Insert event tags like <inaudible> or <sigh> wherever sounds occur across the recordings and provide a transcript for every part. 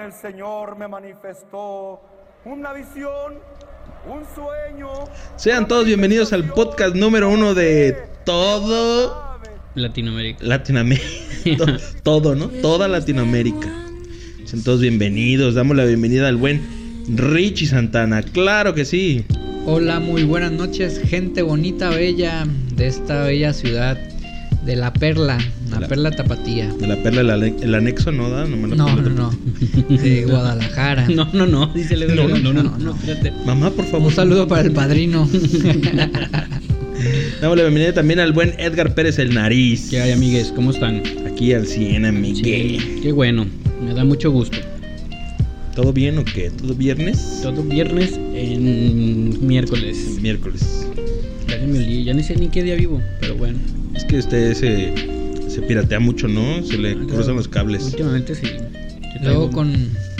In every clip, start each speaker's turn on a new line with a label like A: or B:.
A: El Señor me manifestó una visión, un sueño.
B: Sean todos bienvenidos al podcast número uno de todo
C: Latinoamérica.
B: Latinoamérica. <laughs> <laughs> todo, ¿no? Toda Latinoamérica. Sean todos bienvenidos. Damos la bienvenida al buen Richie Santana. Claro que sí.
D: Hola, muy buenas noches, gente bonita, bella de esta bella ciudad de La Perla, la,
B: La-
D: Perla Tapatía.
B: De la perla, el, ane- el anexo, ¿no? Da? Nomás la
D: No, no, no. De Guadalajara. <laughs>
C: No, no, no, dice
B: No, no, no,
C: no, no, espérate.
B: Mamá, por favor.
D: Un saludo para el padrino. <laughs>
B: Damos la bienvenida también al buen Edgar Pérez, el nariz.
C: ¿Qué hay, amigues? ¿Cómo están?
B: Aquí al 100, amigue.
C: Sí, qué bueno, me da mucho gusto.
B: ¿Todo bien o qué? ¿Todo viernes?
C: Todo viernes en miércoles.
B: Miércoles.
C: Ya se me olvidé, ya ni sé ni qué día vivo, pero bueno.
B: Es que usted se, se piratea mucho, ¿no? Se le
C: Ah,
B: cruzan los cables.
C: Últimamente sí.
D: Luego con,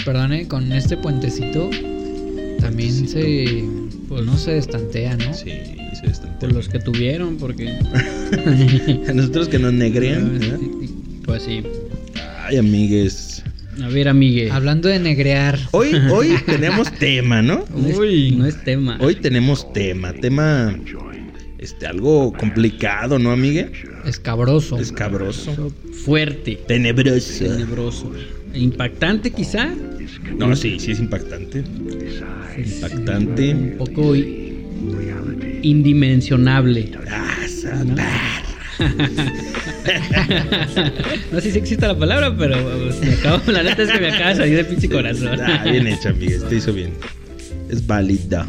D: perdone, con este puentecito también se, pues no se destantea, ¿no?
B: Sí, se está
C: Por los que tuvieron, porque. <laughs>
B: A nosotros que nos negrean. ¿verdad?
C: Pues sí.
B: Ay, amigues.
C: A ver, amigue.
D: Hablando de negrear,
B: Hoy, hoy <laughs> tenemos tema, ¿no?
D: Uy.
C: no es tema.
B: Hoy tenemos tema. Tema. Este, algo complicado, ¿no, amigue?
D: escabroso.
B: Escabroso.
C: Fuerte.
B: Tenebroso.
C: Tenebroso. Impactante, quizá.
B: No, sí, sí es impactante. Impactante.
C: Un poco indimensionable.
B: Ah, saber. <laughs>
C: no sé si existe la palabra, pero pues, me acabo, la neta es que me acaba de salir de pinche corazón.
B: Ah, bien hecho, amigues. Te hizo bien. Es válida.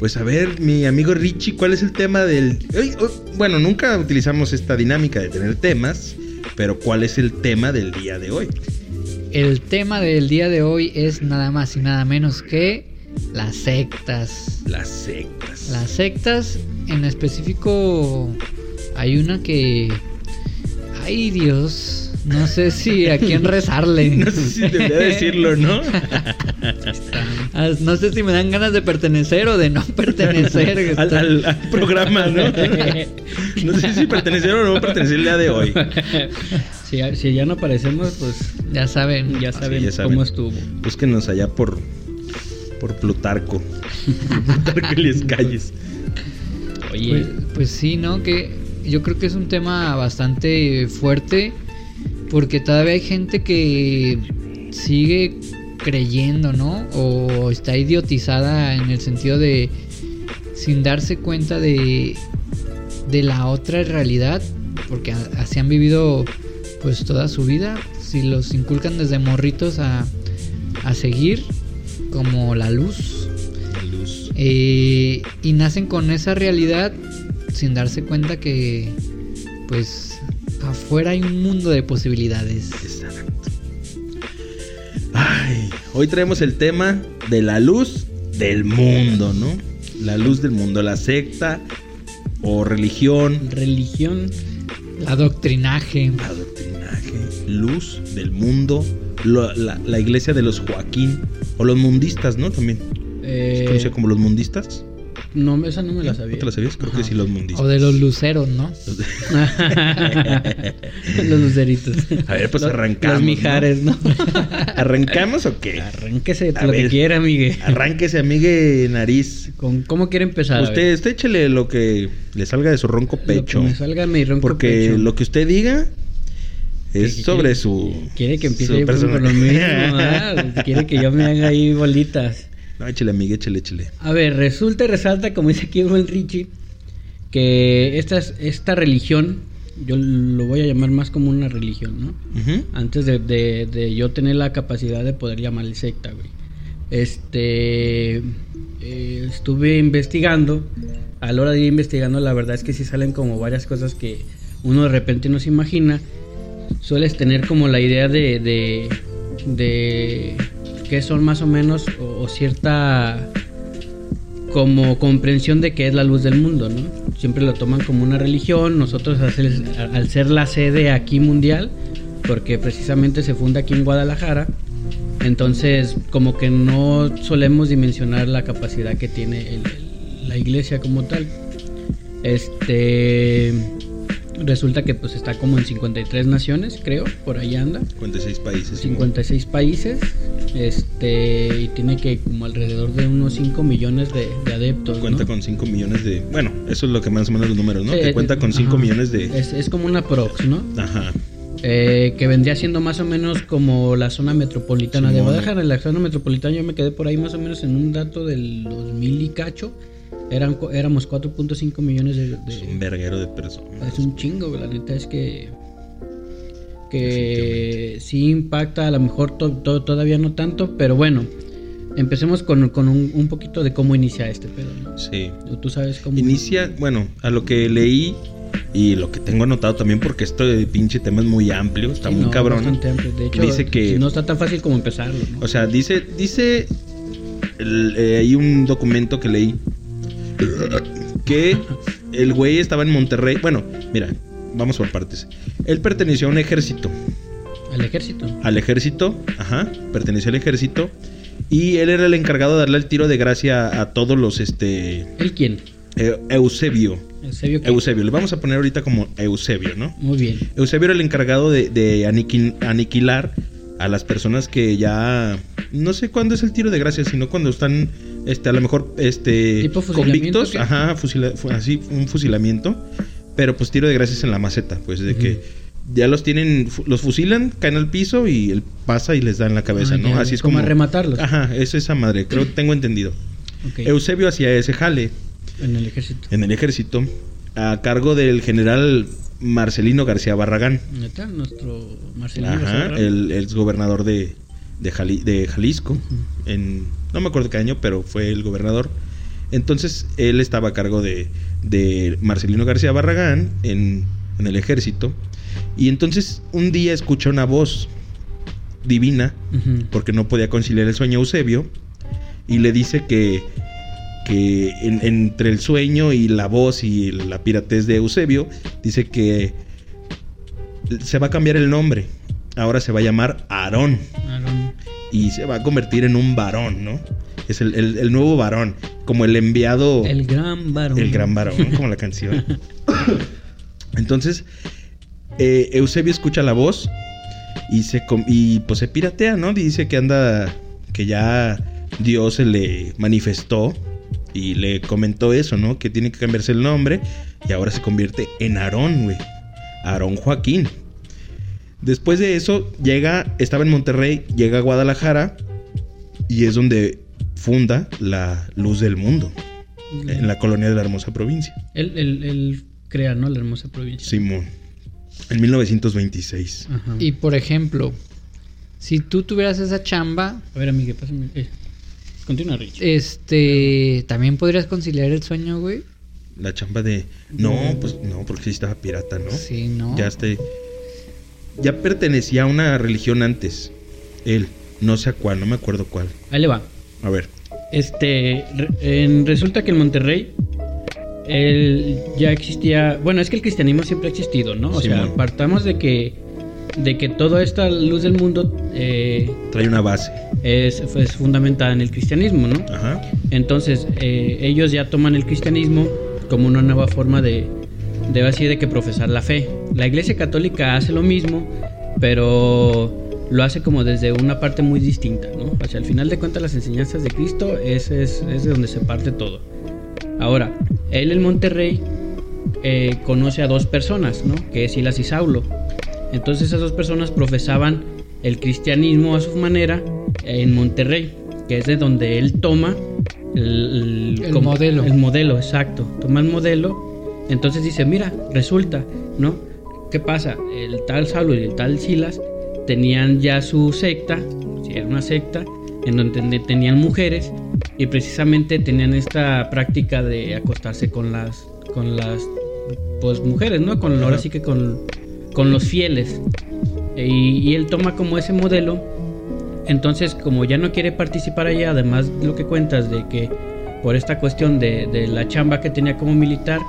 B: Pues a ver, mi amigo Richie, ¿cuál es el tema del... Hoy- bueno, nunca utilizamos esta dinámica de tener temas, pero ¿cuál es el tema del día de hoy?
D: El tema del día de hoy es nada más y nada menos que las sectas.
B: Las sectas.
D: Las sectas, en específico, hay una que. Ay, Dios. No sé si a quién rezarle. <laughs>
B: No sé si debería decirlo, ¿no?
D: No sé si me dan ganas de pertenecer o de no pertenecer. <laughs>
B: al, al- al programa, ¿no? <laughs> No sé si pertenecer o no pertenecer el día de hoy.
C: Si, si ya no aparecemos, pues
D: Ya saben.
C: ya saben
B: ya saben.
C: cómo estuvo.
B: Búsquenos allá por, por Plutarco. Plutarco y las calles.
C: Oye,
D: Pues, pues sí, ¿no? Que yo creo que es un tema bastante fuerte porque todavía hay gente que sigue creyendo, ¿no? O está idiotizada en el sentido de sin darse cuenta de de la otra realidad, porque así han vivido pues toda su vida, si los inculcan desde morritos a, a seguir como la luz,
B: Luz.
D: eh, y nacen con esa realidad sin darse cuenta que pues afuera hay un mundo de posibilidades.
B: Exacto. Ay, hoy traemos el tema de la luz del mundo, ¿no? La luz del mundo, la secta o religión,
C: religión.
D: Adoctrinaje.
B: adoctrinaje, luz del mundo, la, la iglesia de los Joaquín o los mundistas, ¿no? También. ¿Se
C: Eh,
B: conoce como los mundistas?
C: No, esa no me la sabía.
B: ¿No te la sabías? Creo que sí, los mundistas.
D: O de los luceros, ¿no? <laughs>
B: Los de- <laughs>
C: Los luceritos.
B: A ver, pues
C: Los-
B: arrancamos,
C: Los mijares, ¿no? <laughs>
B: ¿Arrancamos o qué?
C: Arránquese
B: A
C: lo
B: ver.
C: que quiera, amigue.
B: Arránquese, amigue nariz.
C: ¿Con, ¿Cómo quiere empezar?
B: Usted, usted échele lo que le salga de su ronco
C: Lo que
B: pecho.
C: me salga mi ronco
B: Porque
C: pecho.
B: lo que usted diga es
C: Que-
B: sobre
C: que-
B: su.
C: Quiere que empiece
B: su
C: yo con lo mismo, ¿verdad? Quiere que yo me haga ahí bolitas.
B: No, échele, amigue, échele, échele.
C: A ver, resulta y resalta, como dice aquí el buen Richie, que esta, es- esta religión, yo lo voy a llamar más como una religión, ¿no? Antes de, de- de yo tener la capacidad de poder llamarle secta, güey. Este. eh, estuve investigando. A la hora de ir investigando, la verdad es que sí salen como varias cosas que uno de repente no se imagina. Sueles tener como la idea de. de. de que son más o menos. o, cierta. como comprensión de que es la luz del mundo, ¿no? Siempre lo toman como una religión. Nosotros, al ser, la sede aquí mundial, porque precisamente se funda aquí en Guadalajara. Entonces, como que no solemos dimensionar la capacidad que tiene la iglesia como tal. Este, Resulta que pues está como en 53 naciones, creo, por ahí anda.
B: 56 países. Simón.
C: 56 países. Este, y tiene que como alrededor de unos 5 millones de, de adeptos. ¿no?
B: Cuenta con 5 millones de. Bueno, eso es lo que más o menos los números, ¿no?
C: Sí,
B: que
C: eh,
B: cuenta con 5
C: ajá.
B: millones de.
C: Es, es como una prox, ¿no?
B: Ajá.
C: Eh, que vendría siendo más o menos como la zona metropolitana de
B: Simón.
C: Guadalajara. En la zona metropolitana yo me quedé por ahí más o menos en un dato del 2000 y cacho. Eran, éramos 4.5 millones de... de-
B: Es un verguero de personas.
C: es un chingo, la neta es que... Que sí impacta, a lo mejor to- to- todavía no tanto, pero bueno. Empecemos con, con un, un poquito de cómo inicia este pedo, ¿no?
B: Sí.
C: Tú sabes cómo...
B: Inicia, bueno, a lo que leí y lo que tengo anotado también, porque esto de pinche tema es muy amplio, está
C: Sí,
B: muy
C: no,
B: cabrón.
C: bastante amplio. De hecho,
B: Dice que-
C: no está tan fácil como empezarlo, ¿no?
B: O sea, dice, dice, el- eh, hay un documento que leí que el güey estaba en Monterrey. Bueno, mira, vamos por partes. Él perteneció a un ejército,
C: Al ejército.
B: al ejército, ajá, perteneció al ejército y él era el encargado de darle el tiro de gracia a todos los, este,
C: ¿El quién?
B: eh, Eusebio,
C: Eusebio. ¿qué?
B: Eusebio. Le vamos a poner ahorita como Eusebio, ¿no?
C: Muy bien.
B: Eusebio era el encargado de, de aniqui- aniquilar a las personas que ya no sé cuándo es el tiro de gracia, sino cuando están este a lo mejor este
C: ¿Tipo
B: convictos, ajá, fusila- fu- así un fusilamiento, pero pues tiro de gracia es en la maceta, pues de que ya los tienen los fusilan, caen al piso y él pasa y les da en la cabeza,
C: Ah,
B: ¿no?
C: ya,
B: Así es
C: como
B: como
C: a rematarlos.
B: Ajá, es esa madre, creo <clears throat> tengo entendido. Eusebio hacía ese jale
C: En el ejército.
B: en el ejército a cargo del general Marcelino García Barragán.
C: Neta, nuestro Marcelino.
B: Ajá,
C: García Barragán.
B: el ex gobernador de, de, Jali- de Jalisco. en, no me acuerdo qué año, pero fue el gobernador. Entonces él estaba a cargo de, de Marcelino García Barragán en, en el ejército. Y entonces un día escucha una voz divina, porque no podía conciliar el sueño Eusebio, y le dice que, que en- entre el sueño y la voz y la piratez de Eusebio, dice que se va a cambiar el nombre. Ahora se va a llamar Aarón
C: Aarón.
B: Y se va a convertir en un varón, ¿no? Es el, el- el nuevo varón, como el enviado,
C: El gran varón.
B: el gran varón, como la canción. <laughs> Entonces, eh, Eusebio escucha la voz y se y pues se piratea, ¿no? Dice que anda, que ya Dios se le manifestó y le comentó eso, ¿no? Que tiene que cambiarse el nombre y ahora se convierte en Aarón, güey. Aarón Joaquín. Después de eso, llega, estaba en Monterrey, llega a Guadalajara y es donde funda la Luz del Mundo, en la colonia de la hermosa provincia.
C: Él, él, él crea, ¿no? La hermosa provincia.
B: Simón, en 1926.
C: Ajá.
D: Y por ejemplo, si tú tuvieras esa chamba,
C: A ver, amiga, pásame. Eh, continúa, Rich.
D: este, también podrías conciliar el sueño, güey.
B: La chamba de... No, pues no, porque sí estaba pirata, ¿no?
D: Sí, ¿no?
B: Ya este... Ya pertenecía a una religión antes. Él, no sé a cuál, no me acuerdo cuál.
C: Ahí le va.
B: A ver.
C: Este, en- resulta que en Monterrey él ya existía, bueno, es que el cristianismo siempre ha existido, ¿no? O sea,
B: Simón.
C: partamos de que de que toda esta luz del mundo eh,
B: Trae una base.
C: es, es fundamentada en el cristianismo, ¿no?
B: Ajá.
C: Entonces, eh, ellos ya toman el cristianismo como una nueva forma de, de así de que profesar la fe. La Iglesia Católica hace lo mismo, pero lo hace como desde una parte muy distinta, ¿no? O sea, al final de cuentas las enseñanzas de Cristo es, es, es de donde se parte todo. Ahora, él en Monterrey eh, conoce a dos personas, ¿no? Que es Silas y Saulo. Entonces esas dos personas profesaban el cristianismo a su manera en Monterrey, que es de donde él toma el,
D: El
C: como-
D: modelo.
C: El modelo, exacto. Toma el modelo. Entonces dice, mira, resulta, ¿no? ¿Qué pasa? El tal Saulo y el tal Silas tenían ya su secta, si era una secta, en donde tenían mujeres y precisamente tenían esta práctica de acostarse con las, con las, pues mujeres, ¿no? Con ahora sí que con, con los fieles. Y, y él toma como ese modelo. Entonces, como ya no quiere participar allá, además de lo que cuentas de que por esta cuestión de, de la chamba que tenía como militar,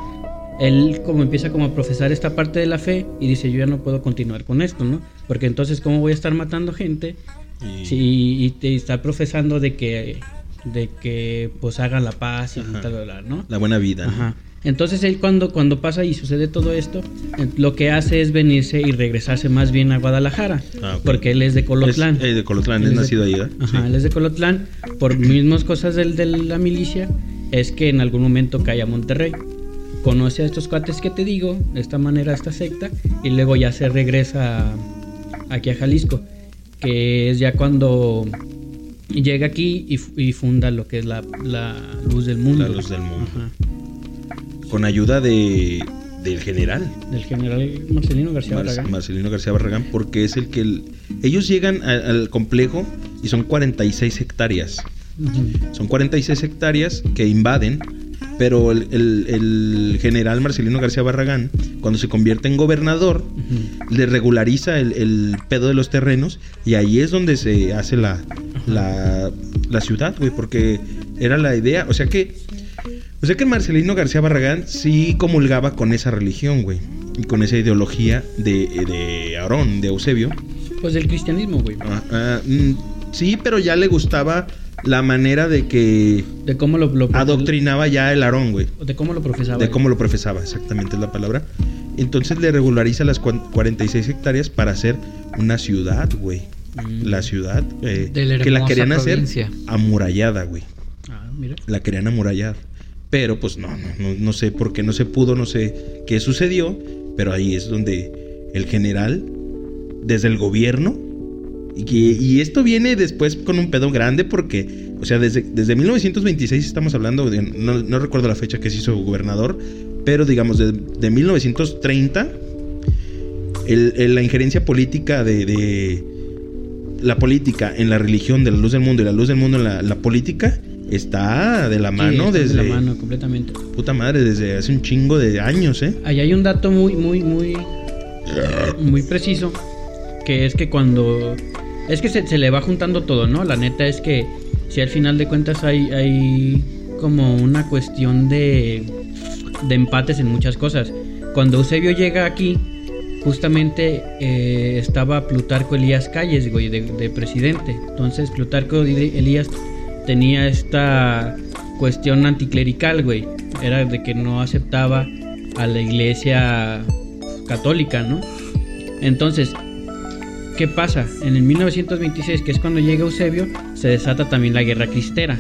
C: él como empieza como a profesar esta parte de la fe y dice yo ya no puedo continuar con esto, ¿no? Porque entonces cómo voy a estar matando gente
B: Y-
C: Sí, y está profesando de que de que pues hagan la paz y
B: Ajá.
C: tal.
B: La buena vida.
C: Entonces él cuando, cuando pasa y sucede todo esto, eh, lo que hace es venirse y regresarse más bien a Guadalajara.
B: Ah.
C: Porque él es de Colotlán.
B: Es, eh, de Colotlán,
C: Él
B: es
C: de-
B: nacido ahí, ¿verdad?
C: Ajá,
B: Sí.
C: él es de Colotlán. Por mismas cosas del, de la milicia, es que en algún momento cae a Monterrey. Conoce a estos cuates que te digo, de esta manera, esta secta, y luego ya se regresa aquí a Jalisco, que es ya cuando llega aquí y, fu- y funda lo que es la, la luz del mundo.
B: La Luz del Mundo.
C: Ajá.
B: Con ayuda de, del general.
C: Del general Marcelino García
B: Mar-
C: Barragán.
B: Marcelino García Barragán, porque es el que... el- ellos llegan a- al complejo y son 46 hectáreas. Son 46 hectáreas que invaden, pero el, el- el general Marcelino García Barragán, cuando se convierte en gobernador, le regulariza el, el pedo de los terrenos y ahí es donde se hace la, la, la ciudad, güey, porque era la idea, o sea que... O sea que Marcelino García Barragán sí comulgaba con esa religión, güey. Y con esa ideología de, de Aarón, de Eusebio.
C: Pues del cristianismo, güey.
B: Ah, ah, mm, sí, pero ya le gustaba la manera de que
C: De cómo lo, lo
B: adoctrinaba ya el Aarón, güey.
C: De cómo lo profesaba.
B: De cómo lo profesaba, exactamente es la palabra. Entonces le regulariza las cuan- 46 hectáreas para hacer una ciudad, güey.
C: Mm.
B: La ciudad eh,
D: De la
B: que la querían hacer
D: provincia.
B: amurallada, güey.
C: Ah, mira.
B: La querían amurallar. Pero pues no, no, no, no sé por qué no se pudo, no sé qué sucedió. Pero ahí es donde el general, desde el gobierno, y, que- y esto viene después con un pedo grande porque, o sea, desde, desde 1926 estamos hablando, de- no, no recuerdo la fecha que se hizo gobernador, pero digamos, de, de 1930, el- el- la injerencia política de, de la política en la religión de la luz del mundo y la luz del mundo en la, la política está de la
C: Sí,
B: mano
C: está de
B: desde
C: la mano completamente.
B: puta madre desde hace un chingo de años, ¿eh?
C: Ahí hay un dato muy, muy, muy, muy preciso, que es que cuando... Es que se, se le va juntando todo, ¿no? La neta es que si al final de cuentas hay, hay como una cuestión de, de empates en muchas cosas. Cuando Eusebio llega aquí, justamente eh, estaba Plutarco Elías Calles, güey, de, de presidente. Entonces Plutarco Elías tenía esta cuestión anticlerical, güey. Era de que no aceptaba a la iglesia católica, ¿no? Entonces, ¿qué pasa? En el 1926, que es cuando llega Eusebio, se desata también la guerra cristera.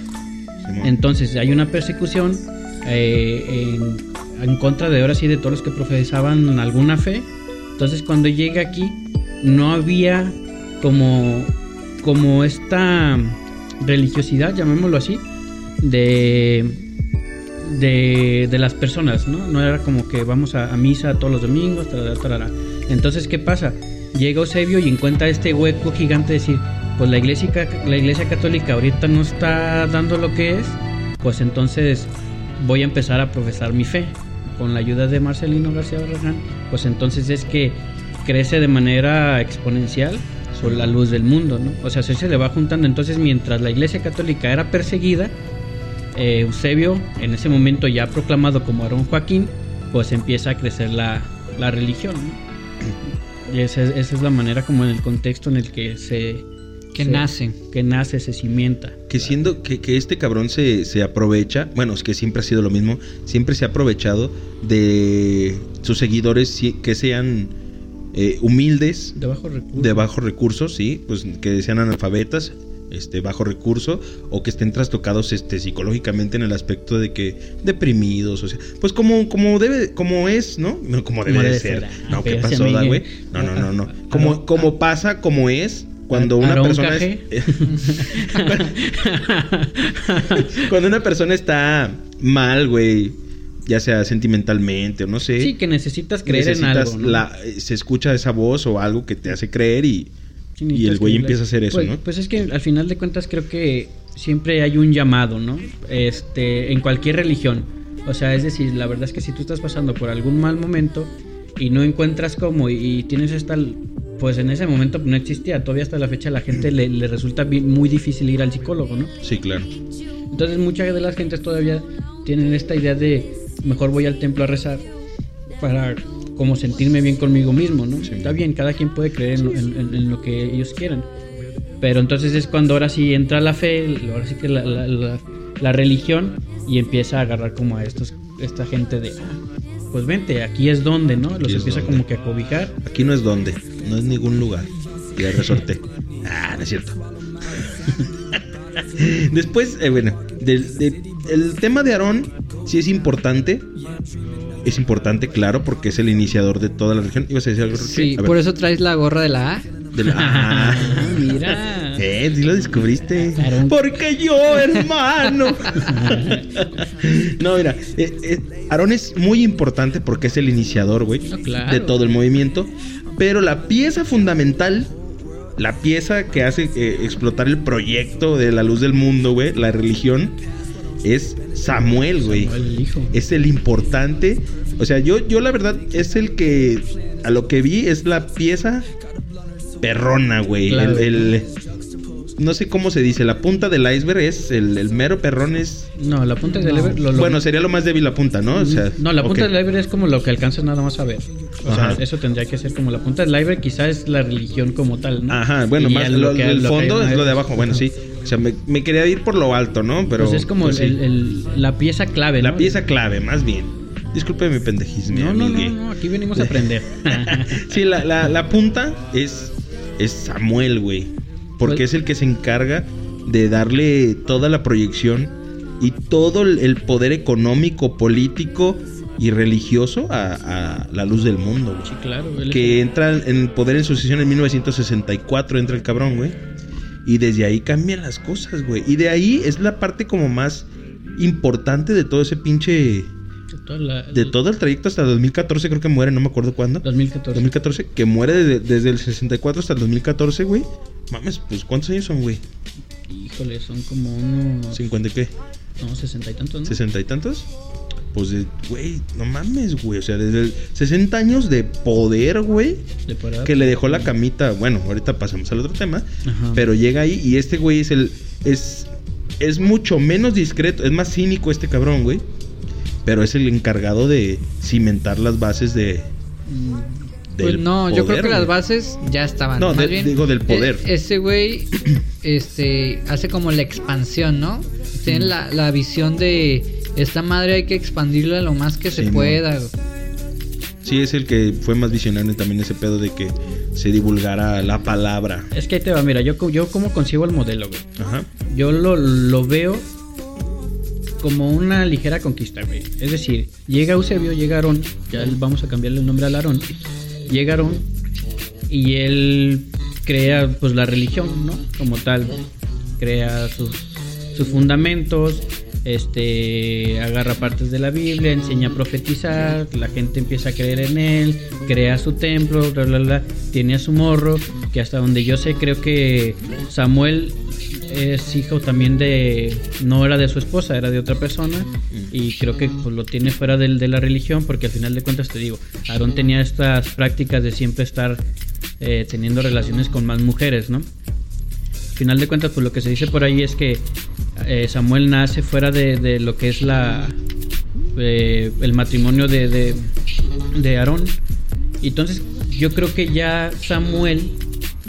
C: Entonces hay una persecución eh, en, en contra de ahora sí de todos los que profesaban alguna fe. Entonces cuando llega aquí no había como, como esta religiosidad, llamémoslo así, de, de, de las personas, ¿no? No era como que vamos a, a misa todos los domingos, tarara, tarara. Entonces, ¿qué pasa? Llega Eusebio y encuentra este hueco gigante de decir, pues la iglesia, la iglesia católica ahorita no está dando lo que es, pues entonces voy a empezar a profesar mi fe. Con la ayuda de Marcelino García Barragán, pues entonces es que crece de manera exponencial sobre la luz del mundo, ¿no? O sea, se se le va juntando. Entonces, mientras la iglesia católica era perseguida, eh, Eusebio, en ese momento ya proclamado como Aarón Joaquín, pues empieza a crecer la, la religión, ¿no? Y esa, es- esa es la manera como en el contexto en el que se...
D: Que
C: se-
D: nace.
C: Que nace, se cimienta.
B: Que siendo que, que este cabrón se, se aprovecha, bueno, es que siempre ha sido lo mismo, siempre se ha aprovechado de sus seguidores si- que sean eh, humildes,
C: De bajo recurso.
B: de bajos recursos, sí, pues que sean analfabetas, este, bajo recurso, o que estén trastocados este, psicológicamente en el aspecto de que deprimidos, o sea, pues como, como debe, como es, ¿no? No, Como debe, de ser.
C: Ah,
B: No, ¿qué pasó, güey? No, no, no, no. <laughs> Como, como
C: ah.
B: pasa, como es, cuando una persona es, <laughs> cuando una persona está mal, güey, ya sea sentimentalmente o no sé.
C: Sí, que necesitas creer en algo. ¿no?
B: la- eh, se escucha esa voz o algo que te hace creer y, Y el güey empieza a hacer eso,
C: pues,
B: ¿no?
C: Pues es que al final de cuentas creo que siempre hay un llamado, ¿no? Este, en cualquier religión. O sea, es decir, la verdad es que si tú estás pasando por algún mal momento y no encuentras cómo y, y tienes esta, pues en ese momento no existía, todavía hasta la fecha la gente le, le resulta muy difícil ir al psicólogo, ¿no?
B: Sí, claro.
C: Entonces muchas de las gentes todavía tienen esta idea de mejor voy al templo a rezar para como sentirme bien conmigo mismo, ¿no?
B: Sí.
C: Está bien, cada quien puede creer en lo, en- en- en lo que ellos quieran. Pero entonces es cuando ahora sí entra la fe, ahora sí que la, la- la- la religión y empieza a agarrar como a estos, esta gente de, "Ah, pues vente, aquí es donde, ¿no? Los empieza
B: donde.
C: como que a cobijar.
B: Aquí no es donde, no es ningún lugar. Ya resorté. Ah, no es cierto. <laughs> Después, eh, bueno, de- el tema de Aarón sí es importante. Es importante, claro, porque es el iniciador de toda la religión. ¿Ibas a decir algo?
D: Sí,
B: A
D: por eso traes la gorra de la A.
B: De la- Ah,
C: Mira. <laughs>
B: Eh, sí lo descubriste.
C: Aarón.
B: Porque yo, hermano. <laughs> no, mira, eh, eh, Aarón es muy importante porque es el iniciador, güey,
C: No, claro.
B: de todo el movimiento. Pero la pieza fundamental, la pieza que hace eh, explotar el proyecto de la luz del mundo, güey, la religión, es Samuel, güey.
C: Samuel, el hijo.
B: Es el importante. O sea, yo, yo la verdad es el que, a lo que vi, es la pieza perrona, güey.
C: Claro.
B: El, el- no sé cómo se dice, la punta del iceberg es, el, el mero perrón es...
C: No, la punta del
D: No.
C: iceberg. lo- lo-
B: Bueno, sería lo más débil la punta, ¿no? O sea,
C: no, la punta del iceberg es como lo que alcanzas nada más a ver. O
B: Ajá.
C: sea, eso tendría que ser como la punta del iceberg, quizás es la religión como tal, ¿no?
B: Ajá, bueno,
C: Y
B: más lo,
C: que-
B: el
C: que
B: fondo es lo de abajo. Bueno, sí. O sea, me, me quería ir por lo alto, ¿no? Pero
C: pues es como
B: pues sí.
C: el- el- la pieza clave,
B: la pieza clave, más bien. Disculpe mi pendejismo.
C: No, no, no, no, aquí venimos a aprender. <laughs>
B: Sí, la, la- la punta es, es Samuel, güey. Porque
C: Pues-
B: es el que se encarga de darle toda la proyección y todo el, poder económico, político y religioso a, a la luz del mundo, güey.
C: sí, claro. es-
B: Que entra en poder en sucesión en 1964, entra el cabrón, güey. Y desde ahí cambian las cosas, güey. Y de ahí es la parte como más importante de todo ese pinche...
C: de toda la-
B: De todo el trayecto hasta 2014, creo que muere, no me acuerdo cuándo.
C: 2014.
B: 2014, que muere desde, desde el 64 hasta el 2014, güey. Mames, pues ¿cuántos años son, güey?
C: Híjole, son como unos.
B: ¿50 y qué?
C: No, sesenta y tantos, ¿no?
B: ¿60 y tantos? Pues, de- güey, no mames, güey. O sea, desde el 60 años de poder, güey. Que le dejó la camita. Bueno, ahorita pasamos al otro tema.
C: Ajá.
B: Pero llega ahí y este güey es el. Es, es mucho menos discreto. Es más cínico este cabrón, güey. Pero es el encargado de cimentar las bases de.
C: Mm,
D: Pues no, yo creo
B: poder,
D: que las bases ya estaban.
B: No, de-
D: bien,
B: digo del poder.
D: e- ese güey <clears throat> este, hace como la expansión, ¿no? Tiene la, la visión de esta madre hay que expandirla lo más que se pueda.
B: Sí, es el que fue más visionario también ese pedo de que se divulgara la palabra.
C: Es que ahí te va, mira, yo, yo como concibo el modelo, güey.
B: Ajá.
C: Yo lo, lo veo como una ligera conquista, güey. Es decir, llega Eusebio, llega Aarón, ya vamos a cambiarle el nombre al Aarón. Llega Aarón y él crea pues la religión, ¿no? Como tal, crea sus, sus fundamentos, este agarra partes de la Biblia, enseña a profetizar, la gente empieza a creer en él, crea su templo, bla bla bla, tiene a su morro, que hasta donde yo sé creo que Samuel es hijo también de no era de su esposa, era de otra persona y creo que pues, lo tiene fuera del- de la religión porque al final de cuentas te digo, Aarón tenía estas prácticas de siempre estar eh, teniendo relaciones con más mujeres, ¿no? Al final de cuentas, pues lo que se dice por ahí es que eh, Samuel nace fuera de, de lo que es la eh, el matrimonio de, de, de Aarón. Entonces yo creo que ya Samuel,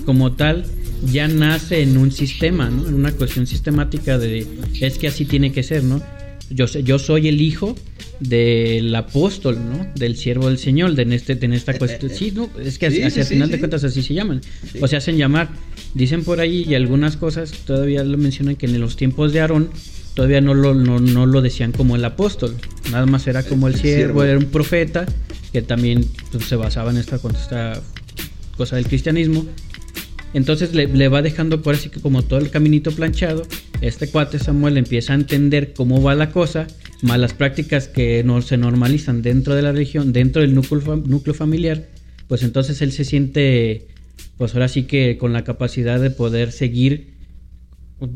C: como tal, ya nace en un sistema, ¿no? En una cuestión sistemática de es que así tiene que ser, ¿no? Yo, sé- yo soy el hijo del apóstol, ¿no? Del siervo del Señor, de en, este, en esta cuestión. Sí, no, es que
B: Sí,
C: así,
B: sí,
C: al final
B: sí.
C: de cuentas así se llaman. O se hacen llamar. Dicen por ahí y algunas cosas todavía lo mencionan que en los tiempos de Aarón todavía no lo, no, no lo decían como el apóstol. Nada más era como el
B: El
C: siervo, era un profeta que también pues, se basaba en esta, esta cosa del cristianismo. Entonces le, le va dejando por así que como todo el caminito planchado, este cuate Samuel empieza a entender cómo va la cosa, más las prácticas que no se normalizan dentro de la religión, dentro del núcleo, núcleo familiar, pues entonces él se siente, pues ahora sí que con la capacidad de poder seguir,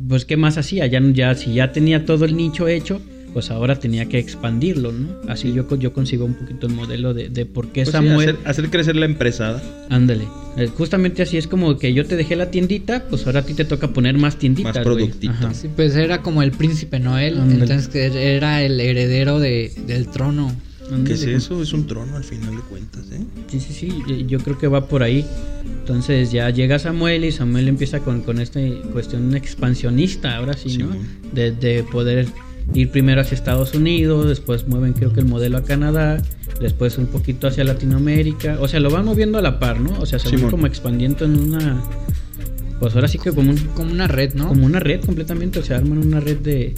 C: pues qué más hacía, ya, ya si ya tenía todo el nicho hecho, pues ahora tenía que expandirlo, ¿no? Así yo, yo consigo un poquito el modelo de, de por qué
B: Pues sí,
C: Samuel...
B: hacer, hacer crecer la empresa.
C: Ándale. Eh, Justamente así es como que yo te dejé la tiendita, pues ahora a ti te toca poner más tienditas.
B: Más.
C: Ajá.
D: Sí, pues era como el príncipe Noel,
C: Ándale.
D: entonces que era el heredero de, del trono.
B: ¿Qué es
C: Ándale,
B: eso? Es un trono al final de cuentas, ¿eh?
C: Sí, sí, sí, yo- yo creo que va por ahí. Entonces ya llega Samuel y Samuel empieza con, con esta cuestión expansionista, ahora sí, ¿no? De, de poder ir primero hacia Estados Unidos, después mueven creo que el modelo a Canadá, después un poquito hacia Latinoamérica, o sea, lo van moviendo a la par, ¿no? O sea, se van
B: Simón.
C: como expandiendo en una... Pues ahora sí que como, un-
D: Como una red, ¿no?
C: como una red completamente, o sea, arman una red de,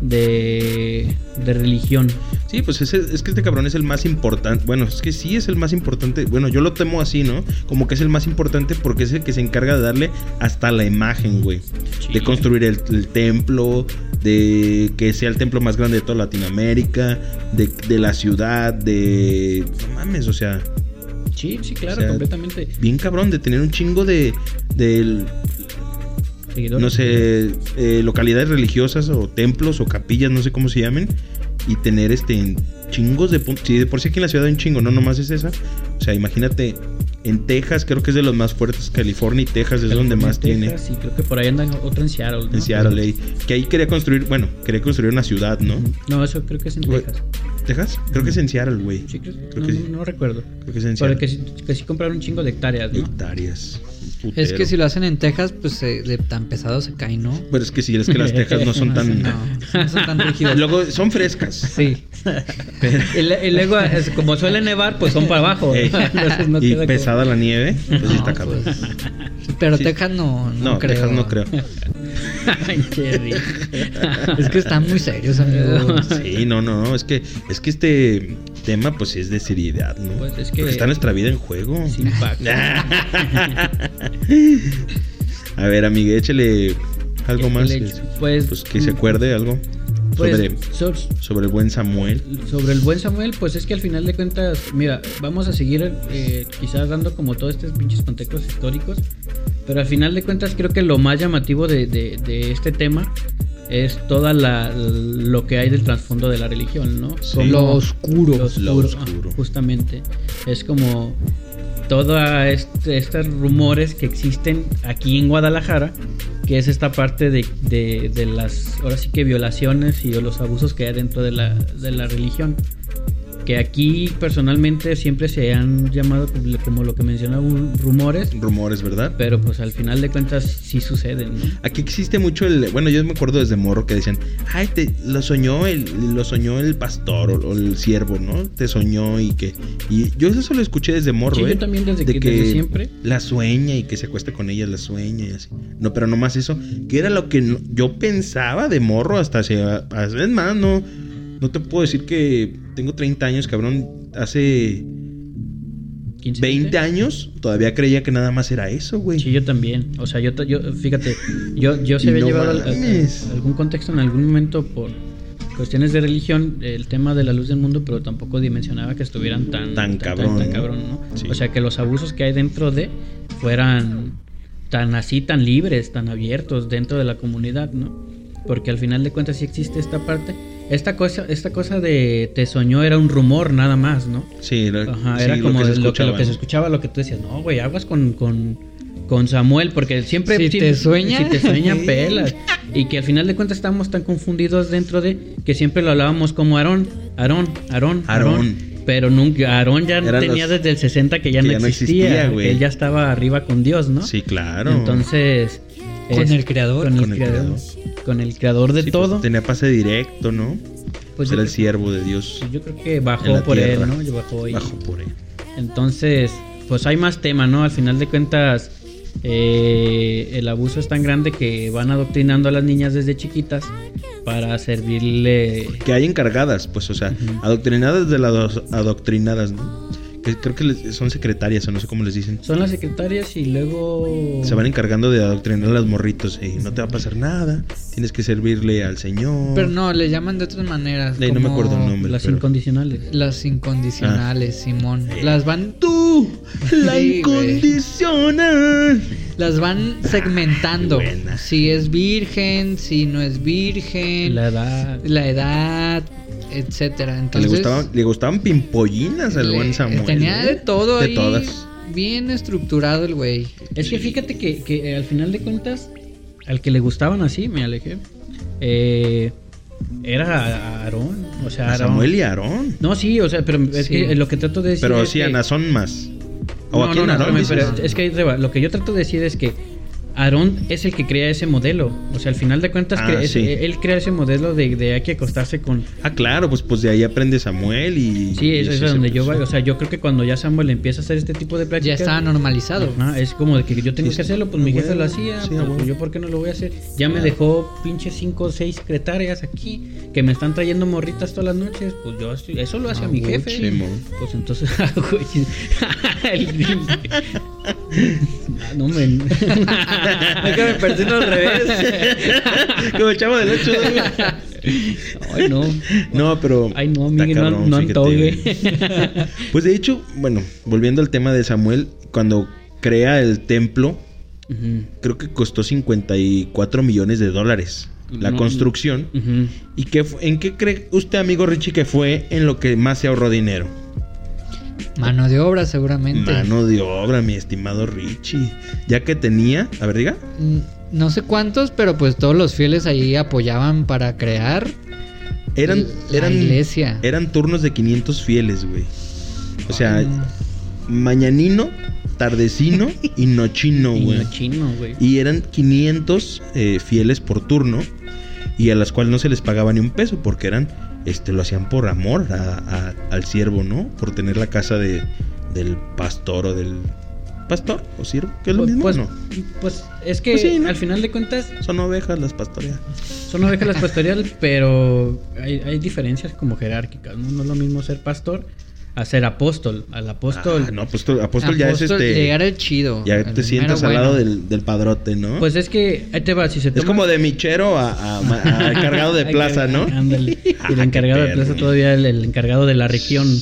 C: de, de religión.
B: Sí, pues ese- es que este cabrón es el más importante. Bueno, es que sí es el más importante. Bueno, yo lo temo así, ¿no? Como que es el más importante porque es el que se encarga de darle hasta la imagen, güey.
C: Sí.
B: De construir el, el templo, de que sea el templo más grande de toda Latinoamérica, de, de la ciudad, de... No mames, o sea,
C: Sí, sí, claro,
B: O sea,
C: completamente.
B: bien cabrón de tener un chingo de... de
C: Seguidores.
B: no sé, eh, localidades religiosas o templos o capillas, no sé cómo se llamen, y tener este chingos de puntos. Sí, de por sí aquí en la ciudad hay un chingo, no nomás es esa. O sea, imagínate, en Texas creo que es de los más fuertes, California y Texas es donde más tiene.
C: Sí, creo que por ahí andan otro en Seattle. ¿no?
B: En Seattle, ahí. que ahí quería construir, bueno, quería construir una ciudad, ¿no?
C: No, eso creo que es en Texas.
B: ¿Texas? Creo que es en Seattle, güey.
C: Sí, creo,
B: Creo
C: no,
B: que sí.
C: no, no recuerdo.
B: Creo que es en
C: Pero
B: Seattle.
C: que, sí- que sí compraron un chingo de hectáreas, ¿no?
B: Hectáreas.
D: Es que si lo hacen en Texas, pues se- de tan pesado se cae, ¿no?
B: Pero es que si es que las Texas no son <laughs> tan.
D: No, no son tan rígidas.
B: Luego son frescas.
D: Sí.
C: Le- y luego, como suele nevar, pues son para abajo. <laughs>
B: Ey,
C: no
B: y
C: como-
B: pesada la nieve, pues sí está
D: No,
B: cabrón.
D: pues, Pero
B: Sí.
D: Texas no, no,
B: No,
D: creo.
B: Texas no creo. <laughs>
C: Ay, qué rico.
D: Es que están muy serios, amigos.
B: Sí, no, no, no, es que es que este tema pues es de seriedad, ¿no?
C: Pues es que-
B: Porque está nuestra vida en juego.
C: Sin. <laughs>
B: A ver, amiga, échale algo más.
C: El- pues,
B: Pues que se acuerde algo
C: pues,
B: sobre,
C: so-
B: sobre el buen Samuel.
C: sobre el buen Samuel, pues es que al final de cuentas, mira, vamos a seguir eh, quizás dando como todos estos pinches contextos históricos, pero al final de cuentas creo que lo más llamativo de, de- de este tema es toda la lo que hay del trasfondo de la religión, ¿no?
B: Sí.
C: Como-
D: Lo oscuro.
C: Lo
B: Lo
C: oscuro,
B: oscuro.
C: ah, justamente. Es como todos estos rumores que existen aquí en Guadalajara, que es esta parte de, de- de las, ahora sí que violaciones y los abusos que hay dentro de la, de la religión. Que aquí personalmente siempre se han llamado como lo que mencionaba rumores,
B: Rumores, ¿verdad?
C: pero pues al final de cuentas sí suceden, ¿no?
B: Aquí existe mucho el, bueno, yo me acuerdo desde morro que decían, ay, te, lo soñó el, lo soñó el pastor o, o el siervo, ¿no? Te soñó y que, y yo eso lo escuché desde morro,
C: Sí,
B: ¿eh?
C: yo también desde
B: de
C: que- desde siempre.
B: La sueña y que se acueste con ella, la sueña y así. No, pero no más eso, que era lo que no- yo pensaba de morro hasta hace, hace- es más, no, no te puedo decir que tengo 30 años, cabrón, hace
C: 15,
B: 20 años todavía creía que nada más era eso, güey.
C: Sí, yo también. O sea, yo, fíjate, yo, yo se había
B: no
C: llevado al-
B: mames.
C: algún contexto en algún momento por cuestiones de religión, el tema de la luz del mundo, pero tampoco dimensionaba que estuvieran tan,
B: Tan cabrón,
C: tan
B: ¿no?
C: cabrón, ¿no?
B: Sí.
C: O sea, que los abusos que hay dentro de fueran tan así, tan libres, tan abiertos dentro de la comunidad, ¿no? Porque al final de cuentas sí existe esta parte. Esta cosa, esta cosa de te soñó era un rumor nada más, ¿no?
B: Sí, era,
C: Ajá,
B: sí,
C: era
B: lo
C: como
B: que se
C: lo, que, lo se escuchaba, lo que tú decías, no, güey, aguas con, con, con Samuel, porque siempre...
D: Si
C: siempre-
D: te sueña.
C: Si te sueña, <laughs> pelas. Y que al final de cuentas estábamos tan confundidos dentro de que siempre lo hablábamos como Aarón, Aarón, Aarón, Aarón. Pero nunca, Aarón ya
B: Eran
C: tenía
B: los-
C: desde el 60 que ya,
B: que
C: no,
B: ya no
C: existía,
B: güey.
C: él ya estaba arriba con Dios, ¿no?
B: Sí, claro.
C: Entonces...
D: Con el creador.
C: Con el,
B: Con el
C: creador.
B: creador.
C: Con el creador de
B: Sí, pues,
C: todo.
B: tenía pase directo, ¿no?
C: Pues
B: era el siervo de Dios.
C: Yo creo que bajó por
B: tierra.
C: él, ¿no? Yo bajó y...
B: Bajo por él.
C: Entonces, pues hay más tema, ¿no? Al final de cuentas, eh, el abuso es tan grande que van adoctrinando a las niñas desde chiquitas para servirle...
B: Que hay encargadas, pues, o sea, adoctrinadas de las adoctrinadas, ¿no? Que creo que les- son secretarias o no sé cómo les dicen.
C: Son las secretarias y luego...
B: Se van encargando de adoctrinar a los morritos y no te va a pasar nada. Tienes que servirle al Señor.
D: Pero no, le llaman de otras maneras.
B: No me acuerdo el nombre.
C: Las
B: pero-
C: incondicionales.
D: Las incondicionales, Simón.
B: Eh.
D: Las van
B: Tú, la
D: Sí,
B: incondicional.
D: Las van segmentando. Si es virgen, si no es virgen,
C: La
D: la,
C: edad...
D: edad, etcétera. Entonces
B: le gustaban, le gustaban pimpollinas al
D: le-
B: buen Samuel.
D: Tenía
B: ¿eh?
D: de todo
B: De
D: ahí.
B: todas.
D: Bien estructurado el güey.
C: Es que fíjate que, que, eh, al final de cuentas, al que le gustaban así, me alejé. eh, Era Aarón. O sea, Aarón.
B: Samuel y Aarón.
C: No, sí, o sea, pero es
D: Sí.
C: que lo que trato de decir.
B: Pero
C: es
B: sí,
C: que-
B: Ana son más. O
C: No,
B: aquí
C: no,
B: en
C: no, pero es que lo que yo trato de decir es que Aarón es el que crea ese modelo. O sea, al final de cuentas,
B: Ah,
C: cre- es-
B: sí.
C: él crea ese modelo de, de hay que acostarse con.
B: Ah, claro, pues, pues de ahí aprende Samuel y.
C: Sí,
B: y
C: eso es donde yo voy. O sea, yo creo que cuando ya Samuel empieza a hacer este tipo de
D: Ya
C: prácticas.
D: está normalizado.
C: Ajá, es como de que yo tengo
B: Sí,
C: que hacerlo, pues mi
B: Ah,
C: jefe lo hacía,
B: Sí,
C: pues,
B: ah, huevo.
C: yo por qué no lo voy a hacer. Ya me dejó pinche cinco o seis secretarias aquí que me están trayendo morritas todas las noches, pues yo eso lo hace
D: Ah,
C: mi jefe. Pues entonces, <laughs> ah, güey, <laughs> <laughs> <laughs> me persino al revés. <laughs>
B: Como chavo del 8.
C: Ay, no.
B: No, pero.
C: Ay, no, no,
B: cabrón,
C: no
B: fíjate,
C: antoje.
B: güey. <laughs> Pues de hecho, bueno, volviendo al tema de Samuel, cuando crea el templo, creo que costó 54 millones de dólares la
C: No,
B: construcción. ¿Y qué, en qué cree usted, amigo Richie, que fue en lo que más se ahorró dinero?
D: Mano de obra, seguramente.
B: Mano de obra, mi estimado Richie. Ya que tenía, a ver, diga.
D: Mm, No sé cuántos, pero pues todos los fieles ahí apoyaban para crear
B: Eran,
D: la
B: eran,
D: iglesia.
B: eran turnos de 500 fieles, güey. O sea,
D: Ay, no.
B: mañanino, tardecino y nochino, <laughs>
C: Y
B: güey.
C: güey.
B: Y eran 500 eh, fieles por turno y a las cuales no se les pagaba ni un peso porque eran, este, lo hacían por amor a- a- al siervo, ¿no? Por tener la casa de, del pastor o del pastor o siervo, que es lo
C: Pues,
B: mismo,
C: pues,
B: ¿no?
C: pues, es que
B: Pues sí, ¿no?
C: al final de cuentas
B: Son ovejas las pastoreas.
C: son ovejas las pastoriales, pero hay, hay diferencias como jerárquicas. ¿no? No es lo mismo ser pastor a ser apóstol. Al apóstol,
B: Ah, no, apóstol, apóstol ya es este.
D: Llegar el chido.
B: Ya
D: el
B: te sientas al lado
D: bueno.
B: del, del padrote, ¿no?
C: pues es que ahí te va. Si se
B: es
C: toma-
B: como de michero a, a- a <laughs> <laughs> encargado de plaza, ¿no?
C: Ándale. Y el encargado de plaza todavía el, el encargado de la región. <laughs>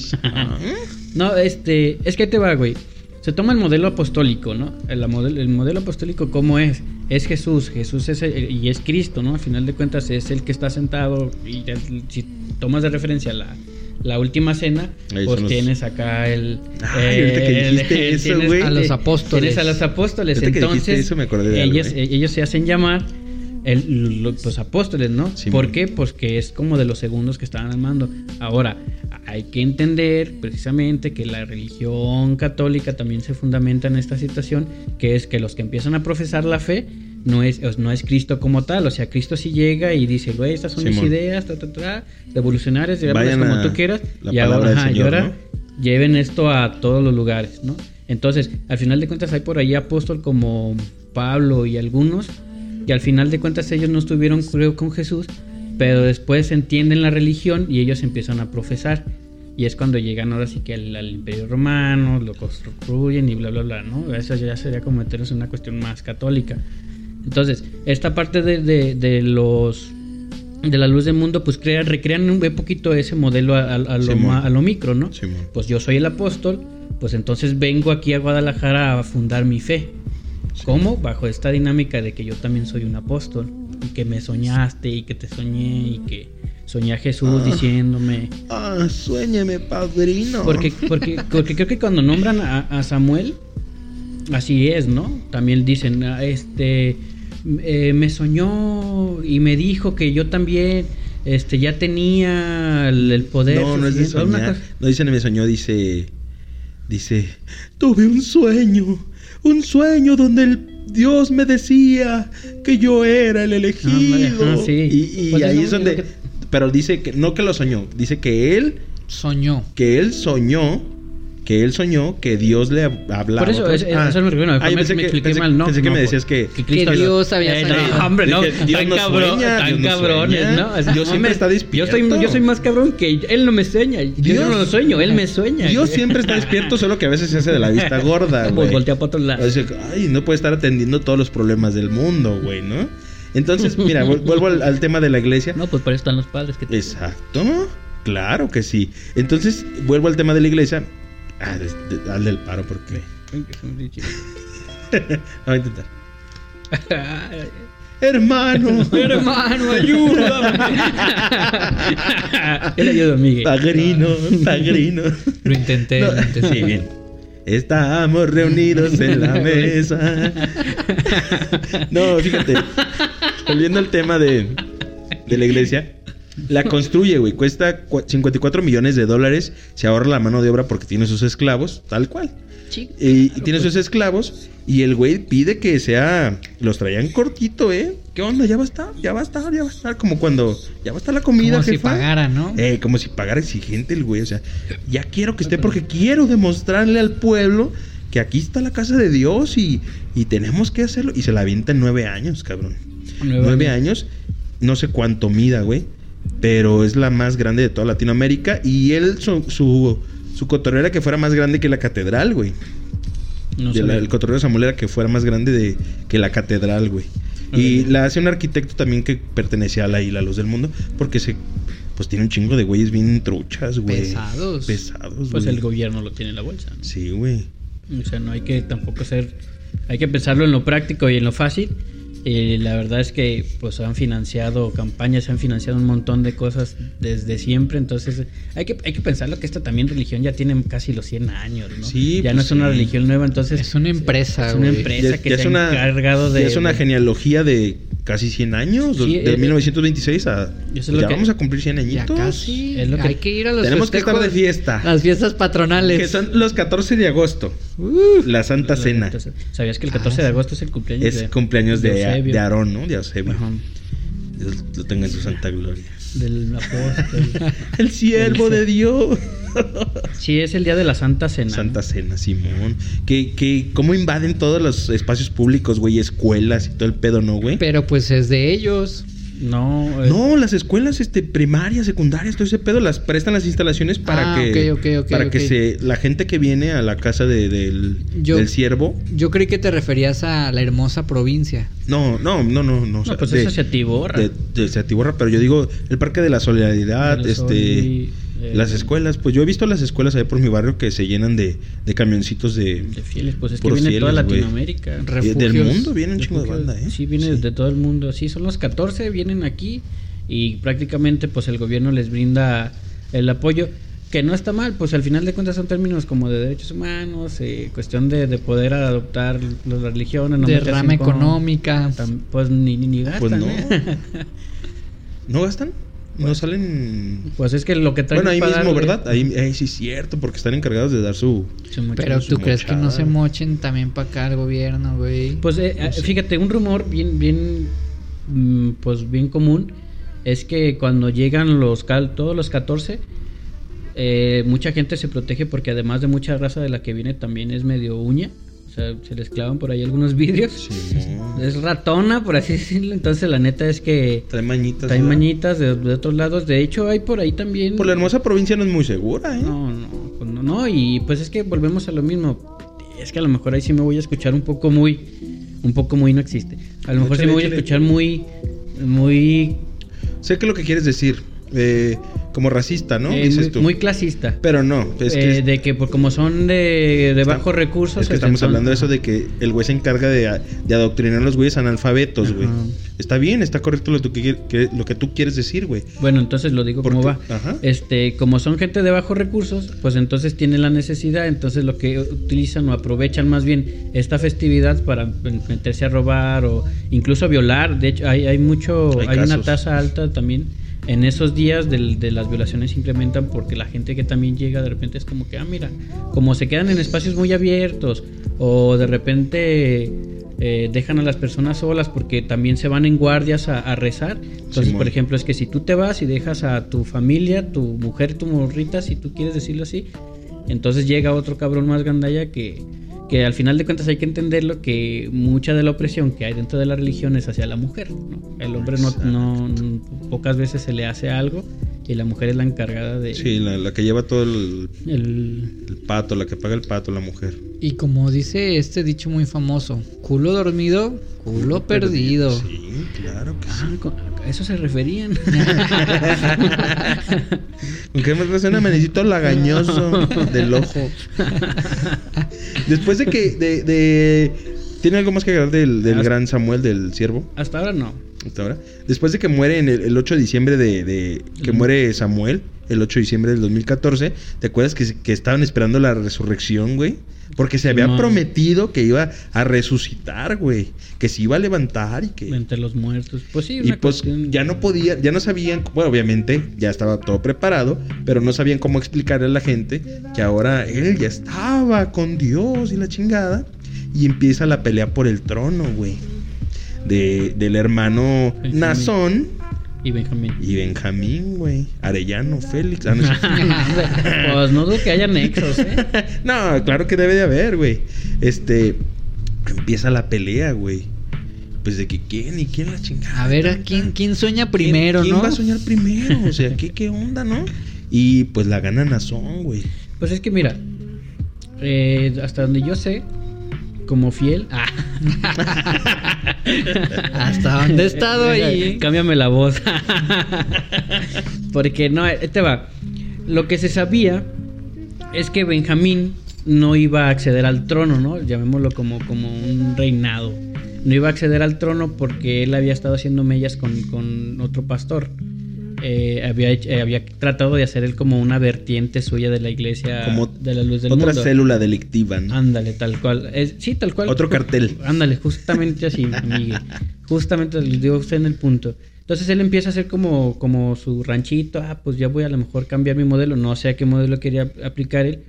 C: No, este, es que ahí te va, güey. Se toma el modelo apostólico, ¿no? El, modelo, el modelo apostólico, ¿cómo es? Es Jesús, Jesús es el- y es Cristo, ¿no? Al final de cuentas es el que está sentado y si tomas de referencia la, la última cena,
B: Ahí
C: pues
B: los-
C: tienes acá el...
B: Ay, ahorita que dijiste eso,
C: tienes-
B: güey.
D: A los apóstoles.
C: Tienes a los apóstoles,
B: Ahorita que
C: entonces
B: eso me acordé de algo,
C: ellos,
B: ¿eh?
C: ellos se hacen llamar el- los apóstoles, ¿no?
B: Sí,
C: ¿Por qué? Porque es como de los segundos que estaban al mando. Ahora, hay que entender precisamente que la religión católica también se fundamenta en esta situación, que es que los que empiezan a profesar la fe no es, no es Cristo como tal, o sea, Cristo sí llega y dice, güey, estas son mis
B: Simón.
C: ideas, ta, ta, ta, revolucionarias, como tú quieras, y ahora, ajá, y
B: Señor,
C: ahora
B: ¿no?
C: lleven esto a todos los lugares, ¿no? Entonces, al final de cuentas hay por ahí apóstol como Pablo y algunos, y al final de cuentas ellos no estuvieron, creo, con Jesús, pero después entienden la religión y ellos empiezan a profesar. Y es cuando llegan ahora sí que al, al Imperio Romano, lo construyen y bla, bla, bla, ¿no? Eso ya sería como meternos en una cuestión más católica. Entonces, esta parte de, de- de los de la luz del mundo, pues crea, recrean un poquito ese modelo a, a- a lo, ma- a lo micro, ¿no?
B: Simón.
C: Pues yo soy el apóstol, pues entonces vengo aquí a Guadalajara a fundar mi fe. ¿Cómo? Bajo esta dinámica de que yo también soy un apóstol y que me soñaste y que te soñé y que soñé a Jesús
B: Ah.
C: diciéndome.
B: Ah, sueñeme, padrino.
C: Porque, porque, <laughs> porque creo que cuando nombran a, a Samuel, así es, ¿no? También dicen, ah, este, eh, me soñó y me dijo que yo también, este, ya tenía el, el poder.
B: No, no es de soñar. No dice ni me soñó, dice. Dice. Tuve un sueño. Un sueño donde el Dios me decía que yo era el elegido.
C: Ajá, sí.
B: Y, y
C: Pues
B: ahí es donde. Pero dice que no que lo soñó. Dice que él.
D: Soñó.
B: Que él soñó. Que él soñó que Dios le hablaba.
C: Por eso, es, es-
B: Ah.
C: eso me refiero.
B: Ah,
C: me,
B: yo pensé
C: me
B: que-
C: expliqué
B: pensé-
C: mal, ¿no?
B: pensé que
C: no,
B: me decías que-
D: Dios había
C: Eh,
D: soñado.
C: no, hombre, no.
B: Dije, Dios
C: tan
B: no
C: cabrón,
B: sueña,
C: tan
B: Dios no
C: cabrones,
B: sueña.
C: ¿no?
B: Dios siempre está
C: Yo soy,
B: despierto.
C: yo soy más cabrón que él no me sueña. Yo
B: Dios-
C: no lo sueño, él me sueña.
B: Dios siempre está despierto, solo que a veces se hace de la vista gorda, <laughs>
C: Pues
B: güey.
C: voltea para otro lado.
B: O sea, ay, no puede estar atendiendo todos los problemas del mundo, güey, ¿no? Entonces, mira, <laughs> vuel- vuelvo al, al tema de la iglesia.
C: No, pues por eso están los padres que te...
B: Exacto. Claro que sí. Entonces, vuelvo al tema de la iglesia. Ah, dale el paro porque. <laughs> Voy a intentar. <laughs> Hermano.
C: Hermano, ayúdame. <laughs> Él ayuda, Miguel.
B: Pagrino, pagrino.
D: Lo intenté,
B: No,
D: lo intenté.
B: sí, bien. Estamos reunidos en la mesa. No, fíjate. Volviendo al tema de, de la iglesia. La <laughs> construye, güey. Cuesta cua- 54 millones de dólares. Se ahorra la mano de obra porque tiene sus esclavos, tal cual.
C: Sí.
B: Y, y
C: claro,
B: tiene sus esclavos. Y el güey pide que sea. Los traían cortito, ¿eh? ¿Qué onda? Ya va a estar, ya va a estar, ya va a estar. Como cuando. Ya va a estar la comida,
D: Como si pagara, ¿no?
B: Eh, como si pagara exigente el güey. O sea, ya quiero que esté porque quiero demostrarle al pueblo que aquí está la casa de Dios y, y tenemos que hacerlo. Y se la avienta en nueve años, cabrón.
C: Nueve años.
B: No sé cuánto mida, güey. Pero es la más grande de toda Latinoamérica. Y él, su, su, su cotorreo era que fuera más grande que la catedral, güey.
C: No
B: De la- el cotorreo de Samuel era que fuera más grande de, que la catedral, güey. Y la hace un arquitecto también que pertenecía a la isla Luz del Mundo. Porque se. Pues tiene un chingo de güeyes bien truchas, güey.
D: Pesados.
B: Pesados,
C: Pues
B: güey.
C: el gobierno lo tiene en la bolsa. ¿no?
B: Sí, güey.
C: O sea, no hay que tampoco ser... Hay que pensarlo en lo práctico y en lo fácil. Eh, la verdad es que pues han financiado campañas, se han financiado un montón de cosas desde siempre. Entonces hay que, hay que pensarlo que esta también religión ya tiene casi los 100 años, ¿no?
B: Sí,
C: ya
B: pues
C: no es una
B: sí.
C: religión nueva, entonces...
D: Es una empresa,
C: Es una empresa
B: Ya-
C: que
B: ya
C: se
B: es
C: ha encargado de...
B: Ya es una
C: de-
B: genealogía de casi 100 años.
C: Sí,
B: de
C: eh,
B: 1926 a. pues
C: lo
B: ya
C: que-
B: vamos a cumplir 100
D: Ya
B: añitos.
D: casi.
C: Es lo que-
D: Hay que ir a los
B: Tenemos que estar de
D: festejos,
B: fiesta.
D: Las fiestas patronales.
B: Que son los 14 de agosto. la Santa
C: la-
B: Cena.
C: entonces, ¿Sabías que el 14 de agosto es el cumpleaños
B: Es
C: de-
B: cumpleaños de,
C: Eusebio?
B: de Aarón, ¿no? De Eusebio.
C: Ajá.
B: Dios lo tenga en su santa gloria.
C: Del apóstol. <laughs>
B: El siervo de Dios.
C: sí, es el día de la Santa Cena.
B: Santa Cena, Simón. Que, que, ¿cómo invaden todos los espacios públicos, güey? Escuelas y todo el pedo, ¿no, güey?
D: Pero pues es de ellos.
C: No, eh,
B: No, las escuelas este, primarias, secundarias, todo ese pedo, las prestan las instalaciones para
D: Ah,
B: que, para que se, la gente que viene a la casa de- del,
D: Yo-
B: del siervo.
D: Yo creí que te referías a la hermosa provincia.
B: No, no, no, no, no.
C: no, pues
B: de-
C: eso se atiborra.
B: de, de- se atiborra, pero yo digo, el Parque de la Solidaridad,
C: El
B: este,
C: eh,
B: las escuelas, pues yo he visto las escuelas ahí por mi barrio que se llenan de, de camioncitos de,
C: De fieles, pues es que viene toda
B: fieles, güey.
C: Latinoamérica.
B: Y del mundo, viene un chingo de banda, ¿eh?
C: Sí, viene de todo el mundo. Sí, son los 14, vienen aquí y prácticamente pues el gobierno les brinda el apoyo. Que no está mal, pues al final de cuentas son términos como de derechos humanos, eh, cuestión de, de poder adoptar las religiones, no
D: Derrama
C: con-
D: económica.
C: Pues ni, ni, ni gastan.
B: Pues no.
C: ¿eh? <laughs>
B: ¿No gastan? No salen...
C: Pues es que lo que traen
B: Bueno, ahí mismo,
C: darle-
B: ¿verdad? Ahí, ahí sí es cierto, porque están encargados de dar su...
C: Mucho.
D: Pero
B: su
D: tú crees que no se mochen también para acá el gobierno, güey.
C: Pues eh, eh, fíjate, un rumor bien, bien, mm, pues bien común es que cuando llegan los cal todos los 14, eh, mucha gente se protege porque además de mucha raza de la que viene también es medio uña. Sea, se les clavan por ahí algunos vidrios.
B: Simón.
C: Es ratona, por así decirlo. Entonces la neta es que
B: Trae mañitas. ¿verdad?
C: mañitas de, de otros lados. De hecho, hay por ahí también...
B: Por la hermosa provincia no es muy segura, ¿eh?
C: No, no, pues no, no, y pues es que volvemos a lo mismo. Es que a lo mejor ahí sí me voy a escuchar un poco muy, un poco muy no existe. A lo mejor sí me voy a escuchar muy, muy,
B: Sé que lo que quieres decir. eh, como racista, ¿no?
C: eh,
B: Dices
C: muy,
B: tú.
C: muy clasista.
B: Pero no, es que...
C: Eh,
B: es-
C: de que por como son de, de bajos recursos.
B: Es que estamos hablando de eso de que el güey se encarga de, de adoctrinar a los güeyes analfabetos, güey. Está bien, está correcto lo, que que, lo que tú quieres decir, güey.
C: Bueno, entonces lo digo como va.
B: ajá.
C: Este, como son gente de bajos recursos, pues entonces tienen la necesidad, entonces lo que utilizan o aprovechan más bien esta festividad para meterse a robar o incluso violar. De hecho, hay, hay mucho,
B: Hay
C: hay, una tasa alta también. En esos días de, las violaciones se incrementan porque la gente que también llega de repente es como que, ah, mira, como se quedan en espacios muy abiertos o de repente eh, dejan a las personas solas porque también se van en guardias a, a rezar. Entonces, por ejemplo, es que si tú te vas y dejas a tu familia, tu mujer, tu morrita, si tú quieres decirlo así, entonces llega otro cabrón más gandalla que, que al final de cuentas hay que entenderlo que mucha de la opresión que hay dentro de la religión es hacia la mujer. ¿no? El hombre no,
B: Exacto.
C: no, pocas veces se le hace algo y la mujer es la encargada de
B: Sí, la, la que lleva todo el,
C: el
B: el pato, la que paga el pato, la mujer.
D: Y como dice este dicho muy famoso, culo dormido, culo perdido.
B: Sí, claro que sí.
C: Ah, a eso se referían. <laughs>
B: ¿Con qué me resuena manecito lagañoso del ojo? Después de que. De, de- ¿Tiene algo más que agregar del, del
C: Hasta-
B: gran Samuel, del siervo?
C: Hasta ahora no.
B: Hasta ahora. Después de que muere en el, el 8 de diciembre de, de- que muere Samuel, el 8 de diciembre del 2014, ¿te acuerdas que, que estaban esperando la resurrección, güey? Porque se había prometido que iba a resucitar, güey. Que se iba a levantar y que...
C: Entre los muertos. Pues sí,
B: Y pues
C: cuestión-
B: ya no podía, ya no sabían, bueno, obviamente ya estaba todo preparado, pero no sabían cómo explicarle a la gente que ahora él ya estaba con Dios y la chingada. Y empieza la pelea por el trono, güey. De, del hermano
C: Benjamín.
B: Nazón
C: Y Benjamín.
B: y Benjamín, güey. Arellano, <laughs> Félix. Ah, no, <laughs>
C: pues no dudo que haya nexos, ¿eh? <laughs>
B: No, claro que debe de haber, güey. Este, empieza la pelea, güey. Pues de que quién y quién la chingada.
D: A ver, ¿a quién, quién sueña
B: ¿Quién-
D: primero,
B: ¿Quién
D: no?
B: va a soñar primero? O sea, ¿qué, qué onda, no? Y pues la gana Nazón, güey.
C: Pues es que mira, eh, hasta donde yo sé, como fiel. Ah. <laughs>
D: Hasta dónde he estado ahí.
C: Cámbiame la voz. Porque no, eh, te va. Lo que se sabía es que Benjamín no iba a acceder al trono, ¿no? Llamémoslo como, como un reinado. No iba a acceder al trono porque él había estado haciendo mellas con, con otro pastor. Eh, había, eh, había tratado de hacer él como una vertiente suya de la iglesia
B: Como
C: de la luz del
B: Otra
C: mundo.
B: célula delictiva, ¿no?
C: Ándale, tal cual. Es- sí, tal cual.
B: Otro cartel.
C: Ándale, justamente así. <laughs> Justamente les digo a usted en el punto. Entonces él empieza a hacer como, como su ranchito. Ah, pues ya voy a lo mejor cambiar mi modelo. No sé a qué modelo quería aplicar él.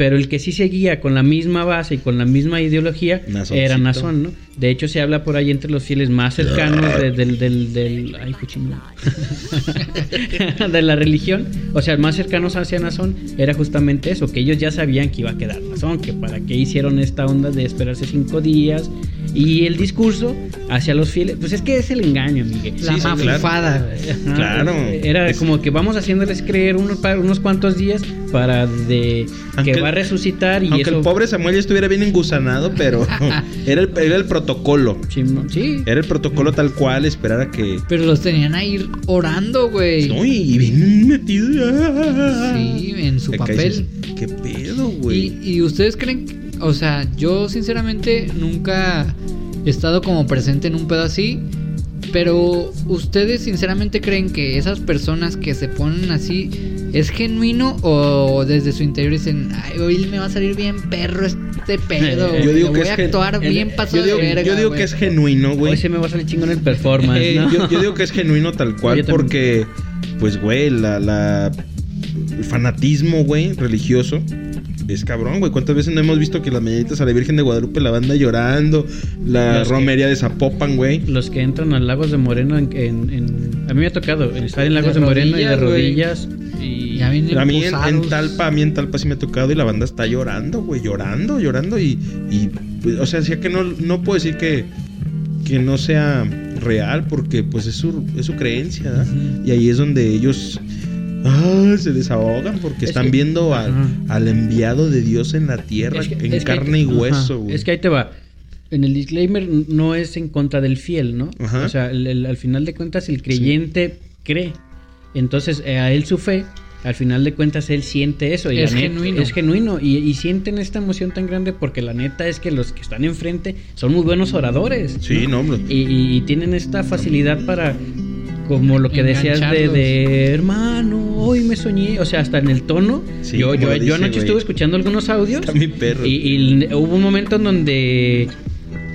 C: Pero el que sí seguía con la misma base y con la misma ideología
B: Nazoncito.
C: era Nazón, ¿no? De hecho, se habla por ahí entre los fieles más cercanos de- del, del, del- Ay, <laughs> de la religión. O sea, más cercanos hacia Nazón era justamente eso, que ellos ya sabían que iba a quedar Nazón, que para qué hicieron esta onda de esperarse cinco días. Y el discurso hacia los fieles, pues es que es el engaño, Miguel.
D: La
B: Sí,
D: mafufada.
B: Claro.
C: Era como que vamos haciéndoles creer unos, unos cuantos días para de
B: Aunque-
C: que va a resucitar y
B: Aunque
C: eso.
B: el pobre Samuel ya estuviera bien engusanado, pero <laughs> <laughs> era el, era el protocolo.
C: Sí, sí.
B: Era el protocolo tal cual, esperar a que.
D: Pero los tenían ahí orando, güey.
B: No, y bien metido.
D: Sí, en su papel.
B: dices, ¿Qué pedo, güey?
D: Y, y ustedes creen, o sea, yo sinceramente nunca he estado como presente en un pedo así, pero ustedes sinceramente creen que esas personas que se ponen así es genuino o desde su interior dicen, ay, hoy me va a salir bien perro este pedo,
C: Yo
D: güey,
B: digo que
D: voy
B: es
D: a actuar bien
B: Yo
D: pasado
B: digo,
D: de verga,
B: yo digo
D: güey".
B: que es genuino, güey.
C: Hoy se me va a salir chingón el performance,
B: Eh,
C: ¿no?
B: yo, yo digo que es genuino tal cual
C: Yo también.
B: porque, pues, güey, la, la- el fanatismo, güey, religioso. Es cabrón, güey. ¿Cuántas veces no hemos visto que las mañanitas a la Virgen de Guadalupe la banda llorando? La
C: Los que-
B: romería de Zapopan, güey.
C: Los que entran a Lagos de Moreno en, en- en- a mí me ha tocado estar en Lagos
D: De
C: de, Moreno y de
D: rodillas, güey. Ya vienen
B: A mí en. Talpa, a mí en Talpa sí me ha tocado y la banda está llorando, güey, llorando, llorando y, y pues, o sea, sí que no, no puedo decir que, que no sea real porque pues es su, es su creencia, ¿verdad? Y ahí es donde ellos ah, se desahogan porque
C: Es
B: están
C: que-
B: viendo al, al enviado de Dios en la tierra,
C: Es que-
B: en carne y hueso, güey.
C: Es que ahí te va. En el disclaimer no es en contra del fiel, ¿no?
B: Ajá.
C: O sea, el- el- al final de cuentas el creyente cree. Entonces, eh, a él su fe, al final de cuentas él siente eso. Y
D: Es
C: la neta-
D: genuino.
C: Es genuino. Y, y sienten esta emoción tan grande porque la neta es que los que están enfrente son muy buenos oradores.
B: Sí, no, hombre.
C: Y, y- y tienen esta facilidad para, como lo que decías de, hermano, hoy me soñé, o sea, hasta en el tono.
B: Sí,
C: yo, anoche estuve escuchando algunos audios.
B: Está mi perro.
C: Y, y hubo un momento en donde...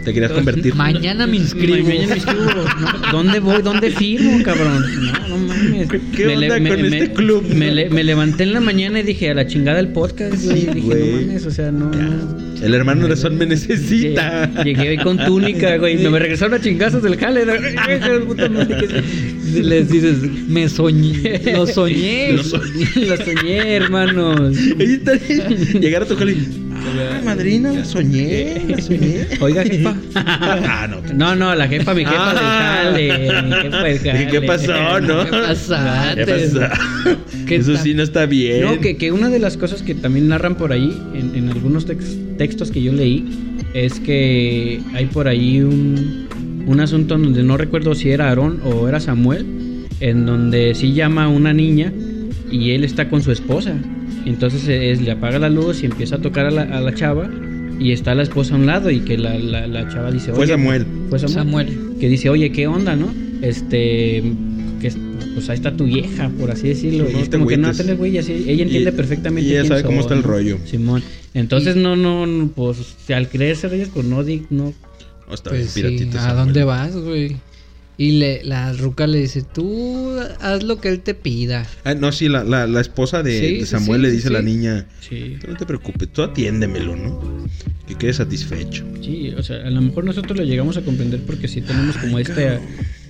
B: Te querías <laughs> convertir.
D: Mañana me inscribo.
C: Mañana me inscribo. No, ¿Dónde voy? ¿Dónde firmo, cabrón? No, no mames.
B: ¿Qué- qué onda con este club,
C: Me, le- me levanté en la mañana y dije, a la chingada el podcast, güey.
B: Sí,
C: dije,
B: güey.
C: no mames, o sea, no...
B: El hermano Razón me necesita.
C: Llegué, llegué hoy con túnica, güey. Me regresaron a chingazos del jale.
D: Les dices, me soñé, lo soñé.
B: Lo soñé. <laughs>
C: Lo soñé, hermanos.
B: Llegar a tu jale Ah, madrina, la soñé, la soñé. <laughs>
C: Oiga, jefa.
B: Ah, no.
C: No, no, la jefa, mi jefa
B: Ah.
C: del jale. Mi jefa del
B: Dije,
C: jale.
B: ¿Qué pasó, no?
D: ¿Qué pasaste?
B: ¿Qué pasó?
D: ¿Qué
B: Eso sí no está bien.
C: No, que, que una de las cosas que también narran por ahí, en, en algunos tex- textos que yo leí, es que hay por ahí un, un asunto donde no recuerdo si era Aarón o era Samuel, en donde sí llama a una niña y él está con su esposa. Entonces es- le apaga la luz y empieza a tocar a la, a la chava y está la esposa a un lado y que la, la- la chava dice...
B: Fue
C: "Oye,
B: Samuel.
C: Fue Samuel.
D: Samuel.
C: Que dice, oye, ¿qué onda, no? este, que es- pues ahí está tu vieja, por así decirlo.
B: No
C: y es como que no tener güey, así, ella entiende
B: Y-
C: perfectamente.
B: y ella
C: quién
B: sabe cómo está el
C: ¿no?
B: rollo.
C: Simón. Entonces no, no, no, pues al creerse reyes, pues no, di- no
B: No, está
D: Pues sí,
B: piratita
D: ¿a
B: Samuel.
D: dónde vas, güey? Y le, la ruca le dice, tú haz lo que él te pida.
B: Ah, no, sí, la, la, la esposa de,
D: Sí,
B: de
D: sí,
B: Samuel
D: sí,
B: le
D: sí,
B: dice a la
D: sí.
B: niña,
C: Sí,
B: "Tú no te preocupes, tú atiéndemelo, ¿no? Que quede satisfecho.
C: sí, o sea, a lo mejor nosotros lo llegamos a comprender porque sí tenemos como este,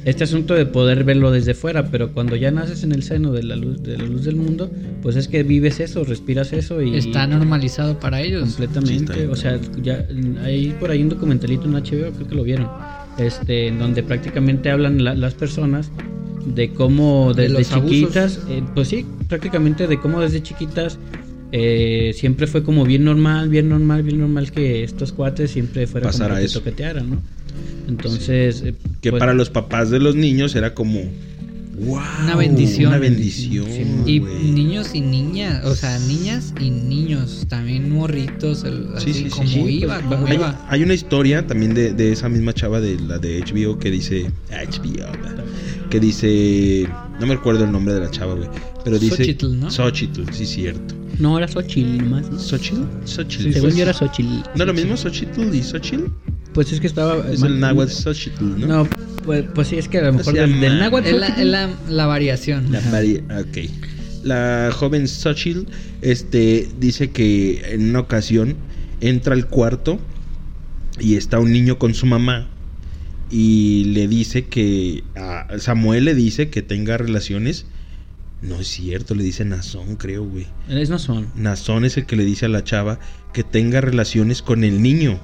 C: este asunto de poder verlo desde fuera, pero cuando ya naces en el seno de la luz, de la luz del mundo, pues es que vives eso, respiras eso y
D: Está normalizado para ellos.
C: Completamente, o sea, ya hay por ahí un documentalito en HBO, creo que lo vieron, este, en donde prácticamente hablan la- las personas de cómo
D: De
C: desde
D: los abusos.
C: chiquitas, eh, pues sí, prácticamente de cómo desde chiquitas eh, siempre fue como bien normal, bien normal, bien normal que estos cuates siempre fuera
B: Pasara
C: como que te
B: eso.
C: toquetearan, ¿no? Entonces, eh,
B: Que
C: pues,
B: para los papás de los niños era como, wow.
D: Una bendición.
B: Una bendición.
C: Sí,
D: Y niños y niñas, o sea, niñas y niños, también morritos, el-
B: Sí,
D: así
B: sí, sí,
D: como
B: sí,
D: iba,
C: pues,
D: como
B: Hay,
D: iba.
B: hay una historia también de, de esa misma chava de la de HBO que dice HBO que dice no me recuerdo el nombre de la chava güey pero dice
D: Xochitl, ¿no?
B: Xochitl, sí cierto
C: no era Xochitl nomás, ¿no?
B: Xochitl Xochitl
C: Según
B: pues,
C: yo era Xochitl.
B: no es lo mismo Xochitl y Xochitl
C: Pues es que estaba
B: es el náhuatl Xochitl ¿no?
C: No, pues, pues sí, es que a lo
B: ¿Cómo
C: mejor del, del náhuatl
D: Es la, es la, la variación.
B: La Mari- ok. La joven Xochitl este, dice que en una ocasión entra al cuarto y está un niño con su mamá y le dice que a Samuel le dice que tenga relaciones. No es cierto, le dice Nazón, creo, güey.
C: Es no son.
B: Nazón es el que le dice a la chava que tenga relaciones con el niño.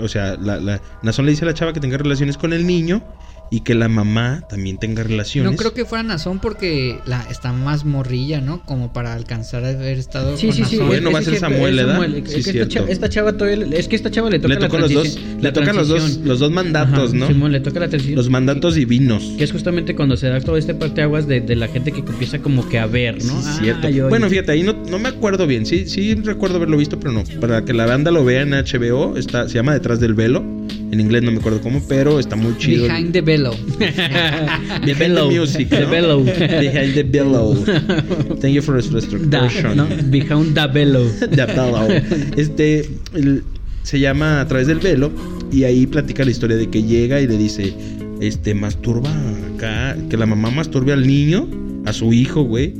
B: O sea, la, la, le dice a la chava que tenga relaciones con el niño y que la mamá también tenga relaciones.
D: No creo que fuera Nazón porque la, está más morrilla, ¿no? Como para alcanzar a haber estado
C: Sí,
D: con
C: sí, sí.
D: Nazón.
B: Bueno,
C: es-
B: va a
C: es
B: ser Samuel,
C: es
B: ¿verdad?
C: Samuel.
B: Sí,
C: Es que esta
B: cierto.
C: chava, esta chava todavía, es que esta chava le toca
B: le
C: la
B: tocan los dos, le tocan los dos, los dos mandatos,
C: Ajá,
B: ¿no?
C: Simón, le toca la transición.
B: Los mandatos divinos.
C: Que es justamente cuando se da todo este parteaguas de, de la gente que empieza como que a ver, ¿no?
B: Sí,
C: Ah,
B: cierto.
C: yo-
B: bueno, fíjate, ahí no, no me acuerdo bien. Sí, sí recuerdo haberlo visto, pero no. Para que la banda lo vea en HBO, está, se llama Detrás del Velo. En inglés no me acuerdo cómo, pero está muy chido.
D: Behind the Bellow.
B: Behind <laughs>
C: Bellow.
B: the music,
C: The bellow.
B: Behind the bellow. <laughs> Thank you for the.
C: ¿no? Behind <laughs> the bellow.
B: The bellow. Este el- se llama A través del velo y ahí platica la historia de que llega y le dice, este, masturba acá, que la mamá masturbe al niño, a su hijo, güey.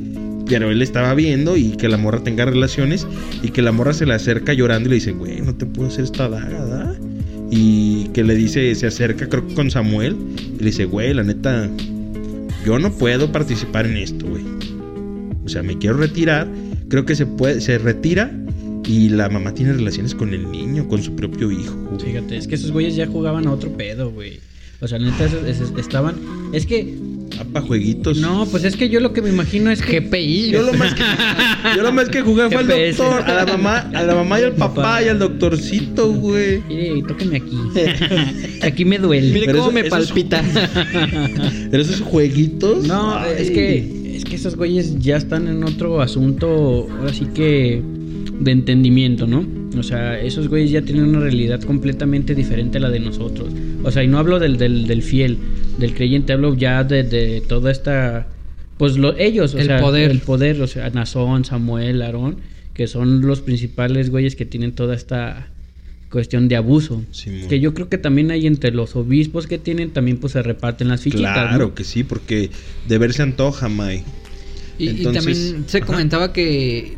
B: Pero él estaba viendo y que la morra tenga relaciones y que la morra se le acerca llorando y le dice, güey, no te puedo hacer esta daga, ¿da? Y que le dice, se acerca creo que con Samuel y le dice, güey, la neta, yo no puedo participar en esto, güey. O sea, me quiero retirar. Creo que se puede, se retira y la mamá tiene relaciones con el niño, con su propio hijo.
C: Fíjate, es que esos güeyes ya jugaban a otro pedo, güey. O sea, neta, estaban. Es que.
B: Ah, pa' jueguitos.
C: No, pues es que yo lo que me imagino es que.
D: GPI.
B: Yo lo más que, yo lo más que jugué fue al doctor, a la mamá, a la mamá y al papá
C: Papá.
B: y al doctorcito, güey.
C: Mire, tóqueme aquí. <laughs> aquí me duele.
D: Mire
B: Pero
D: cómo
B: eso-
D: me palpita. <laughs>
B: Pero esos jueguitos.
C: No,
B: ay.
C: es que es que esos güeyes ya están en otro asunto, ahora sí que de entendimiento, ¿no? O sea, esos güeyes ya tienen una realidad completamente diferente a la de nosotros. O sea, y no hablo del, del, del fiel, del creyente, hablo ya de, de toda esta... Pues lo, ellos, o
D: El
C: sea,
D: poder.
C: el poder, o sea, Nazón, Samuel, Aarón, que son los principales güeyes que tienen toda esta cuestión de abuso.
B: Simón.
C: Que yo creo que también hay entre los obispos que tienen, también pues se reparten las fichitas.
B: Claro
C: ¿no?
B: que sí, porque de ver se antoja, May.
D: Y, también se
B: ajá.
D: comentaba que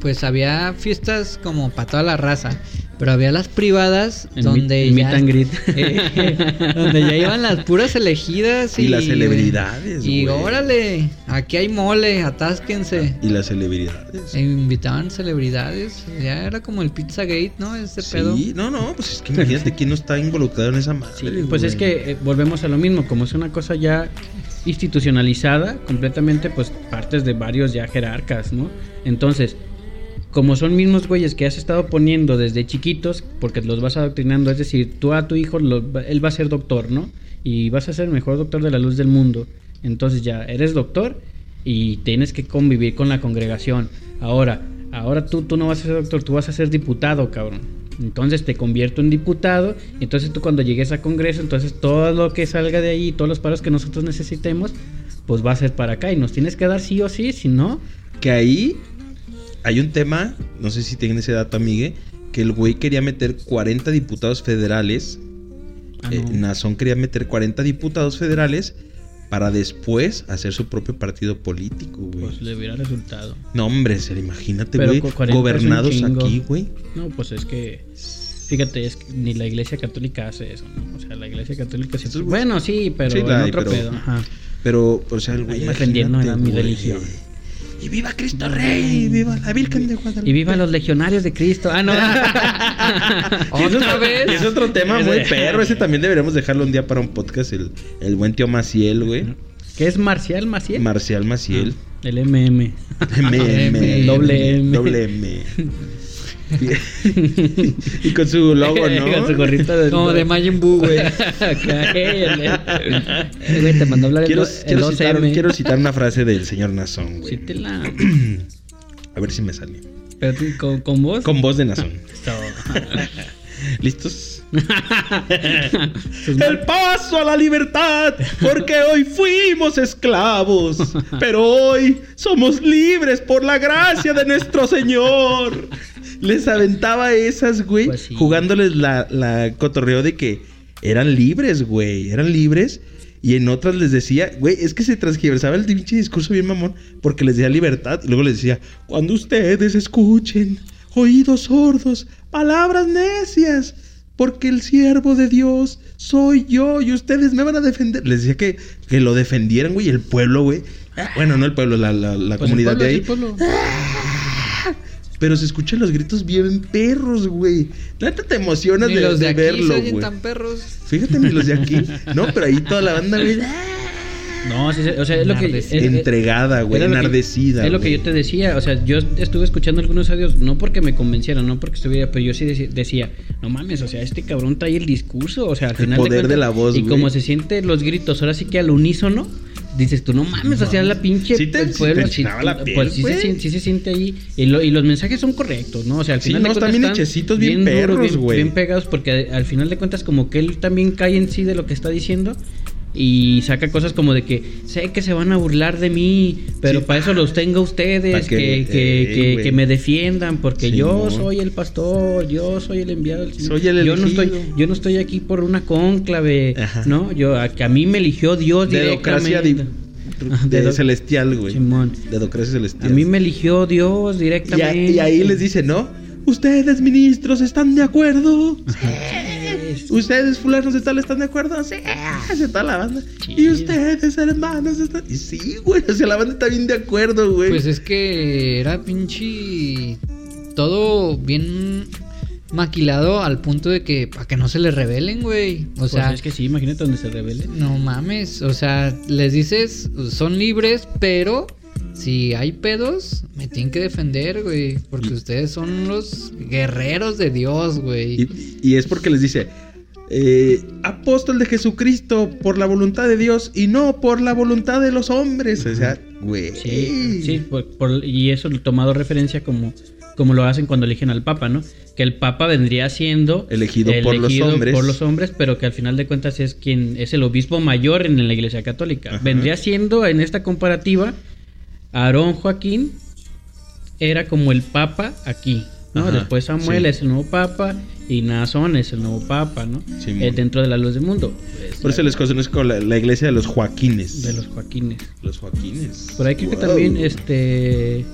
D: pues había fiestas como para toda la raza, pero había las privadas
C: El
D: donde
C: meet-
D: ya. <laughs> Eh, donde ya iban las puras elegidas y,
B: Y las celebridades,
D: Y órale, aquí hay mole, atásquense.
B: Y las celebridades.
D: E invitaban celebridades, ya era como el Pizzagate, ¿no? Ese pedo.
B: Sí, no, no, pues es que imagínate quién no está involucrado en esa madre.
C: Sí, pues es que eh, volvemos a lo mismo, como es una cosa ya institucionalizada, completamente, pues partes de varios ya jerarcas, ¿no? Entonces, como son mismos güeyes que has estado poniendo desde chiquitos, porque los vas adoctrinando, es decir, tú a tu hijo, lo- él va a ser doctor, ¿no? Y vas a ser el mejor doctor de la luz del mundo. Entonces ya eres doctor y tienes que convivir con la congregación. Ahora, ahora tú, tú no vas a ser doctor, tú vas a ser diputado, cabrón. Entonces te convierto en diputado. Entonces tú cuando llegues a Congreso, entonces todo lo que salga de ahí, todos los paros que nosotros necesitemos, pues va a ser para acá. Y nos tienes que dar sí o sí, si no,
B: Que ahí hay un tema, no sé si tienen ese dato, amigue, que el güey quería meter 40 diputados federales.
C: Ah,
B: eh,
C: no.
B: Nazón quería meter 40 diputados federales para después hacer su propio partido político, güey.
C: pues le hubiera resultado.
B: No, hombre, se imagínate,
C: Pero
B: güey.
C: con 40 es un
B: Gobernados aquí, güey.
C: No, pues es que. Fíjate, es que ni la iglesia católica hace eso, ¿no? O sea, la iglesia católica
B: es-
C: Bueno, sí, pero
B: Sí,
C: en
B: hay,
C: otro
B: pero-
C: pedo. Ajá.
B: Pero, o sea, el güey.
C: Defendiendo mi religión.
B: Y viva Cristo Rey, viva la Virgen de Guadalupe.
C: Y viva los legionarios de Cristo. Ah, no. <laughs> <laughs>
D: ¿Otra
B: otro-
D: vez?
B: Es otro tema muy perro. Ese también deberíamos dejarlo un día para un podcast. El, el buen tío Maciel, güey.
C: ¿Qué es Marcial Maciel?
B: Marcial Maciel.
C: El MM.
B: M, M, <laughs>
C: Doble M.
B: Doble M. <laughs> y con su logo, <laughs> ¿no?
C: Con su gorrito de.
D: Como de Majin Buu, güey. <laughs>
C: Eh, güey, te mandó a hablar el,
B: Quiero,
C: el
B: quiero, citar,
C: 2M.
B: quiero citar una frase del señor Nazón, güey.
C: Sí te la-
B: A ver si me sale.
C: Pero tú, ¿con, con vos.
B: Con voz de Nazón. ¿Listos? <laughs> El paso a la libertad, porque hoy fuimos esclavos, pero hoy somos libres por la gracia de nuestro Señor. Les aventaba esas, güey,
C: Pues sí.
B: jugándoles la, la cotorreo de que eran libres, güey, eran libres. Y en otras les decía, güey, es que se transgiversaba el pinche discurso bien mamón, porque les decía libertad. Y luego les decía, cuando ustedes escuchen, oídos sordos, palabras necias, porque el siervo de Dios soy yo y ustedes me van a defender. Les decía que, que lo defendieran, güey, el pueblo, güey. Bueno, no el pueblo, la, la- la
C: Pues
B: comunidad
C: pueblo,
B: de ahí.
C: pueblo.
B: Pero se escuchan los gritos bien perros, güey. Neta te emocionas
D: Ni
B: de,
D: los de
B: de
D: aquí
B: verlo,
D: se oyen
B: güey.
D: tan perros.
B: Fíjate, ni los de aquí. <laughs> No, pero ahí toda la banda, güey.
C: No, sí, sí, o sea, es lo que. Es-
B: entregada, güey. Enardecida.
C: Es lo que yo te decía, o sea, yo estuve escuchando algunos audios, no porque me convencieran, no porque estuviera, pero yo sí decía, no mames, o sea, este cabrón trae el discurso, o sea, al
B: El
C: final
B: poder de
C: cuentas,
B: la voz,
C: Y
B: güey.
C: como se siente los gritos, ahora sí que al unísono, dices tú, no mames, o sea, la pinche
B: Sí te-
C: el
B: sí
C: pueblo,
B: te
C: sí,
B: la piel,
C: pues sí se, siente, sí se siente ahí, y, lo- y los mensajes son correctos, ¿no? O sea, al
B: Sí,
C: final
B: no,
C: de
B: están bien hechecitos, bien
C: duros,
B: perros,
C: bien-
B: güey.
C: bien pegados, porque al final de cuentas como que él también cae en sí de lo que está diciendo. Y saca cosas como de que sé que se van a burlar de mí, pero
B: Sí.
C: para eso los tengo a ustedes, que,
B: que-
C: que,
B: eh,
C: que- me defiendan, porque yo soy el pastor, yo soy el enviado del Señor.
B: Soy el
C: yo no estoy, yo no estoy aquí por una cónclave,
B: Ajá.
C: ¿no? Yo a, que a mí me eligió Dios
B: Dedocracia
C: directamente. Ajá,
B: de
C: dedo-
B: celestial, güey.
C: Simón.
B: Dedocracia celestial.
C: A mí me eligió Dios
B: y,
C: directamente.
B: a- y ahí les dice, ¿no? Ustedes, ministros, ¿están de acuerdo?
C: Es-
B: ¿Ustedes, fulanos de tal, están de acuerdo? Sí, hace toda la banda. Y ustedes, hermanos, están... Y sí, güey, o sea, la banda está bien de acuerdo, güey.
D: Pues es que era pinche. Todo bien maquilado al punto de que para que no se le rebelen, güey. O
C: pues
D: sea,
C: es que sí, imagínate donde se revele.
D: no mames. O sea, les dices, son libres, pero si hay pedos, me tienen que defender, güey. Porque ustedes son los guerreros de Dios, güey.
B: Y, y es porque les dice, eh, apóstol de Jesucristo por la voluntad de Dios y no por la voluntad de los hombres. O sea, güey.
C: Sí, sí, por- por- y eso lo tomado referencia como, como lo hacen cuando eligen al Papa, ¿no? Que el Papa vendría siendo
B: Elegido por los hombres.
C: por los hombres, pero que al final de cuentas es quien es el obispo mayor en la Iglesia Católica.
B: Ajá.
C: Vendría siendo en esta comparativa Aarón Joaquín era como el Papa aquí, ¿no?
B: Ajá,
C: Después Samuel
B: sí.
C: es el nuevo Papa y Nazón es el nuevo Papa, ¿no?
B: Simón.
C: Eh, dentro de la luz del mundo. Es
B: Por eso les conoce como la, la iglesia de los Joaquines.
C: de los Joaquines.
B: Los Joaquines.
C: Por ahí creo que también, este,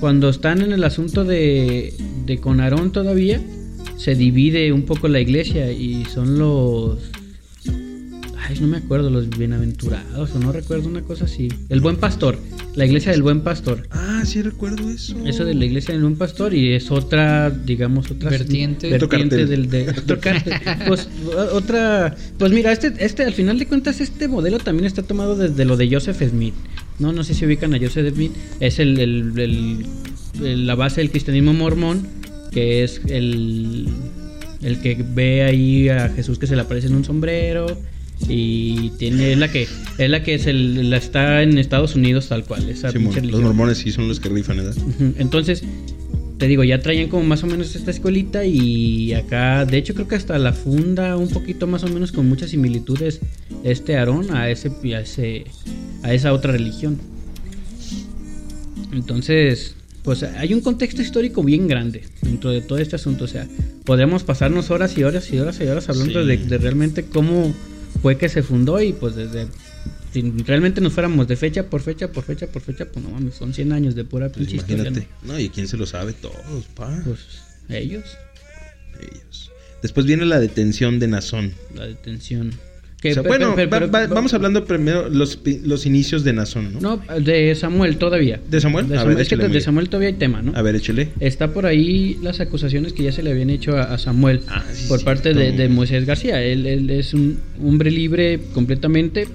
C: cuando están en el asunto de, de con Aarón todavía, se divide un poco la iglesia y son los, ay, no me acuerdo, los bienaventurados o no recuerdo una cosa así. El buen pastor, la iglesia del buen pastor.
B: Ah, sí recuerdo eso.
C: Eso de la iglesia del buen pastor y es otra, digamos, otra
D: Vertiente.
B: Otro
C: vertiente del de otro. Pues otra, pues mira, este este al final de cuentas este modelo también está tomado desde lo de Joseph Smith. No, no sé si ubican a Joseph Smith, es el, el- el- el- la base del cristianismo mormón, que es el el que ve ahí a Jesús que se le aparece en un sombrero y tiene es la que es la que es el, la está en Estados Unidos tal cual, esa
B: los mormones sí son los que rifan, ¿verdad?
C: Entonces, te digo, ya traían como más o menos esta escuelita y acá, de hecho creo que hasta la funda un poquito más o menos con muchas similitudes este Aarón a ese, a ese, a esa otra religión. Entonces, pues hay un contexto histórico bien grande dentro de todo este asunto. O sea, podríamos pasarnos horas y horas y horas y horas hablando
B: Sí.
C: de, de realmente cómo fue que se fundó y pues desde... Si realmente nos fuéramos de fecha por fecha por fecha por fecha, pues no mames, son 100 años de pura
B: Pues
C: pinche historia,
B: imagínate. No, y quién se lo sabe todos, pa.
C: ¿no? Pues ellos,
B: Ellos. Después viene la detención de Nazón.
C: la detención.
B: O sea, bueno,
C: pero-
B: va- vamos hablando primero los, los inicios de Nazón, ¿no?
C: No, de Samuel todavía.
B: ¿De Samuel?
C: De
B: A
C: Samuel.
B: ver,
C: es que de. Samuel todavía hay tema, ¿no?
B: A ver, échale.
C: Está por ahí las acusaciones que ya se le habían hecho a, a Samuel
B: Ah, sí,
C: por parte de, Moisés García. Él, él es un hombre libre completamente.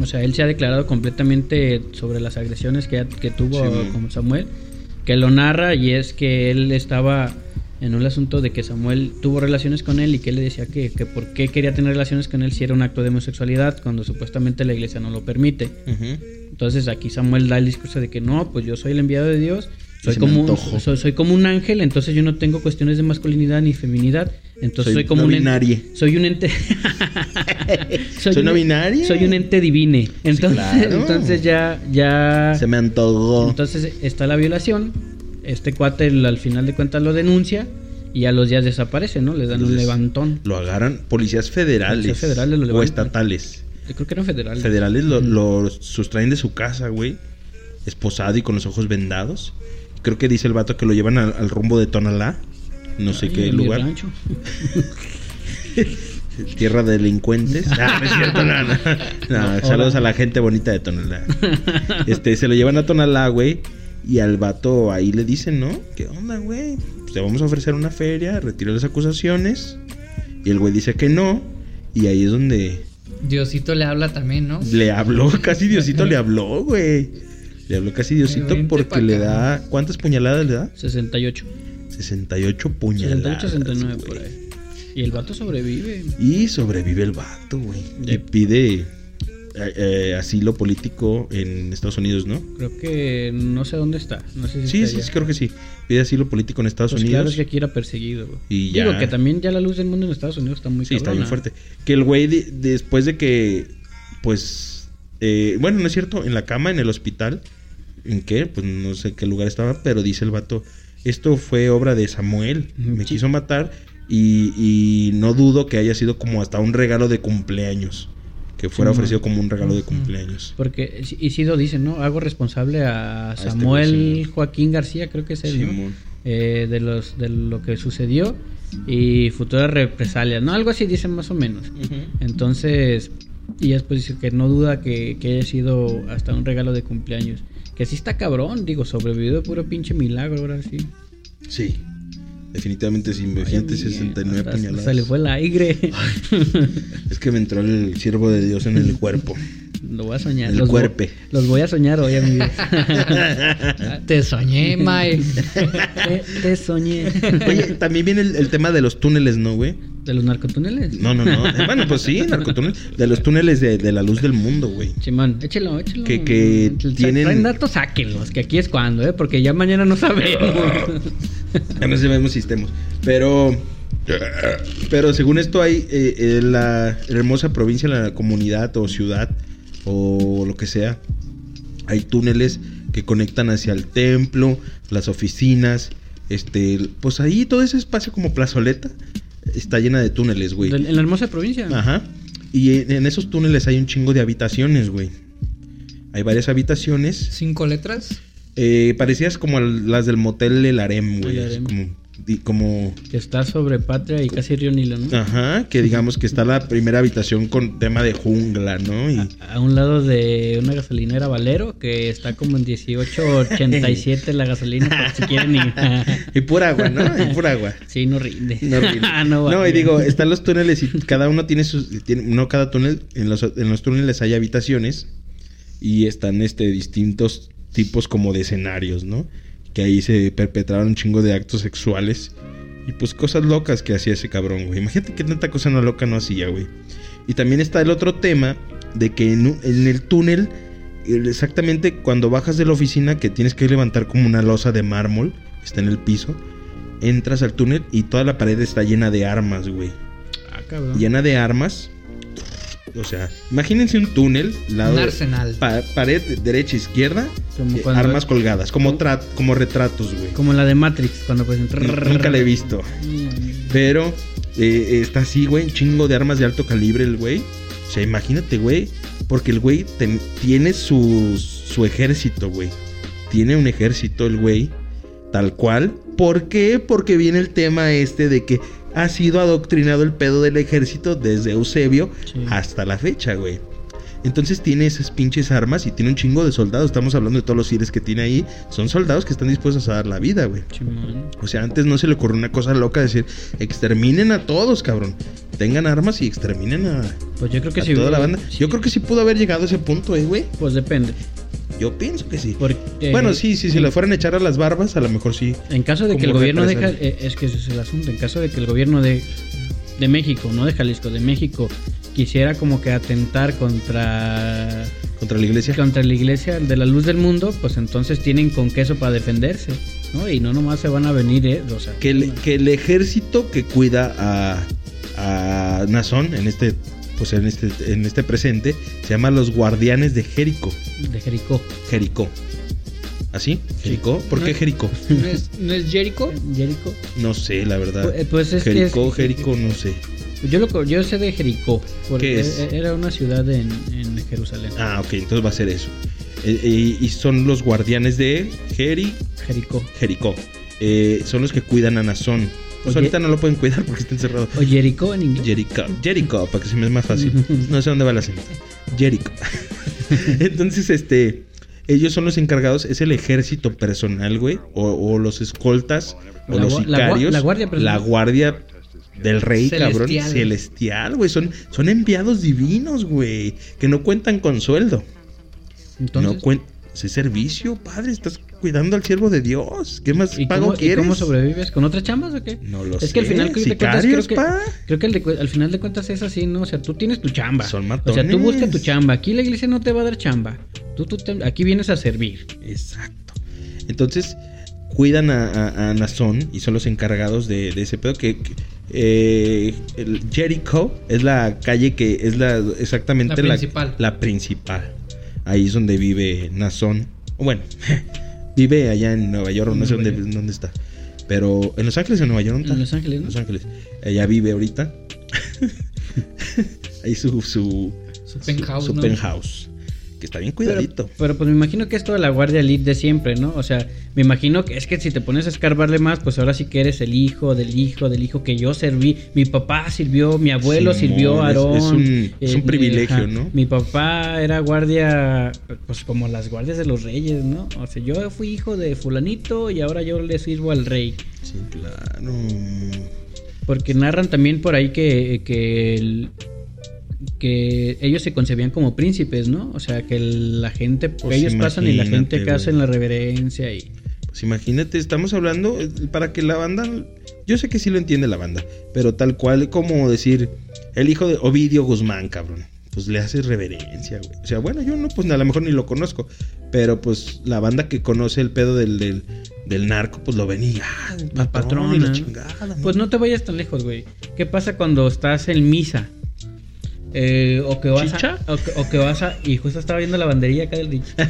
C: O sea, él se ha declarado completamente sobre las agresiones que, que tuvo
B: Sí,
C: con Samuel. Que lo narra y es que él estaba en un asunto de que Samuel tuvo relaciones con él y que él le decía que, que por qué quería tener relaciones con él si era un acto de homosexualidad cuando supuestamente la iglesia no lo permite.
B: Ujú.
C: Entonces aquí Samuel da el discurso de que no, pues yo soy el enviado de Dios, soy como,
B: antojó.
C: soy, soy como un ángel, entonces yo no tengo cuestiones de masculinidad ni feminidad, entonces
B: Soy
C: soy, como
B: no
C: un ente- soy un ente <laughs>
B: ¿Soy
C: un-
B: no binaria?
C: soy un ente divine. Entonces,
B: claro.
C: entonces ya ya
B: Se me antojó.
C: entonces está la violación, este cuate el- al final de cuentas lo denuncia y a los días desaparece, ¿no? Le dan un levantón.
B: Lo agarran policías federales.
C: Policías federales lo
B: o estatales.
C: Yo creo que eran federales.
B: Federales lo, lo sustraen de su casa, güey. Esposado y con los ojos vendados. Creo que dice el vato que lo llevan al, al rumbo de Tonalá. No sé qué lugar. <laughs> Tierra de delincuentes. <laughs> Ah, no es cierto, no, no. No,
C: No,
B: saludos a la gente bonita de Tonalá. <laughs> Este, se lo llevan a Tonalá, güey. Y al vato ahí le dicen, ¿no? ¿Qué onda, güey? Pues te vamos a ofrecer una feria, retira las acusaciones. Y el güey dice que no. Y ahí es donde
D: Diosito le habla también, ¿no?
B: le habló, <laughs> casi Diosito le habló, güey. Le habló casi Diosito
D: Vente
B: porque le da. ¿Cuántas puñaladas le da?
C: 68.
B: 68 puñaladas.
C: 68, 69 por
B: güey.
C: ahí. Y el vato sobrevive.
B: Y sobrevive el vato, güey. Y pide eh, eh, asilo político en Estados Unidos, ¿no?
C: Creo que no sé dónde está. No sé si
B: Sí,
C: está
B: sí, sí, creo que sí. Pide asilo político en Estados
C: Pues claro
B: Unidos.
C: es que aquí era perseguido.
B: Y
C: Digo
B: ya.
C: que también ya la luz del mundo en Estados Unidos está muy
B: Sí, está bien
C: cabrona.
B: fuerte. Que el güey, de- después de que, pues, eh, bueno, no es cierto, en la cama, en el hospital, ¿en qué? Pues no sé qué lugar estaba, pero dice el vato, esto fue obra de Samuel, me
C: Sí.
B: quiso matar y, y no dudo que haya sido como hasta un regalo de cumpleaños, que fuera
C: Sí,
B: ofrecido como un regalo de cumpleaños.
C: Porque Isidro dice, ¿no? Hago responsable a
B: este
C: Samuel. Joaquín García, creo que es él, ¿no?
B: Simón.
C: Eh, de, los, de lo que sucedió y futuras represalias, ¿no? Algo así dicen más o menos. Entonces, y después dice que no duda que, que haya sido hasta un regalo de cumpleaños. Que sí está cabrón, digo, sobrevivió de puro pinche milagro, ahora sí.
B: Sí, definitivamente sí, imagínate
C: Ay,
B: 69
C: hasta-
B: puñaladas.
C: hasta le fue el aire.
B: Es que me entró el siervo de Dios en el cuerpo.
C: Lo voy a soñar.
B: El
C: los voy-
B: cuerpe.
C: los voy a soñar hoy, amigos. <laughs>
D: Te soñé, Mae.
C: te, te soñé.
B: Oye, también viene el, el tema de los túneles, ¿no, güey?
C: ¿De los narcotúneles?
B: No, no, no. Eh, Bueno, pues sí, narcotúnel. De los túneles de, de la luz del mundo, güey.
C: Chimón, échelo, échelo.
B: Que- que tienen-
C: Traen datos, sáquenlos, que aquí es cuando, ¿eh? Porque ya mañana no sabemos. <laughs> <laughs>
B: No sabemos si estemos. Pero. Pero según esto hay eh, eh, la hermosa provincia, la comunidad o ciudad o lo que sea. Hay túneles que conectan hacia el templo, las oficinas. Este, pues ahí todo ese espacio como plazoleta está llena de túneles, güey.
C: En la hermosa provincia.
B: Ajá. Y en, en esos túneles hay un chingo de habitaciones, güey. Hay varias habitaciones.
D: ¿Cinco letras?
B: Eh, parecías como las del motel El Harem, güey.
C: El
B: así
C: Harem.
B: Como.
C: Que está sobre Patria y casi Río Nilo, ¿no?
B: Ajá, que digamos que está la primera habitación con tema de jungla, ¿no? Y,
C: A un lado de una gasolinera Valero, que está como en 1887 la gasolina, por si quieren ir. <laughs>
B: y pura agua, ¿no? Y pura agua.
C: sí, no rinde.
B: No, rinde. <laughs>
C: no,
B: no,
C: vale.
B: y digo, están los túneles y cada uno tiene sus... Tiene, no cada túnel, en los, en los túneles hay habitaciones y están este, distintos tipos como de escenarios, ¿no? Que ahí se perpetraron un chingo de actos sexuales y pues cosas locas que hacía ese cabrón, güey. Imagínate qué tanta cosa no loca no hacía, güey. Y también está el otro tema de que en, en el túnel, el- exactamente cuando bajas de la oficina, que tienes que levantar como una losa de mármol está en el piso. Entras al túnel y toda la pared está llena de armas, güey.
C: Ah, cabrón.
B: Llena de armas. O sea, imagínense un túnel, lado
D: Un arsenal.
B: pa- pared derecha izquierda,
C: Como
B: eh, armas colgadas, como tra- como retratos, güey.
C: Como la de Matrix, cuando pues...
B: Nunca la he visto. Pero eh, está así, güey, un chingo de armas de alto calibre el güey. O sea, imagínate, güey. Porque el güey tiene su, su ejército, güey. Tiene un ejército el güey. Tal cual. ¿Por qué? Porque viene el tema este de que ha sido adoctrinado el pedo del ejército desde Eusebio
C: Sí.
B: hasta la fecha, güey. Entonces tiene esas pinches armas y tiene un chingo de soldados. Estamos hablando de todos los sires que tiene ahí. Son soldados que están dispuestos a dar la vida, güey. O sea, antes no se le ocurrió una cosa loca decir, exterminen a todos, cabrón. Tengan armas y exterminen a,
C: Pues yo creo que
B: a
C: sí.
B: toda la banda.
C: sí.
B: Yo creo que sí pudo haber llegado a ese punto, eh, güey.
C: Pues depende.
B: Yo pienso que sí.
C: Porque,
B: bueno, sí, sí, si le fueran a echar a las barbas, a lo mejor sí.
C: En caso de que el gobierno deja, eh, es que ese es el asunto, en caso de que el gobierno de, de México, no de Jalisco, de México, quisiera como que atentar contra,
B: Contra la iglesia.
C: contra la iglesia de la luz del mundo, pues entonces tienen con queso para defenderse, ¿no? Y no nomás se van a venir, ¿eh? O sea,
B: Que el, que el ejército que cuida a, a Nazón en este, pues en este, en este presente, se llama los guardianes de Jericó.
C: de Jericó.
B: Jericó. ¿Así? ¿Jericó? ¿Por
D: No-
B: qué Jericó? <laughs>
D: ¿No es, no es Jericho?
C: Jerico.
B: No sé, la verdad.
C: Pues, pues es que
B: Jericó,
C: es-
B: Jericó, no sé.
C: Yo, lo, yo sé de Jericó, porque
B: ¿Qué es?
C: era una ciudad en, en Jerusalén.
B: Ah, ok, entonces va a ser eso. Eh, eh, y son los guardianes de Jeri,
C: Jericó.
B: Jericó. Eh, son los que cuidan a Nazón. Pues
C: Oye.
B: ahorita no lo pueden cuidar porque está encerrado.
C: O Jericó en inglés.
B: Jericho, Jericho, para que se me es más fácil. <laughs> No sé dónde va el acento. Jericho. <laughs> Entonces, este, ellos son los encargados, es el ejército personal, güey, o, o los escoltas, o
C: La
B: los
C: la
B: sicarios.
C: la guardia personal.
B: La guardia del rey, cabrón,
D: Celestial.
B: güey. Son, son enviados divinos, güey, que no cuentan con sueldo.
C: Entonces,
B: no cuentan. Es servicio, padre, estás cuidando al siervo de Dios. ¿Qué más
C: ¿y
B: pago
C: cómo, y
B: quieres?
C: cómo sobrevives? ¿Con otras chambas o qué?
B: No lo
C: es
B: sé.
C: que al final de cuentas, creo que,
B: pa.
C: creo que al, de cu- al final de cuentas es así, ¿no? O sea, tú tienes tu chamba.
B: Son
C: O sea, tú
B: matones.
C: buscas tu chamba. Aquí la iglesia no te va a dar chamba. Tú, tú te- aquí vienes a servir.
B: Exacto. Entonces, cuidan a, a, a Nazón y son los encargados de, de ese pedo que, que, eh, el Jericho es la calle que es la exactamente
D: La principal.
B: la principal. Ahí es donde vive Nazón. Bueno, <laughs> vive allá en Nueva York, no sé dónde, dónde está. Pero en Los Ángeles o en Nueva York, ¿dónde
C: En? Los Ángeles, ¿no?
B: Los Ángeles. Ella vive ahorita. <laughs> Ahí su su,
D: Su penthouse,
B: su
D: ¿no?
B: penthouse. Que está bien cuidadito.
C: pero pues me imagino que es toda la guardia elite de siempre, ¿no? O sea, me imagino que es que si te pones a escarbarle más, pues ahora sí que eres el hijo del hijo del hijo que yo serví. Mi papá sirvió, mi abuelo
B: Simón,
C: sirvió
B: es-
C: Aarón.
B: es un- es un privilegio, ¿no?
C: Mi papá era guardia, pues como las guardias de los reyes, ¿no? O sea, yo fui hijo de fulanito y ahora yo le sirvo al rey.
B: Sí, claro.
C: Porque narran también por ahí que, que, el- que ellos se concebían como príncipes, ¿no? O sea, que la gente,
B: Pues
C: ellos pasan y la gente que hacen la reverencia y...
B: Pues imagínate, estamos hablando eh, para que la banda. Yo sé que sí lo entiende la banda, pero tal cual como decir el hijo de Ovidio Guzmán, cabrón. Pues le haces reverencia, güey. O sea, bueno, yo no, pues a lo mejor ni lo conozco. Pero pues la banda que conoce el pedo del, del, del narco, pues lo ven y ah,
C: La
B: patrón y la
C: patrona.
B: chingada, ¿no?
C: Pues no te vayas tan lejos, güey. ¿Qué pasa cuando estás en misa? Eh, o que vas
B: ¿Chicha?
C: a, o, que, o que vas a y justo estaba viendo la banderilla acá del dicho. <laughs>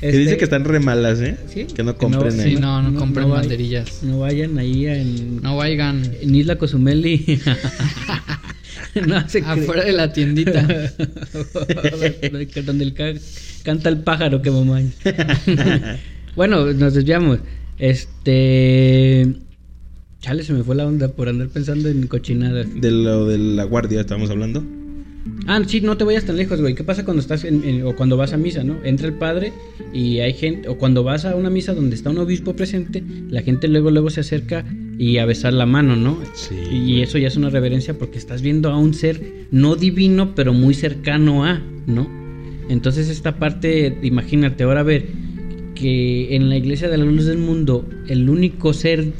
B: Que dice que están re malas, ¿eh?
C: ¿Sí?
B: Que no
C: Que no-
B: compren
D: Sí, no, no,
C: No-
D: compren
C: no
D: banderillas.
C: no vayan ahí en,
D: No vayan
C: en Isla Cozumeli. <laughs> <laughs> no se
D: afuera de la tiendita.
C: donde el ca- canta el pájaro que mamá. bueno, nos desviamos. Este. Chale, se me fue la onda por andar pensando en cochinadas.
B: De lo de la guardia estamos hablando.
C: Ah, sí, no te vayas tan lejos, güey. ¿Qué pasa cuando estás en, en- o cuando vas a misa, no? Entra el padre y hay gente, o cuando vas a una misa donde está un obispo presente, la gente luego luego se acerca y a besar la mano, ¿no?
B: Sí,
C: Y eso ya es una reverencia porque estás viendo a un ser no divino, pero muy cercano a, ¿no? Entonces esta parte, imagínate, ahora a ver que en la iglesia de la luz del mundo el único ser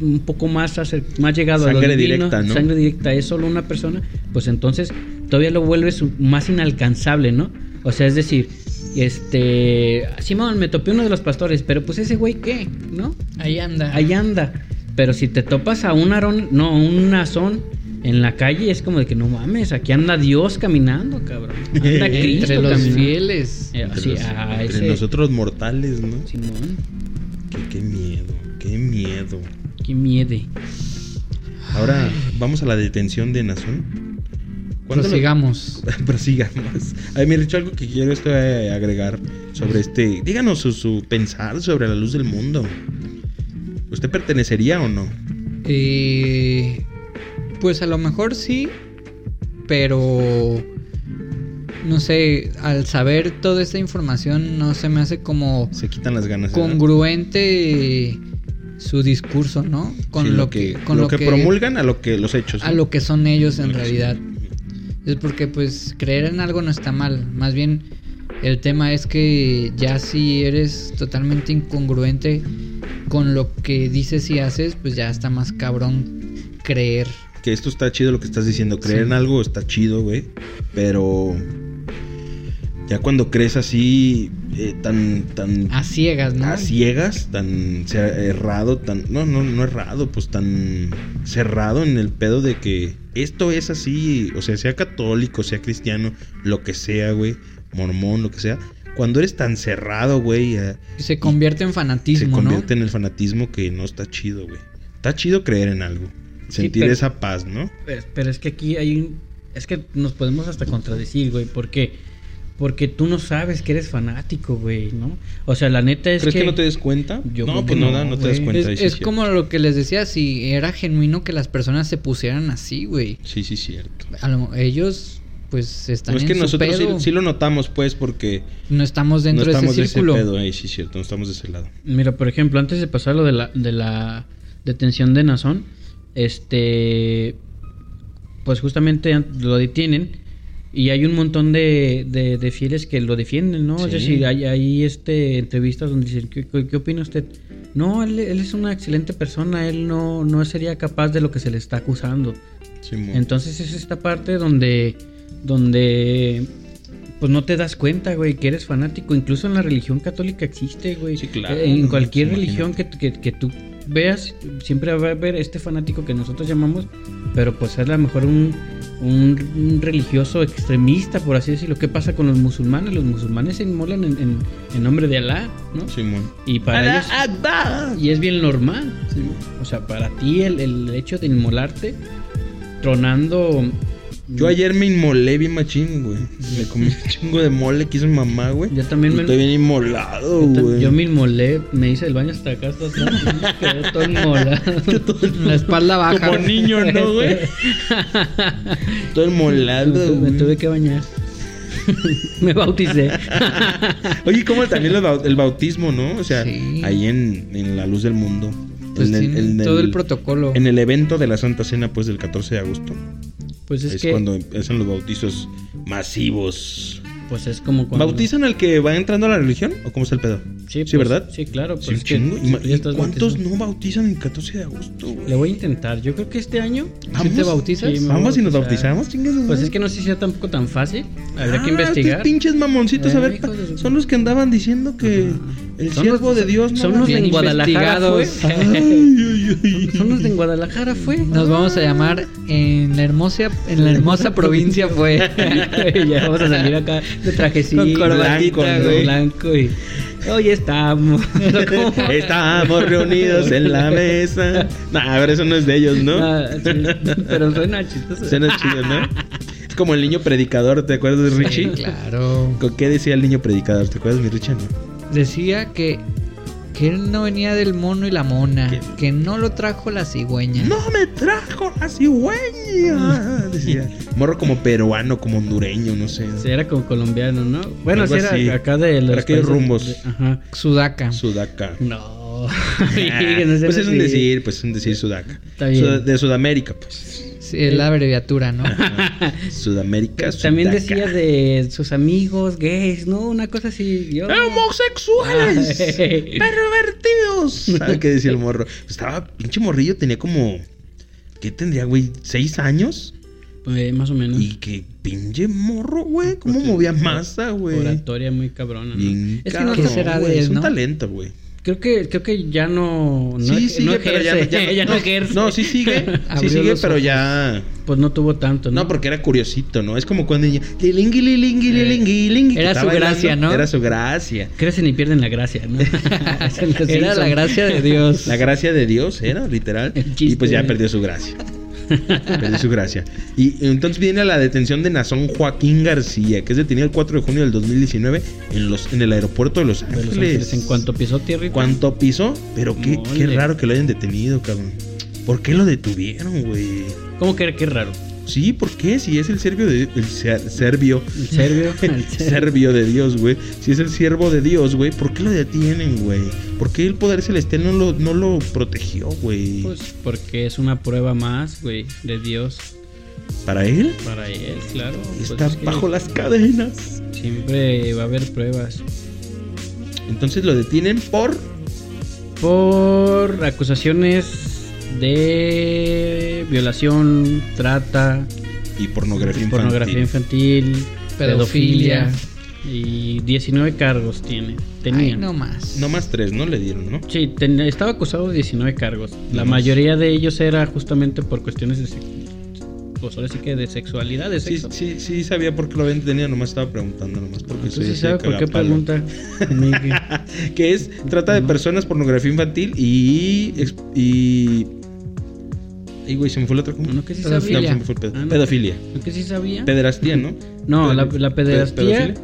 C: un poco más más llegado a
B: Sangre
C: lo divino,
B: directa, ¿no?
C: sangre directa es solo una persona, pues entonces todavía lo vuelves más inalcanzable, ¿no? O sea, es decir, Este, Simón, me topé uno de los pastores, pero pues ese güey, ¿qué? ¿No?
D: Ahí anda.
C: Ahí anda. Pero si te topas a un Aarón, no, un Nazón en la calle, es como de que no mames, aquí anda Dios caminando, cabrón. Anda <laughs> Cristo
D: Entre los
C: caminando.
D: fieles.
C: Eh,
B: Entre,
C: sí,
B: los-
C: a
B: entre
C: ese-
B: nosotros mortales, ¿no?
C: Simón,
B: Qué, qué miedo, qué miedo.
C: Qué miede.
B: Ahora vamos a la detención de Nazón. ¿Cuándo lo-
D: Prosigamos. <laughs>
B: Prosigamos. A me dicho algo que quiero esto, eh, agregar sobre este. Díganos su, su pensar sobre la luz del mundo. ¿Usted pertenecería o no?
D: Eh, pues a lo mejor sí, pero no sé, al saber toda esta información no se me hace como
B: Se quitan las ganas.
D: congruente su discurso, ¿no? Con
B: Sí,
D: lo que con
B: lo que, promulgan a lo que los hechos.
D: a lo que son ellos en realidad. Es porque pues creer en algo no está mal, más bien el tema es que ya si eres totalmente incongruente con lo que dices y haces, pues ya está más cabrón creer.
B: Que esto está chido lo que estás diciendo. Creer
D: Sí.
B: en algo está chido, güey. Pero. Ya cuando crees así. eh, tan. tan
D: A ciegas, ¿no?
B: a ciegas, tan errado, tan. No, no, no errado, pues tan cerrado en el pedo de que esto es así. O sea, sea católico, sea cristiano, lo que sea, güey. Mormón, lo que sea. Cuando eres tan cerrado, güey. eh,
D: Se convierte en
B: se
D: fanatismo,
B: convierte
D: ¿no?
B: en el fanatismo que no está chido, güey. Está chido creer en algo.
C: Sí,
B: Sentir
C: pero-
B: esa paz, ¿no?
C: Pero, pero es que aquí hay un. Es que nos podemos hasta contradecir, güey. Porque, porque tú no sabes que eres fanático, güey, ¿no? O sea, la neta es
B: ¿Crees que,
C: que.
B: no te des cuenta?
C: Yo
B: no,
C: creo
B: pues
C: que
B: no,
C: no,
B: no te das cuenta.
D: Es, como lo que les decía, si era genuino que las personas se pusieran así, güey.
B: Sí, sí, cierto.
D: A lo- Ellos, pues, están
B: No es que
D: su
B: nosotros sí,
D: pedo.
B: sí lo notamos, pues, porque
D: No estamos dentro
B: no estamos
D: de
B: de
D: ese círculo.
B: ese pedo. ahí, sí, cierto, no estamos de ese lado.
C: Mira, por ejemplo, antes de pasar lo de la, de la detención de Nazón, este. Pues justamente lo detienen. Y hay un montón de, de, de fieles que lo defienden, ¿no?
B: Sí.
C: Es decir, hay, hay este, entrevistas donde dicen, ¿qué, qué, qué opina usted? No, él, él es una excelente persona, él no, no sería capaz de lo que se le está acusando. Entonces es esta parte donde, donde, pues no te das cuenta, güey, que eres fanático. Incluso en la religión católica existe, güey.
B: Sí, claro.
C: En cualquier religión que, que, que tú veas, siempre va a haber este fanático que nosotros llamamos, pero pues es a lo mejor un, un, un religioso extremista, por así decirlo. ¿Qué pasa con los musulmanes? Los musulmanes se inmolan en, en, en nombre de Alá, ¿no?
B: Simón.
C: Y para ellos... Y es bien normal. ¿sí? O sea, para ti el, el hecho de inmolarte, tronando...
B: Yo ayer me inmolé bien machín, güey. Me comí un chingo de mole que hizo mi mamá, güey.
C: Yo también
B: Y
C: me-
B: Estoy bien inmolado,
C: Yo,
B: güey.
C: yo me inmolé, me hice el baño hasta acá, hasta atrás, quedé todo inmolado. <laughs>
D: La espalda baja.
B: Como niño, ¿no, güey? Todo inmolado,
C: me tuve que bañar. me bauticé.
B: Oye, como también el bau- el bautismo, ¿no? O sea,
D: Sí.
B: ahí en, en la luz del mundo.
D: Pues
B: el-
D: todo el
B: el-
D: protocolo.
B: En el evento de la Santa Cena, pues, del 14 de agosto.
C: Pues es,
B: Es,
C: que,
B: cuando empiezan los bautizos masivos.
C: Pues es como cuando...
B: ¿Bautizan al que va entrando a la religión? ¿O cómo está el pedo?
C: Sí,
B: Sí,
C: pues,
B: ¿verdad?
C: Sí, claro. Pues
B: Sí,
C: es que
B: chingo.
C: si
B: ¿Y,
C: tú ya estás
B: cuántos no bautizan el 14 de agosto, güey?
C: Le voy a intentar. Yo creo que este año...
B: ¿Vamos?
D: te bautizas?
C: Sí, voy a
B: Vamos y nos bautizamos,
C: Pues es que no sé si sea tampoco tan fácil. Habría
B: Ah,
C: que investigar.
B: pinches mamoncitos,
C: Eh,
B: a ver,
C: su-
B: son los que andaban diciendo que el siervo de Dios no
C: son los de en Guadalajara fue. <laughs> Son los de en Guadalajara fue.
D: Nos vamos a llamar en la hermosa, en la hermosa provincia fue. <laughs>
C: ya vamos a salir acá de trajecito. Blanco,
B: güey.
C: Blanco y... Hoy estamos. <laughs> ¿Cómo?
B: Estamos reunidos en la mesa. Nah, pero eso no es de ellos, ¿no?
C: Sí, pero suena chistoso.
B: Suena chido, ¿no? Es como el niño predicador, ¿te acuerdas de Richie?
D: Claro.
B: ¿Con qué decía el niño predicador? ¿Te acuerdas, mi Richie? no?
D: Decía que, que él no venía del mono y la mona,
B: ¿Qué?
D: que no lo trajo la cigüeña.
B: ¡No me trajo la cigüeña! <laughs> Decía. Morro como peruano, como hondureño, no sé.
C: Sí, era como colombiano, ¿no? Bueno,
B: Algo
C: sí era
B: así.
C: acá de los
B: Para aquellos rumbos.
C: de- ajá.
D: Sudaca.
B: Sudaca.
C: No. <laughs>
B: Ah, pues es un decir, pues es un decir Sudaca.
C: Está bien.
B: Sud- de Sudamérica, pues.
D: Sí, es la abreviatura, ¿no? <laughs>
B: Sudamérica,
C: También
B: Sudaca.
C: decía de sus amigos gays, ¿no? Una cosa así. Yo...
B: ¡Homosexuales! <laughs> ¡Pervertidos! ¿Sabes qué decía el morro? Estaba, pinche morrillo, tenía como. ¿Qué tendría, güey? ¿Seis años?
C: Eh, más o menos.
B: Y que pinche morro, güey. ¿Cómo
C: Porque-
B: movía masa, güey?
C: Oratoria muy cabrona. ¿no?
B: Bien
C: Es que no
D: será de
B: güey,
D: él,
B: Es un
D: ¿no?
B: talento, güey.
C: Creo que creo que ya no no,
B: sí, sigue,
C: no
B: pero ya,
C: ejerce, <laughs>
B: ya
C: no ejerce.
B: No, sí sigue. <laughs> sí sigue, pero ya.
C: Pues no tuvo tanto, ¿no?
B: No, porque era curiosito, ¿no? Es como cuando ella. Lilingui, lilingui, lilingui,
D: Era su
B: bailando.
D: gracia, ¿no?
B: Era su gracia.
C: Crecen y pierden la gracia, ¿no? <laughs>
D: Era la gracia de Dios.
B: La gracia de Dios era, literal. Y pues ya perdió su gracia. <laughs> perdió su gracia. Y entonces viene la detención de Nazón Joaquín García, que es detenido el 4 de junio del 2019 en, los, en el aeropuerto de Los
C: De
B: Ángeles.
C: Los Ángeles. En cuanto pisó tierra
B: ¿Cuánto pisó? Pero qué, qué raro que lo hayan detenido, cabrón. ¿Por qué lo detuvieron, güey?
C: ¿Cómo que qué raro?
B: Sí, ¿por qué? Si es el serbio de... El ser- serbio.
C: ¿El serbio? <laughs> El serbio.
B: De Dios, güey. Si es el siervo de Dios, güey. ¿Por qué lo detienen, güey? ¿Por qué el poder celestial no lo, no lo protegió, güey?
C: Pues porque es una prueba más, güey, de Dios
B: ¿Para él?
C: para él, claro. Pues
B: Está
C: es
B: bajo las cadenas.
C: Siempre va a haber pruebas.
B: Entonces lo detienen por...
C: Por acusaciones de violación, trata,
B: Y pornografía infantil.
C: pornografía infantil,
D: Pedofilia.
C: pedofilia. Y 19 cargos tiene. Tenía.
D: Ay, no más.
B: No más tres, ¿no? Le dieron, ¿no?
C: Sí, ten- estaba acusado de 19 cargos. La mayoría de ellos era justamente por cuestiones de pues ahora sí que de sexualidad, de
B: Sí,
C: sexo.
B: sí, sí sabía por qué lo habían detenido, nomás estaba preguntando nomás porque
C: ¿Tú
B: soy así
C: sabes
B: de
C: por qué pregunta? <laughs>
B: Que es trata de personas, pornografía infantil y y y güey, se me fue la otra ¿cómo?
C: No, que sí
D: Pedofilia.
B: No,
C: sabía.
B: se me fue el pedo-
C: Ah, no.
B: Pedofilia.
C: ¿No que sí sabía?
B: Pederastía, ¿no? <clears throat>
C: No, la, la pederastía,
B: pedofilia.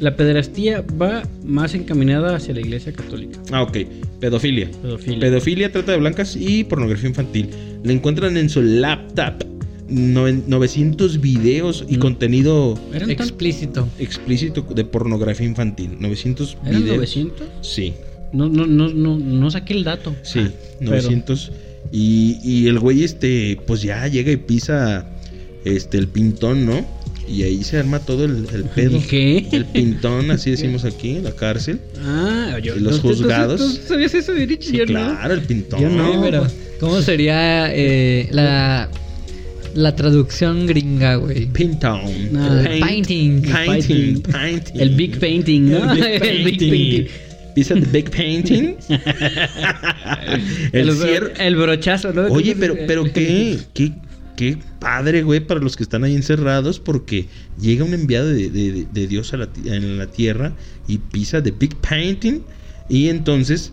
C: la pederastía va más encaminada hacia la iglesia católica.
B: Ah, ok. Pedofilia.
C: Pedofilia.
B: Pedofilia, trata de blancas y pornografía infantil. Le encuentran en su laptop noven- 900 videos y
C: Mm.
B: contenido
C: ¿Eran,
D: Explícito.
B: explícito de pornografía infantil. 900
C: ¿Eran
B: videos.
C: 900?
B: Sí,
C: No, no, no, no, no saqué el dato.
B: sí,
C: Ah, pero-
B: 900. Y, y el güey, este, pues ya llega y pisa este, el pintón, ¿no? Y ahí se arma todo el, el pedo.
C: ¿Y qué?
B: El pintón, así decimos aquí, la cárcel.
C: Ah, yo,
B: ¿Y los
C: entonces-
B: juzgados?
C: ¿Tú sabías eso, Virichi?
B: Sí,
C: Yo no.
B: claro, el pintón.
C: Yo no, pero-
D: ¿Cómo sería eh, la, la traducción gringa, güey?
B: Pintón. Paint-
D: painting.
B: Painting. Painting.
C: El Big Painting, ¿no?
B: El Big Painting. <laughs> ¿Viste el Big Painting? <laughs> el
C: el, bro-
B: cier-
C: el brochazo, ¿no?
B: Oye, pero, pero qué, <laughs> qué, qué padre, güey, para los que están ahí encerrados, porque llega un enviado de, de- de Dios a la, en la tierra y pisa de Big Painting, y entonces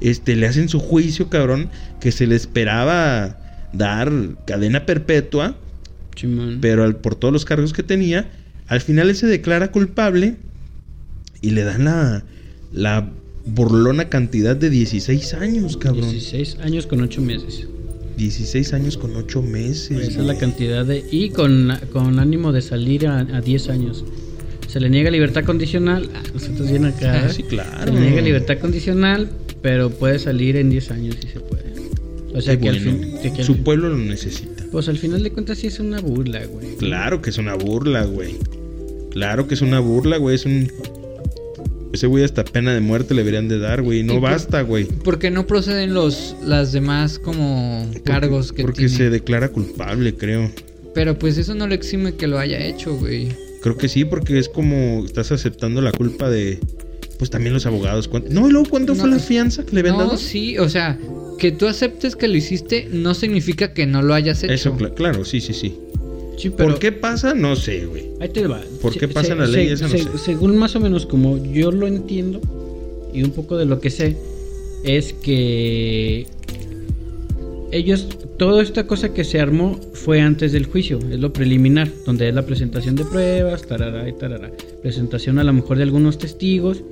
B: este, le hacen su juicio, cabrón, que se le esperaba dar cadena perpetua, pero al- por todos los cargos que tenía, al final él se declara culpable y le dan la, la burlona cantidad de 16 años, cabrón.
C: 16 años con 8 meses.
B: 16 años con 8 meses.
C: Esa es la cantidad de... Y con, con ánimo de salir a, a 10 años. Se le niega libertad condicional. Ah, nosotros bien acá.
B: Ah, sí,
C: Se
B: claro.
C: le niega libertad condicional, pero puede salir en 10 años si se puede. O sea que al fin... que- que al
B: Su
C: fin-
B: pueblo lo necesita.
C: Pues al final de cuentas sí es una burla, güey.
B: Claro que es una burla, güey. Claro que es una burla, güey. Es un. Ese güey hasta pena de muerte le deberían de dar, güey.
D: ¿Y
B: No
D: por-
B: basta, güey.
D: Porque no proceden los las demás como cargos que
B: Porque
D: tiene.
B: se declara culpable, creo.
D: Pero pues eso no le exime que lo haya hecho, güey.
B: Creo que sí, porque es como estás aceptando la culpa de. Pues también los abogados. ¿Cuánto- No, y luego, ¿cuánto fue
D: No,
B: la fianza que le habían
D: No,
B: dado?
D: sí, o sea, que tú aceptes que lo hiciste no significa que no lo hayas hecho.
B: Eso, cla- claro, sí, sí, sí.
C: Sí, pero...
B: ¿Por qué pasa? No sé, güey.
C: Ahí te va.
B: ¿Por qué pasa la ley? Esa no sé.
C: Según más o menos como yo lo entiendo y un poco de lo que sé, es que ellos, toda esta cosa que se armó fue antes del juicio, es lo preliminar, donde es la presentación de pruebas, tarará y tarará. Presentación a lo mejor de algunos testigos,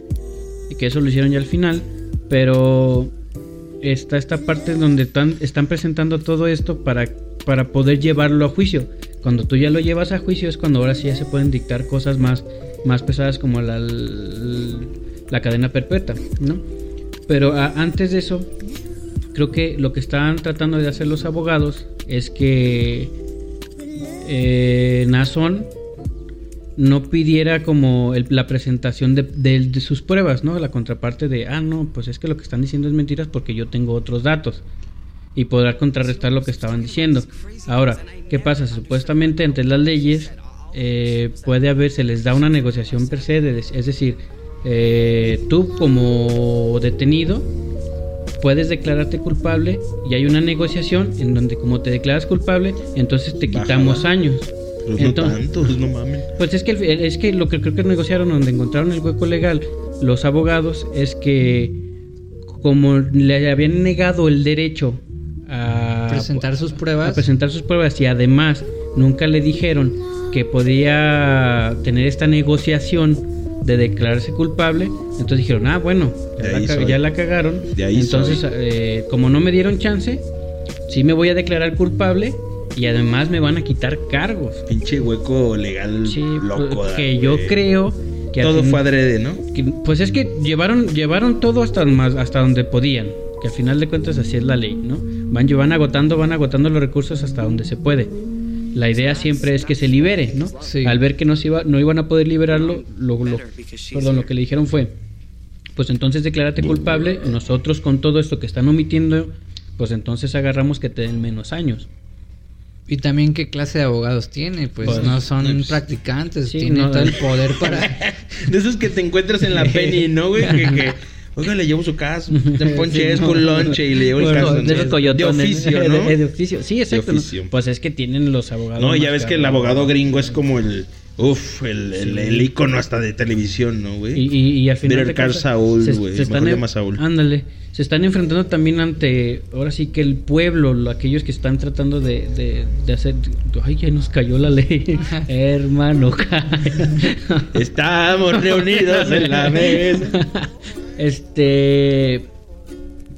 C: y que eso lo hicieron ya al final, pero está esta parte donde están, están presentando todo esto para, para poder llevarlo a juicio. Cuando tú ya lo llevas a juicio es cuando ahora sí ya se pueden dictar cosas más, más pesadas como la, la cadena perpetua, ¿no? Pero a- antes de eso, creo que lo que están tratando de hacer los abogados es que eh, Nazón no pidiera como la presentación de, de- de sus pruebas, ¿no? La contraparte de, ah, no, pues es que lo que están diciendo es mentiras porque yo tengo otros datos. Y podrá contrarrestar lo que estaban diciendo. Ahora, ¿qué pasa? Supuestamente entre las leyes eh, puede haber, se les da una negociación per se, de- es decir, eh, tú como detenido puedes declararte culpable y hay una negociación en donde como te declaras culpable, entonces te
B: Bájala.
C: quitamos años.
B: Pero
C: Entonces-
B: no tantos, no mames.
C: Pues es que, el- es que lo que creo que negociaron donde encontraron el hueco legal los abogados es que como le habían negado el derecho a
D: Presentar sus pruebas.
C: a presentar sus pruebas y además nunca le dijeron que podía tener esta negociación de declararse culpable, entonces dijeron, ah, bueno, ya, la, ya cagaron,
B: De ahí
C: entonces eh, como no me dieron chance, sí me voy a declarar culpable y además me van a quitar cargos.
B: Pinche hueco legal
C: Sí,
B: loco.
C: pues, que yo creo que
B: Todo
C: fin-
B: fue adrede, ¿no?
C: que- pues es que llevaron llevaron todo hasta más hasta donde podían, que al final de cuentas así es la ley, ¿no? Van van agotando, van agotando los recursos hasta donde se puede. La idea siempre es que se libere, ¿no?
D: Sí.
C: Al ver que no se iba no iban a poder liberarlo, lo, lo- perdón, lo que le dijeron fue pues entonces declárate culpable, nosotros con todo esto que están omitiendo, pues entonces agarramos que te den menos años.
D: Y también qué clase de abogados tiene, pues,
C: Pues,
D: no son
B: pues,
D: practicantes,
C: sí,
D: tienen
C: no,
D: todo el poder para... <laughs>
B: De esos que te encuentras en la penny, ¿no, güey? <laughs> Que, que, oiga, le llevo su caso, te ponches <laughs>
C: Sí,
B: con
C: no.
B: lonche y le llevo el
C: Bueno,
B: caso.
C: de
B: oficio, ¿no?
C: De, de oficio. Sí, exacto. Pues es que tienen los abogados.
B: No, ya ves que el abogado gringo es como el. Uf, el, el, el ícono hasta de televisión, ¿no, güey?
C: Y, y, y al final.
B: Better Saul,
C: se-
B: güey. Mejor llama Saúl.
C: Ándale. Se están enfrentando también ante. Ahora sí que el pueblo, lo- aquellos que están tratando de, de, de hacer. Ay, ya nos cayó la ley. <laughs> Hermano.
B: Estamos reunidos en la mesa. <laughs>
C: Este.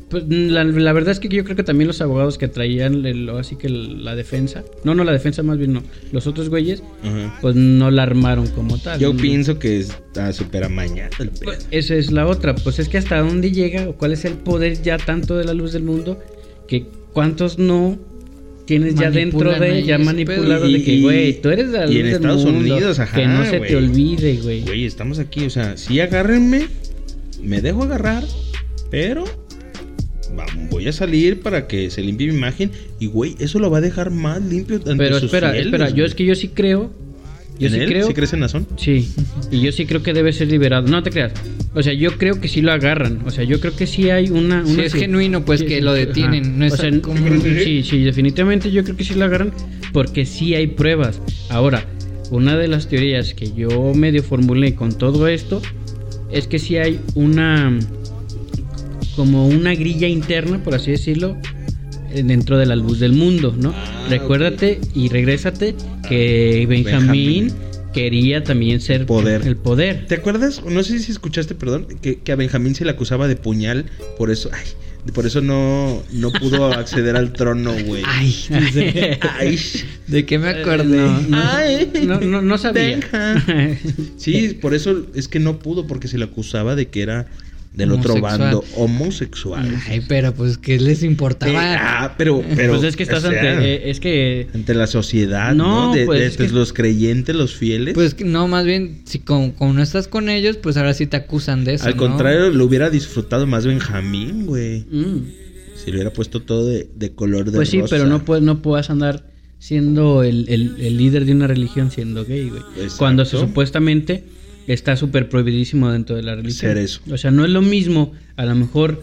C: Pues la, la verdad es que yo creo que también los abogados que traían el- así que la defensa, no, no la defensa más bien no, los otros güeyes,
B: Ajá.
C: pues no la armaron como tal.
B: Yo pienso que está súper amañado el pedo.
C: pues, esa es la otra, pues es que hasta dónde llega o cuál es el poder ya tanto de la luz del mundo que cuántos no tienes ya dentro de ya
B: pedo.
C: de que güey, tú eres de la
B: y en
C: del
B: Estados
C: mundo,
B: Unidos, ajá,
C: que no se te olvide, güey.
B: Güey, estamos aquí, o sea, sí agárrenme, me dejo agarrar, pero voy a salir para que se limpie mi imagen y güey, eso lo va a dejar más limpio ante
C: Pero
B: sus
C: espera,
B: fieles,
C: espera, yo es que yo sí creo yo
B: ¿En
C: sí
B: él?
C: creo
B: ¿Sí crees en Nazón?
C: Sí, y yo sí creo que debe ser liberado. No te creas. O sea, yo creo que sí lo agarran. O sea, yo creo que sí hay una.
D: Es genuino, pues, que lo detienen, no es
C: o sea,
D: como-
C: Sí, sí, definitivamente yo creo que sí lo agarran porque sí hay pruebas. Ahora, una de las teorías que yo medio formulé con todo esto es que sí hay una. como una grilla interna, por así decirlo, eh, dentro de la luz del mundo, ¿no?
B: Ah,
C: Recuérdate y regrésate que Benjamín,
B: Benjamín.
C: quería también ser
B: Poder.
C: el poder.
B: ¿Te acuerdas? No sé si escuchaste, perdón, que, que a Benjamín se le acusaba de puñal, por eso, ay, por eso no, no pudo <laughs> acceder al trono, güey.
D: Ay, dice, <laughs>
B: Ay.
D: ¿de qué me acordé?
C: No, no,
B: Ay.
C: no, no, no sabía.
B: Sí, por eso es que no pudo, porque se le acusaba de que era del otro bando homosexual.
D: Ay, pero pues, ¿qué les
B: Eh,
D: importaba?
B: ah, pero, pero.
C: pues es que estás
B: o sea,
C: ante. eh, es que.
B: ante la sociedad,
C: No,
B: ¿no? De,
C: pues,
B: de-
C: es que-
B: los creyentes, los fieles.
D: Pues no, más bien, si como, como no estás con ellos, pues ahora sí te acusan de eso.
B: Al
D: ¿no?
B: contrario, lo hubiera disfrutado más Benjamín, güey.
C: mm,
B: Si le hubiera puesto todo de, de color de
C: pues sí,
B: rosa.
C: pero no, puedes, no puedas andar siendo el, el- el líder de una religión siendo gay, güey.
B: Exacto.
C: Cuando se- supuestamente está súper prohibidísimo dentro de la religión.
B: Ser eso.
C: O sea, no es lo mismo, a lo mejor,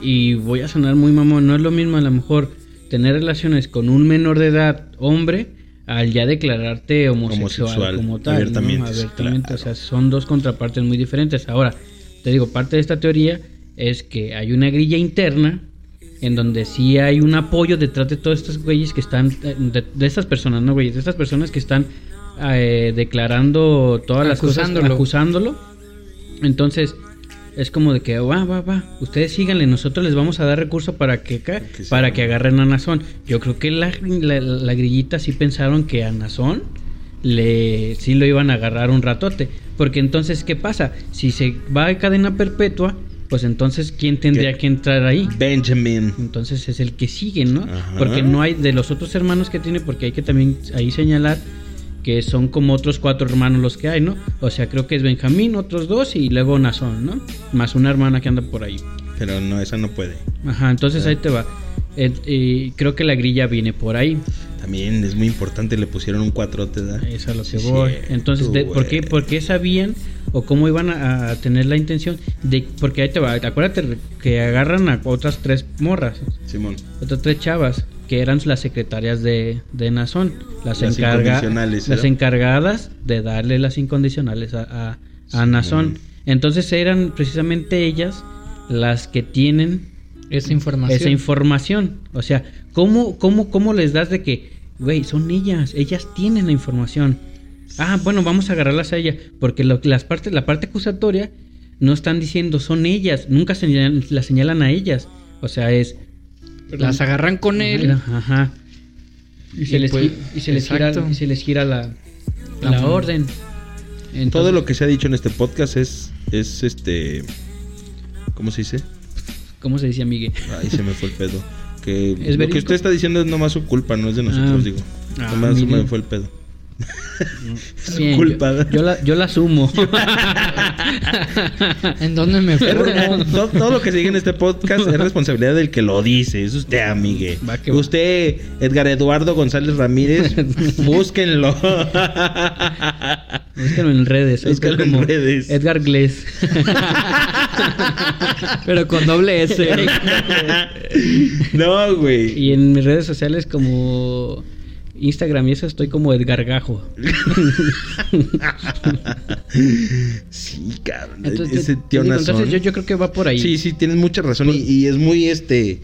C: y voy a sonar muy mamón, no es lo mismo a lo mejor tener relaciones con un menor de edad, hombre, al ya declararte homosexual,
B: Homosexual,
C: como tal. ¿no?
B: abiertamente,
C: Abiertamente,
B: claro.
C: O sea, son dos contrapartes muy diferentes. Ahora, te digo, parte de esta teoría es que hay una grilla interna en donde sí hay un apoyo detrás de todos estos güeyes que están, de, de estas personas, no güeyes, de estas personas que están eh, declarando todas las
D: Acusándolo.
C: cosas, acusándolo. Entonces, es como de que va, va, va, ustedes síganle, nosotros les vamos a dar recursos para que para que agarren a Nazón. Yo creo que la, la, la grillita sí pensaron que a Nazón le sí lo iban a agarrar un ratote, porque entonces ¿qué pasa? Si se va a cadena perpetua, pues entonces quién tendría
B: ¿Qué?
C: que entrar ahí?
B: Benjamin.
C: Entonces es el que sigue, ¿no?
B: Ajá.
C: Porque no hay de los otros hermanos que tiene, porque hay que también ahí señalar que son como otros cuatro hermanos los que hay, ¿no? O sea, creo que es Benjamín, otros dos y luego Nazón, ¿no? Más una hermana que anda por ahí.
B: Pero no, esa no puede.
C: Ajá, entonces ahí te va. Eh, creo que la grilla viene por ahí.
B: También es muy importante, le pusieron un cuatrote, ¿verdad?
C: Es a lo que voy. Entonces, de- ¿por, qué,
B: güey.
C: ¿por qué sabían o cómo iban a, a tener la intención de... Porque ahí te va, acuérdate que agarran a otras tres morras,
B: Simón.
C: otras tres chavas, que eran las secretarias de, de Nazón. Las,
B: Las
C: encarga-
B: incondicionales,
C: las encargadas de darle las incondicionales a, a, a. Nazón. Entonces eran precisamente ellas las que tienen
D: Esa información.
C: esa información. O sea, ¿cómo, cómo, cómo les das de que, güey, son ellas, ellas tienen la información? Ah, bueno, vamos a agarrarlas a ellas, porque lo- las partes, la parte acusatoria no están diciendo son ellas, nunca señalan, las señalan a ellas. O sea, es...
D: Las agarran con él.
C: Ajá. Y se,
D: Y
C: les,
D: pues,
C: y se les gira, y se les gira la,
D: La
C: orden. Entonces-
B: Todo lo que se ha dicho en este podcast es, es este, ¿cómo se dice?
C: ¿Cómo se dice, Miguel?
B: Ay, se me fue el pedo. Que <laughs> lo que usted está diciendo es nomás su culpa, no es de nosotros,
C: Ah.
B: digo.
C: Ah,
B: nomás se me fue el pedo. <laughs>
C: Bien,
B: culpa.
C: Yo, yo la, yo la asumo. <laughs>
D: ¿En dónde me
B: re- todo, todo lo que diga en este podcast es responsabilidad del que lo dice. Es usted, amigue.
C: Va que va.
B: Usted, Edgar Eduardo González Ramírez, <laughs> búsquenlo.
C: Búscalo en redes. está
B: Búscalo en
C: como
B: redes.
C: Edgar Gless.
D: Pero con doble S.
B: no, güey.
C: y en mis redes sociales como Instagram y eso estoy como Edgar Gajo.
B: sí, cabrón.
C: Entonces,
B: ese tío
C: digo, entonces yo, yo creo que va por ahí.
B: Sí, sí, tienes mucha razón. Y, y es muy, este.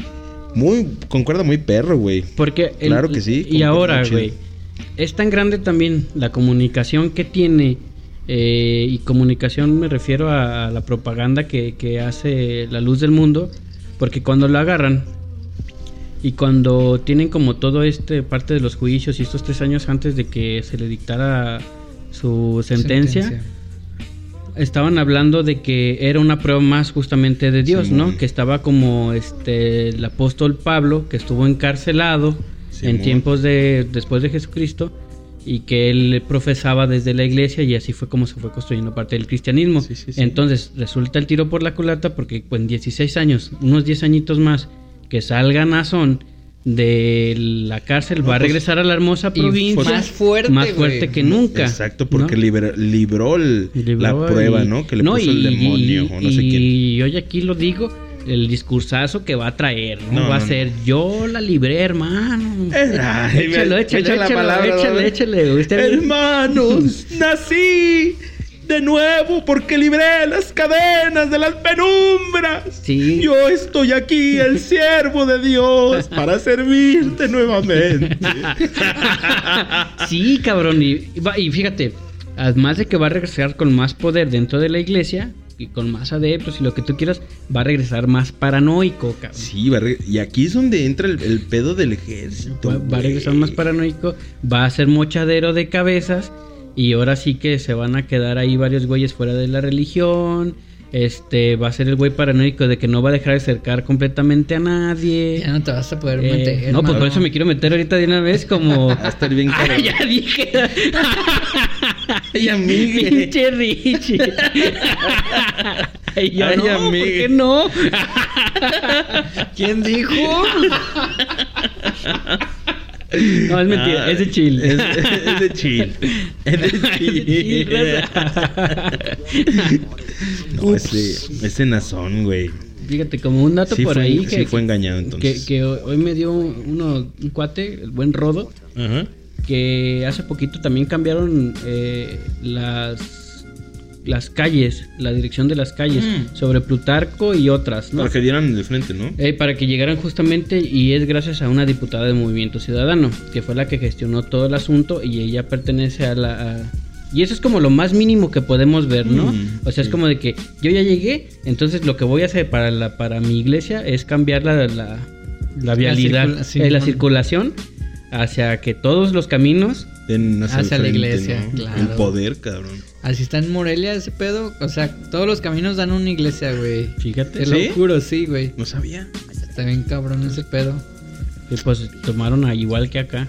B: Muy. Concuerda muy perro, güey.
C: Porque el-
B: Claro que sí,
C: Y ahora, güey, es tan grande también la comunicación que tiene. eh, y comunicación me refiero a, a la propaganda que, que hace la luz del mundo. Porque cuando lo agarran y cuando tienen como todo este parte de los juicios y estos tres años antes de que se le dictara su sentencia, estaban hablando de que era una prueba más justamente de Dios. ¿no? Que estaba como este el apóstol Pablo que estuvo encarcelado en tiempos de después de Jesucristo y que él profesaba desde la iglesia y así fue como se fue construyendo parte del cristianismo.
B: Sí.
C: Entonces, resulta el tiro por la culata porque en 16 años, unos 10 añitos más que salga Nazón de la cárcel, va a
B: pues,
C: regresar a la hermosa
D: y
C: provincia
D: más fuerte,
C: más fuerte que nunca.
B: Exacto, porque
C: ¿no?
B: libera- libró, el-
C: Libró
B: la prueba,
C: y-
B: ¿no? Que le
C: no,
B: puso el
C: y-
B: demonio
C: y-
B: o no sé
C: y
B: quién.
C: hoy aquí lo digo, el discursazo que va a traer, ¿no?
B: No,
C: va
B: no,
C: a ser, yo la libré, hermano. <laughs>
B: Ay,
C: échalo,
B: palabra,
C: échale,
B: ¿no?
C: échale. Usted
B: Hermanos, nací de nuevo porque libré las cadenas de las penumbras.
C: Sí.
B: Yo estoy aquí, el <laughs> siervo de Dios, para servirte nuevamente. <laughs>
C: sí, cabrón. Y, y va- y fíjate, además de que va a regresar con más poder dentro de la iglesia y con más adeptos y lo que tú quieras, va a regresar más paranoico, cabrón.
B: Sí, va a y aquí es donde entra el, el pedo del ejército.
C: Va, va a regresar más paranoico, va a ser mochadero de cabezas y ahora sí que se van a quedar ahí varios güeyes fuera de la religión. Este va a ser el güey paranoico de que no va a dejar de acercar completamente a nadie.
D: Ya no te vas a poder
C: Eh,
D: meter.
C: no, pues por eso me quiero meter ahorita de una vez como... <laughs>
B: Va a estar bien <laughs> cabrón.
C: ya dije.
B: Ay, amigue.
C: Pinche Richie. y yo,
B: Ay,
C: no, ¿por qué no?
D: ¿Quién dijo? <laughs>
C: No, es mentira,
B: Ah,
C: es de chill.
B: Es, es de chill. <laughs> Es de chill. <laughs> no, ese, ese nazón, güey.
C: Fíjate, como un dato
B: Sí
C: por
B: fue-
C: ahí
B: sí
C: que,
B: fue engañado,
C: que,
B: entonces.
C: que hoy me dio uno, un cuate, el buen Rodo,
B: Ajá.
C: que hace poquito también cambiaron eh, las las calles, la dirección de las calles,
B: Mm.
C: sobre Plutarco y otras, ¿no?
B: Para que dieran de frente, ¿no?
C: Eh, para que llegaran justamente y es gracias a una diputada de Movimiento Ciudadano, que fue la que gestionó todo el asunto y ella pertenece a la... a- y eso es como lo más mínimo que podemos ver, ¿no?
B: Mm,
C: o sea, es como de que yo ya llegué, entonces lo que voy a hacer para, la, para mi iglesia es cambiar la, la, la vialidad,
D: circula-
C: eh, la
D: mon.
C: circulación hacia que todos los caminos...
B: Den hacia,
D: la
B: frente,
D: iglesia,
B: ¿no?
D: claro.
B: El poder, cabrón.
D: Así está en Morelia ese pedo. O sea, todos los caminos dan a una iglesia, güey.
C: Fíjate,
D: Te
B: ¿Sí?
D: lo juro, sí, güey.
B: No sabía.
D: Está bien cabrón ese pedo.
C: que pues tomaron a igual que acá.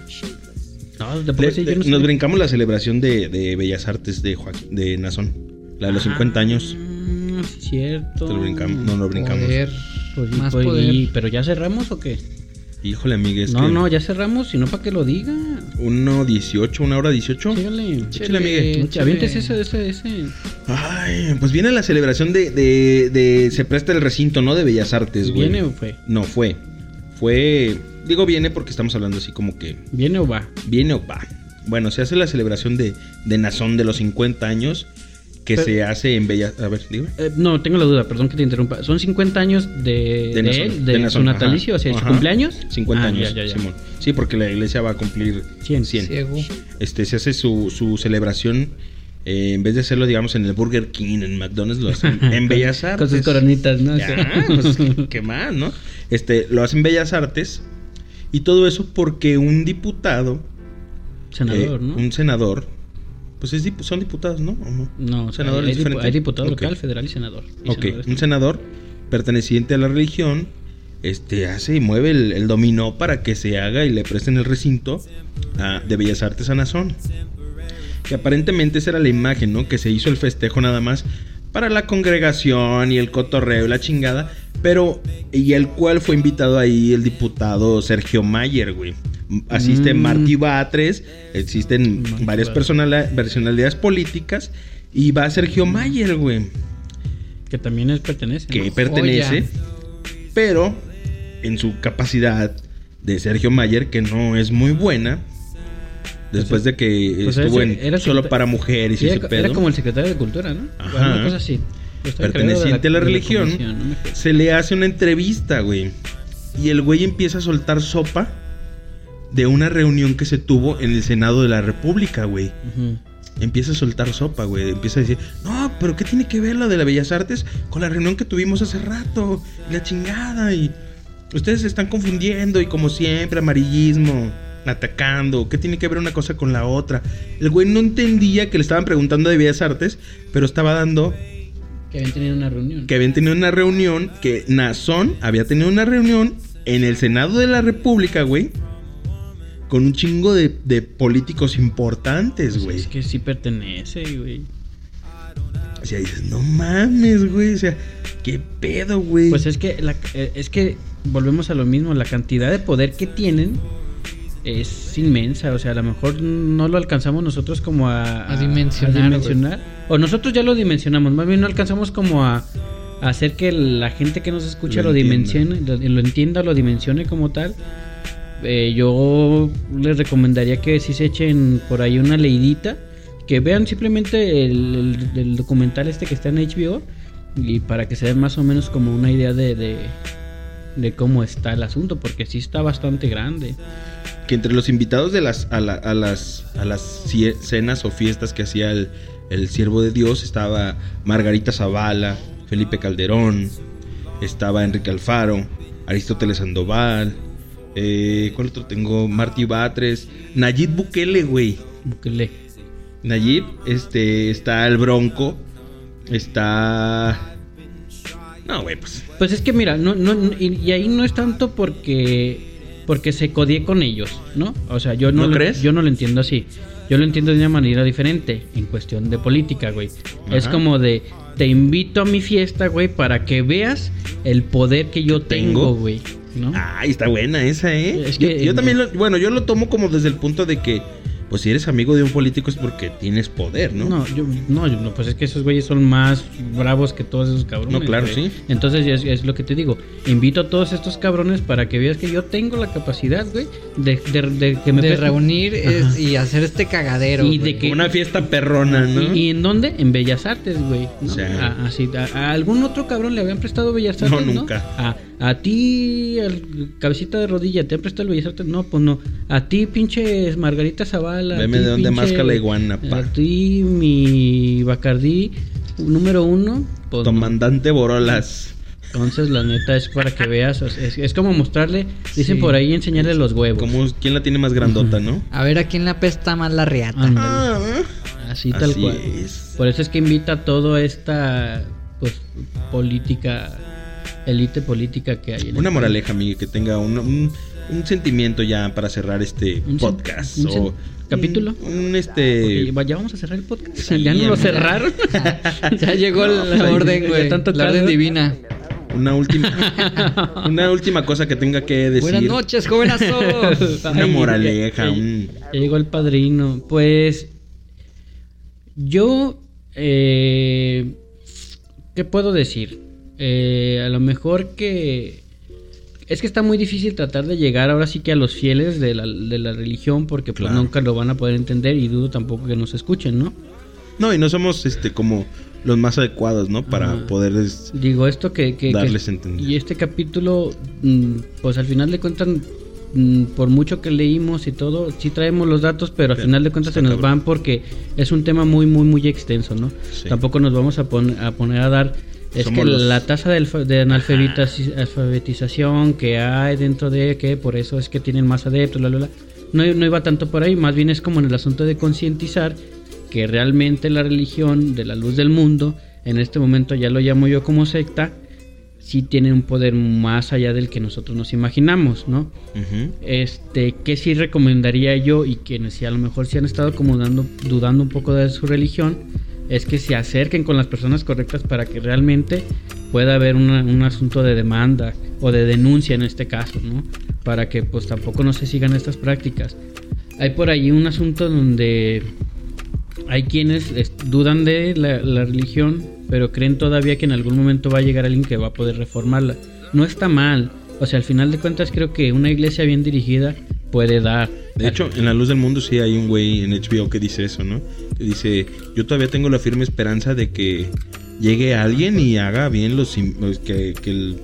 C: No, de poco
B: Le-
C: sí, yo
B: le-
C: no sé.
B: nos brincamos la celebración de, de Bellas Artes de, Joaquín- de Nazón. La de los 50 años.
C: Ah, sí, cierto.
B: Te lo brincamos. No lo brincamos.
D: Poder.
C: Pues
D: Más
C: pues,
D: poder.
C: y- ¿Pero ya cerramos o qué?
B: Híjole, amiga, es
C: no,
B: que
C: no, ya cerramos, si no, para que lo diga.
B: 1.18, una hora 18.
C: Sígale.
B: Échale, amigue.
C: Avientes ese, ese, ese.
B: Ay, pues viene la celebración de, de, de- Se presta el recinto, ¿no? De Bellas Artes, güey.
C: ¿Viene o fue?
B: No, fue. Fue. Digo viene porque estamos hablando así como que.
C: ¿Viene o va?
B: ¿Viene o va? Bueno, se hace la celebración de, de Nazón de los 50 años. Que
C: Pero-
B: se hace en Bellas. A ver, dígame.
C: Eh, no, tengo la duda, perdón que te interrumpa. ¿Son 50 años de, de, él, de,
B: de
C: su natalicio,
B: ajá,
C: o sea, su
B: ajá.
C: cumpleaños?
B: 50
C: Ah,
B: años,
C: ya, ya, ya.
B: Simón. Sí, porque la iglesia va a cumplir
C: 100.
B: 100.
D: Ciego.
B: Este, se hace su, su celebración. eh, en vez de hacerlo, digamos, en el Burger King, en McDonald's, lo hacen <laughs> en Bellas Artes.
C: Con sus coronitas, ¿no?
B: Ya, pues, ¿qué más, no? Este, lo hacen Bellas Artes. Y todo eso porque un diputado,
C: Senador,
B: eh,
C: ¿no?
B: un senador, pues es dip- son diputados, ¿no? ¿O no?
C: No,
B: senador
C: hay,
B: es
C: diputado local, federal y senador. Y
B: Ok, un senador perteneciente a la religión, este, hace y mueve el, el dominó para que se haga y le presten el recinto a- de Bellas Artes a Nazón. Que aparentemente esa era la imagen, ¿no? Que se hizo el festejo nada más para la congregación y el cotorreo y la chingada. Pero, y el cual fue invitado ahí el diputado Sergio Mayer, güey. Asiste
C: Mm.
B: Martí Batres, existen
C: Martí
B: varias personalidades políticas. Y va Sergio Mayer, güey
C: Que también él pertenece.
B: que
C: ¿no?
B: pertenece, pero en su capacidad de Sergio Mayer, que no es muy buena, después de que
C: pues
B: estuvo en
C: era
B: solo para mujeres y
C: Sí,
B: ese
C: era,
B: pedo,
C: era como el secretario de Cultura, ¿no?
B: Ajá.
C: Una cosa así.
B: Perteneciente a la religión,
C: no
B: se le hace una entrevista, güey. Y el güey empieza a soltar sopa de una reunión que se tuvo en el Senado de la República, güey. Empieza a soltar sopa, güey. Empieza a decir, no, pero ¿qué tiene que ver lo de la Bellas Artes con la reunión que tuvimos hace rato? Y la chingada. Y ustedes se están confundiendo y como siempre, amarillismo, atacando. ¿Qué tiene que ver una cosa con la otra? El güey no entendía que le estaban preguntando de Bellas Artes, pero estaba dando
C: Que habían tenido una reunión.
B: que habían tenido una reunión, que Nazón había tenido una reunión en el Senado de la República, güey. Con un chingo de, de políticos importantes,
C: Pues
B: güey.
C: es que sí pertenece, güey.
B: O sea, dices, no mames, güey. O sea, qué pedo, güey.
C: Pues es que, la- eh, es que volvemos a lo mismo. La cantidad de poder que tienen es inmensa. O sea, a lo mejor no lo alcanzamos nosotros como a,
D: A dimensionar,
C: a dimensionar. O nosotros ya lo dimensionamos. Más bien no alcanzamos como a, a hacer que la gente que nos escucha
B: Lo
C: lo, dimensione, lo, lo entienda, lo dimensione como tal. Eh, yo les recomendaría que si se echen por ahí una leidita, que vean simplemente el, documental este que está en HBO y para que se den más o menos como una idea de, de, cómo está el asunto, porque sí está bastante grande.
B: que entre los invitados de las a, la- a las a las cenas o fiestas que hacía el, el siervo de Dios estaba Margarita Zavala, Felipe Calderón, estaba Enrique Alfaro, Aristóteles Sandoval, eh, ¿cuál otro tengo? Martí Batres, Nayib Bukele, güey.
C: Bukele.
B: Nayib, este, está el Bronco, está... No, güey, pues...
C: Pues es que mira, no, no, y, y ahí no es tanto porque porque se codie con ellos, ¿no? O sea, yo no,
B: ¿No
C: lo,
B: crees?
C: yo no lo entiendo así. Yo lo entiendo de una manera diferente en cuestión de política, güey. Es
B: Ajá.
C: como de te invito a mi fiesta, güey, para que veas el poder que yo
B: tengo.
C: tengo, güey, ¿no?
B: Ay, está buena esa, ¿eh?
C: Es
B: yo,
C: que-
B: yo también, lo- bueno, yo lo tomo como desde el punto de que, pues si eres amigo de un político es porque tienes poder, ¿no?
C: No, yo, no, yo- no, pues es que esos güeyes son más bravos que todos esos cabrones.
B: No, claro,
C: güey.
B: sí.
C: Entonces es, es lo que te digo. Invito a todos estos cabrones para que veas que yo tengo la capacidad, güey, de, de- de que me
D: de reunir es-
C: Ajá.
D: y hacer este cagadero.
C: Y de que-
B: una fiesta perrona, ¿no?
C: ¿Y, y en dónde? En Bellas Artes, güey. ¿no?
B: O sea.
C: a, así, a- a algún otro cabrón le habían prestado Bellas Artes, ¿no?
B: nunca.
C: A, a ti, cabecita de rodilla, ¿te han prestado el Bellas Artes? No, pues no. A ti, pinche Margarita Zavala.
B: Veme de dónde
C: pinche-
B: masca la iguana, pa.
C: A ti, mi Bacardí número uno. Pues no.
B: Comandante Borolas.
C: Entonces, la neta es para que veas. es, es como mostrarle, dicen
D: Sí.
C: por ahí, enseñarle los huevos.
B: Como, ¿Quién la tiene más grandota, no?
D: A ver a quién le apesta más la riata.
C: Ándale.
B: Ah,
C: Así tal
B: así
C: cual.
B: es.
C: Por eso es que invita a toda esta pues política, élite política que hay en
B: Una
C: el
B: moraleja, amigo, que tenga un, un, un sentimiento ya para cerrar este
C: Un
B: podcast.
C: un
B: o
C: ¿capítulo?
B: Un, un,
C: Porque
B: este...
C: ya vamos a cerrar el podcast.
B: Sí,
C: ya no lo cerraron. <laughs>
D: Ya llegó
C: No,
D: la orden, güey.
C: tanto
D: La orden divina.
B: una última, <laughs> una última cosa que tenga que decir.
D: Buenas noches, jovenazos. <laughs>
B: Una moraleja,
C: ya-
B: un-
C: ya llegó el padrino. Pues yo, eh, ¿qué puedo decir? Eh, a lo mejor que es que está muy difícil tratar de llegar ahora sí que a los fieles de la, de la religión porque pues
B: Claro.
C: nunca lo van a poder entender y dudo tampoco que nos escuchen, ¿no?
B: No, y no somos este como los más adecuados, ¿no? Para
C: Ajá.
B: poder es-
C: Digo esto que... que- que-
B: Darles a entender.
C: Y este capítulo, mm, pues al final de cuentas, mm, por mucho que leímos y todo, sí traemos los datos, pero al
B: Pero
C: final de cuentas se nos
B: cabrón.
C: van porque es un tema muy, muy, muy extenso, ¿no?
B: Sí.
C: Tampoco nos vamos a, pon- a poner a dar... Es
B: Somos
C: que
B: los-
C: la tasa de, de analfabetizaci- alfabetización que hay dentro de que por eso es que tienen más adeptos, bla. No, no iba tanto por ahí, más bien es como en el asunto de concientizar que realmente la religión de la luz del mundo, en este momento ya lo llamo yo como secta, sí tiene un poder más allá del que nosotros nos imaginamos, ¿no?
B: Ujú.
C: Este, que sí recomendaría yo y quienes sí a lo mejor sí han estado como dando- dudando un poco de su religión, es que se acerquen con las personas correctas para que realmente pueda haber una- un asunto de demanda o de denuncia en este caso, ¿no? Para que pues tampoco no se sigan estas prácticas. Hay por ahí un asunto donde hay quienes es- dudan de la, la religión, pero creen todavía que en algún momento va a llegar alguien que va a poder reformarla. No está mal. O sea, al final de cuentas creo que una iglesia bien dirigida puede dar.
B: De hecho, en la luz del mundo sí hay un güey en HBO que dice eso, ¿no? Que dice, yo todavía tengo la firme esperanza de que llegue alguien y haga bien los... que, que el-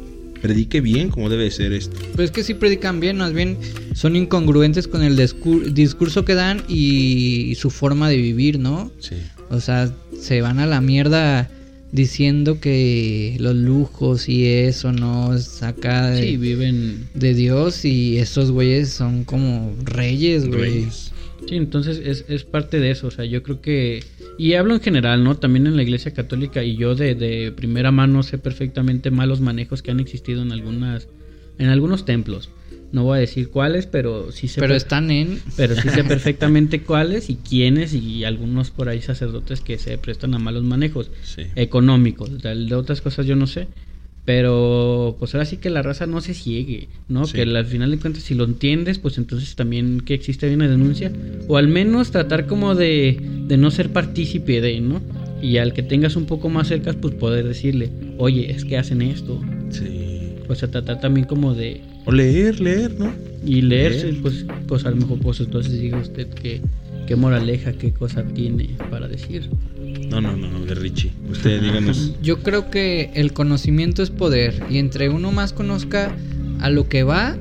B: predique bien como debe ser esto.
D: Pues es que sí predican bien, más bien son incongruentes con el discur- discurso que dan y su forma de vivir, ¿no?
B: Sí.
D: O sea, se van a la mierda diciendo que los lujos y eso no es acá de,
C: Sí, viven...
D: de Dios y esos güeyes son como reyes, güey.
C: Sí, entonces es, es parte de eso. O sea, yo creo que... Y hablo en general, ¿no? También en la iglesia católica y yo de, de primera mano sé perfectamente malos manejos que han existido en algunas... En algunos templos. No voy a decir cuáles, pero sí sé...
D: Pero
C: per-
D: están en...
C: Pero sí sé <laughs> perfectamente cuáles y quiénes y algunos por ahí sacerdotes que se prestan a malos manejos
B: Sí.
C: económicos. De, de otras cosas yo no sé. Pero pues ahora sí que la raza no se ciegue, ¿no?
B: Sí.
C: Que al final de cuentas si lo entiendes, pues entonces también que existe una denuncia. O al menos tratar como de, de no ser partícipe de, ¿no? Y al que tengas un poco más cerca, pues poder decirle, oye, es que hacen esto.
B: Sí.
C: O sea, tratar también como de...
B: O leer, leer, ¿no?
C: Y leerse,
B: Leer.
C: pues, pues a lo mejor pues entonces diga usted que qué moraleja, qué cosa tiene para decir.
B: No, no, no, de Richie. Usted díganos.
D: Yo creo que el conocimiento es poder y entre uno más conozca a lo que va,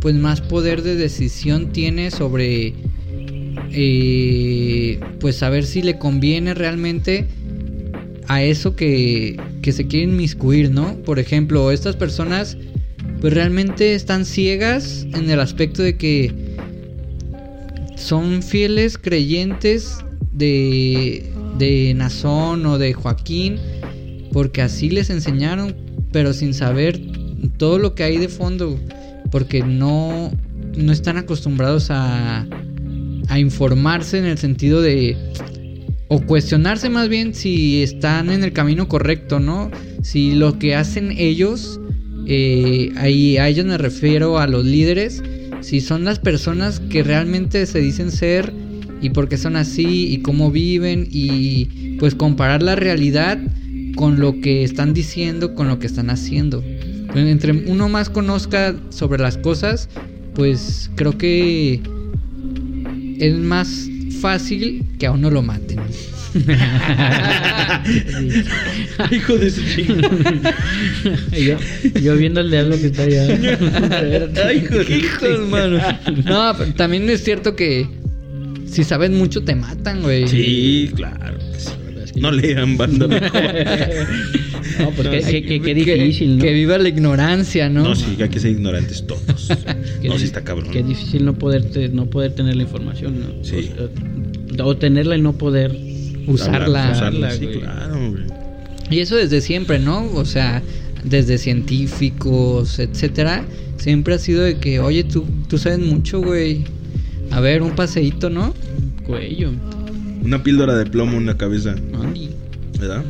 D: pues más poder de decisión tiene sobre, eh, pues saber si le conviene realmente a eso que, que se quieren miscuir, ¿no? Por ejemplo, estas personas pues realmente están ciegas en el aspecto de que son fieles creyentes de, de Nazón o de Joaquín, porque así les enseñaron, pero sin saber todo lo que hay de fondo, porque no, no están acostumbrados a, a informarse en el sentido de, o cuestionarse más bien si están en el camino correcto, ¿no? Si lo que hacen ellos, eh, ahí a ellos me refiero a los líderes, si son las personas que realmente se dicen ser y por qué son así y cómo viven y pues comparar la realidad con lo que están diciendo, con lo que están haciendo. Entre uno más conozca sobre las cosas, pues creo que es más fácil que a uno lo maten. <laughs>
B: Hijo de su.
C: Y yo, yo viendo al diablo que está allá.
B: Ay, hijo de
D: Hijo, hermano. No, pero también es cierto que si sabes mucho te matan, güey.
B: Sí, claro. sí. No lean banda.
C: No, pues
D: Que-
C: difícil, ¿no?
D: Que viva la ignorancia, ¿no?
B: No, sí, hay que ser ignorantes todos. <laughs>
C: Qué
B: No, sí está cabrón.
C: Qué difícil no poder, te- no poder tener la información, ¿no?
B: Sí.
C: O tenerla y no poder
D: Usarla.
B: Usarla, sí,
C: güey.
B: claro, güey.
D: Y eso desde siempre, ¿no? O sea, desde científicos, etcétera, siempre ha sido de que, oye, tú, tú sabes mucho, güey. A ver, un paseíto, ¿no?
C: cuello.
B: Una píldora de plomo en la cabeza,
C: Andi.
B: ¿verdad?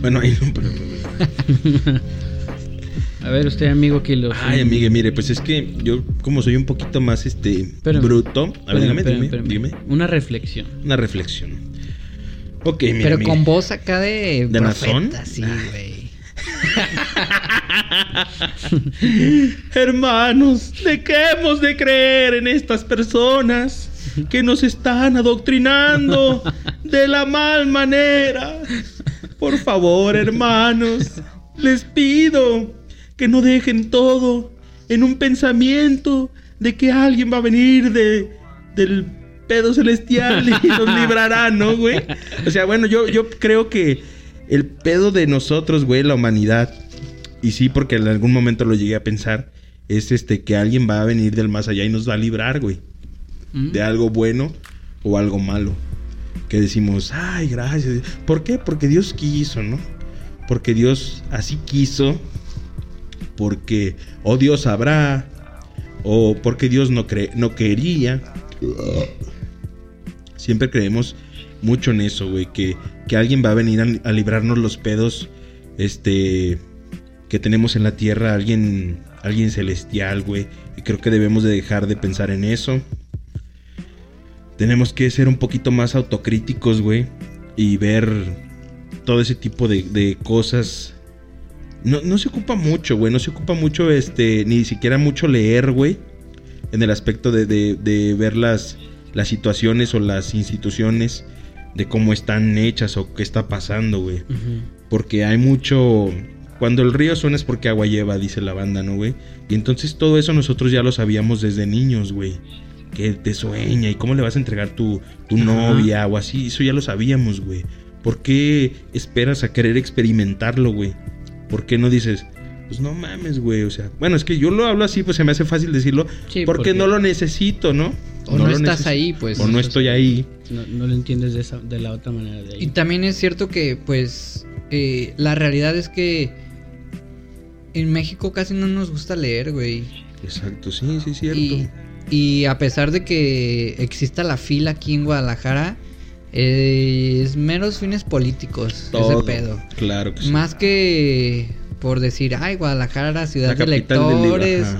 B: Bueno, ahí no, pero. <laughs>
C: A ver, usted, amigo Kilo.
B: Ay, amigue, mire, pues es que yo, como soy un poquito más este
C: Espérame.
B: bruto. A ver, dígame,
C: Espérame, espérame.
B: dime.
C: Una reflexión.
B: Una reflexión. Ok.
D: Pero con voz acá de.
B: ¿De
D: profeta,
B: nazón?
D: Sí, güey. <laughs>
B: Hermanos, dejemos de creer en estas personas que nos están adoctrinando de la mal manera. Por favor, hermanos, les pido que no dejen todo en un pensamiento de que alguien va a venir de del pedo celestial y <laughs> nos librará, ¿no, güey? O sea, bueno, yo, yo creo que el pedo de nosotros, güey, la humanidad, y sí, porque en algún momento lo llegué a pensar, es este que alguien va a venir del más allá y nos va a librar, güey,
C: ¿Mm?
B: de algo bueno o algo malo. Que decimos, ay, gracias. ¿Por qué? Porque Dios quiso, ¿no? Porque Dios así quiso, porque o Dios sabrá, o porque Dios no, cre no quería. Siempre creemos mucho en eso, güey, que, que alguien va a venir a, librarnos los pedos, este, que tenemos en la tierra, alguien, alguien celestial, güey. Y creo que debemos de dejar de pensar en eso. Tenemos que ser un poquito más autocríticos, güey, y ver todo ese tipo de, de cosas. No, no se ocupa mucho, güey, no se ocupa mucho, este, ni siquiera mucho leer, güey, en el aspecto de, de- de ver las, las situaciones o las instituciones, de cómo están hechas o qué está pasando, güey. Porque hay mucho... Cuando el río suena es porque agua lleva, dice la banda, ¿no, güey? Y entonces todo eso nosotros ya lo sabíamos desde niños, güey. Que te sueña y cómo le vas a entregar tu, tu novia o así. Eso ya lo sabíamos, güey. ¿Por qué esperas a querer experimentarlo, güey? ¿Por qué no dices, pues no mames, güey? O sea, bueno, es que yo lo hablo así, pues se me hace fácil decirlo.
C: Sí,
B: porque,
C: porque-
B: no lo necesito, ¿no?
D: O no estás ahí, pues.
B: O no estoy ahí.
C: No, no lo entiendes de, esa, de la otra manera de ahí.
D: Y también es cierto que, pues, eh, la realidad es que en México casi no nos gusta leer, güey.
B: Exacto, sí, sí, cierto.
D: Y, y a pesar de que exista la fila aquí en Guadalajara, eh, es meros fines políticos
B: Todo.
D: ese pedo.
B: Claro que sí.
D: Más que por decir, ay, Guadalajara, ciudad
B: La
D: de
B: capital del libro,
D: lectores.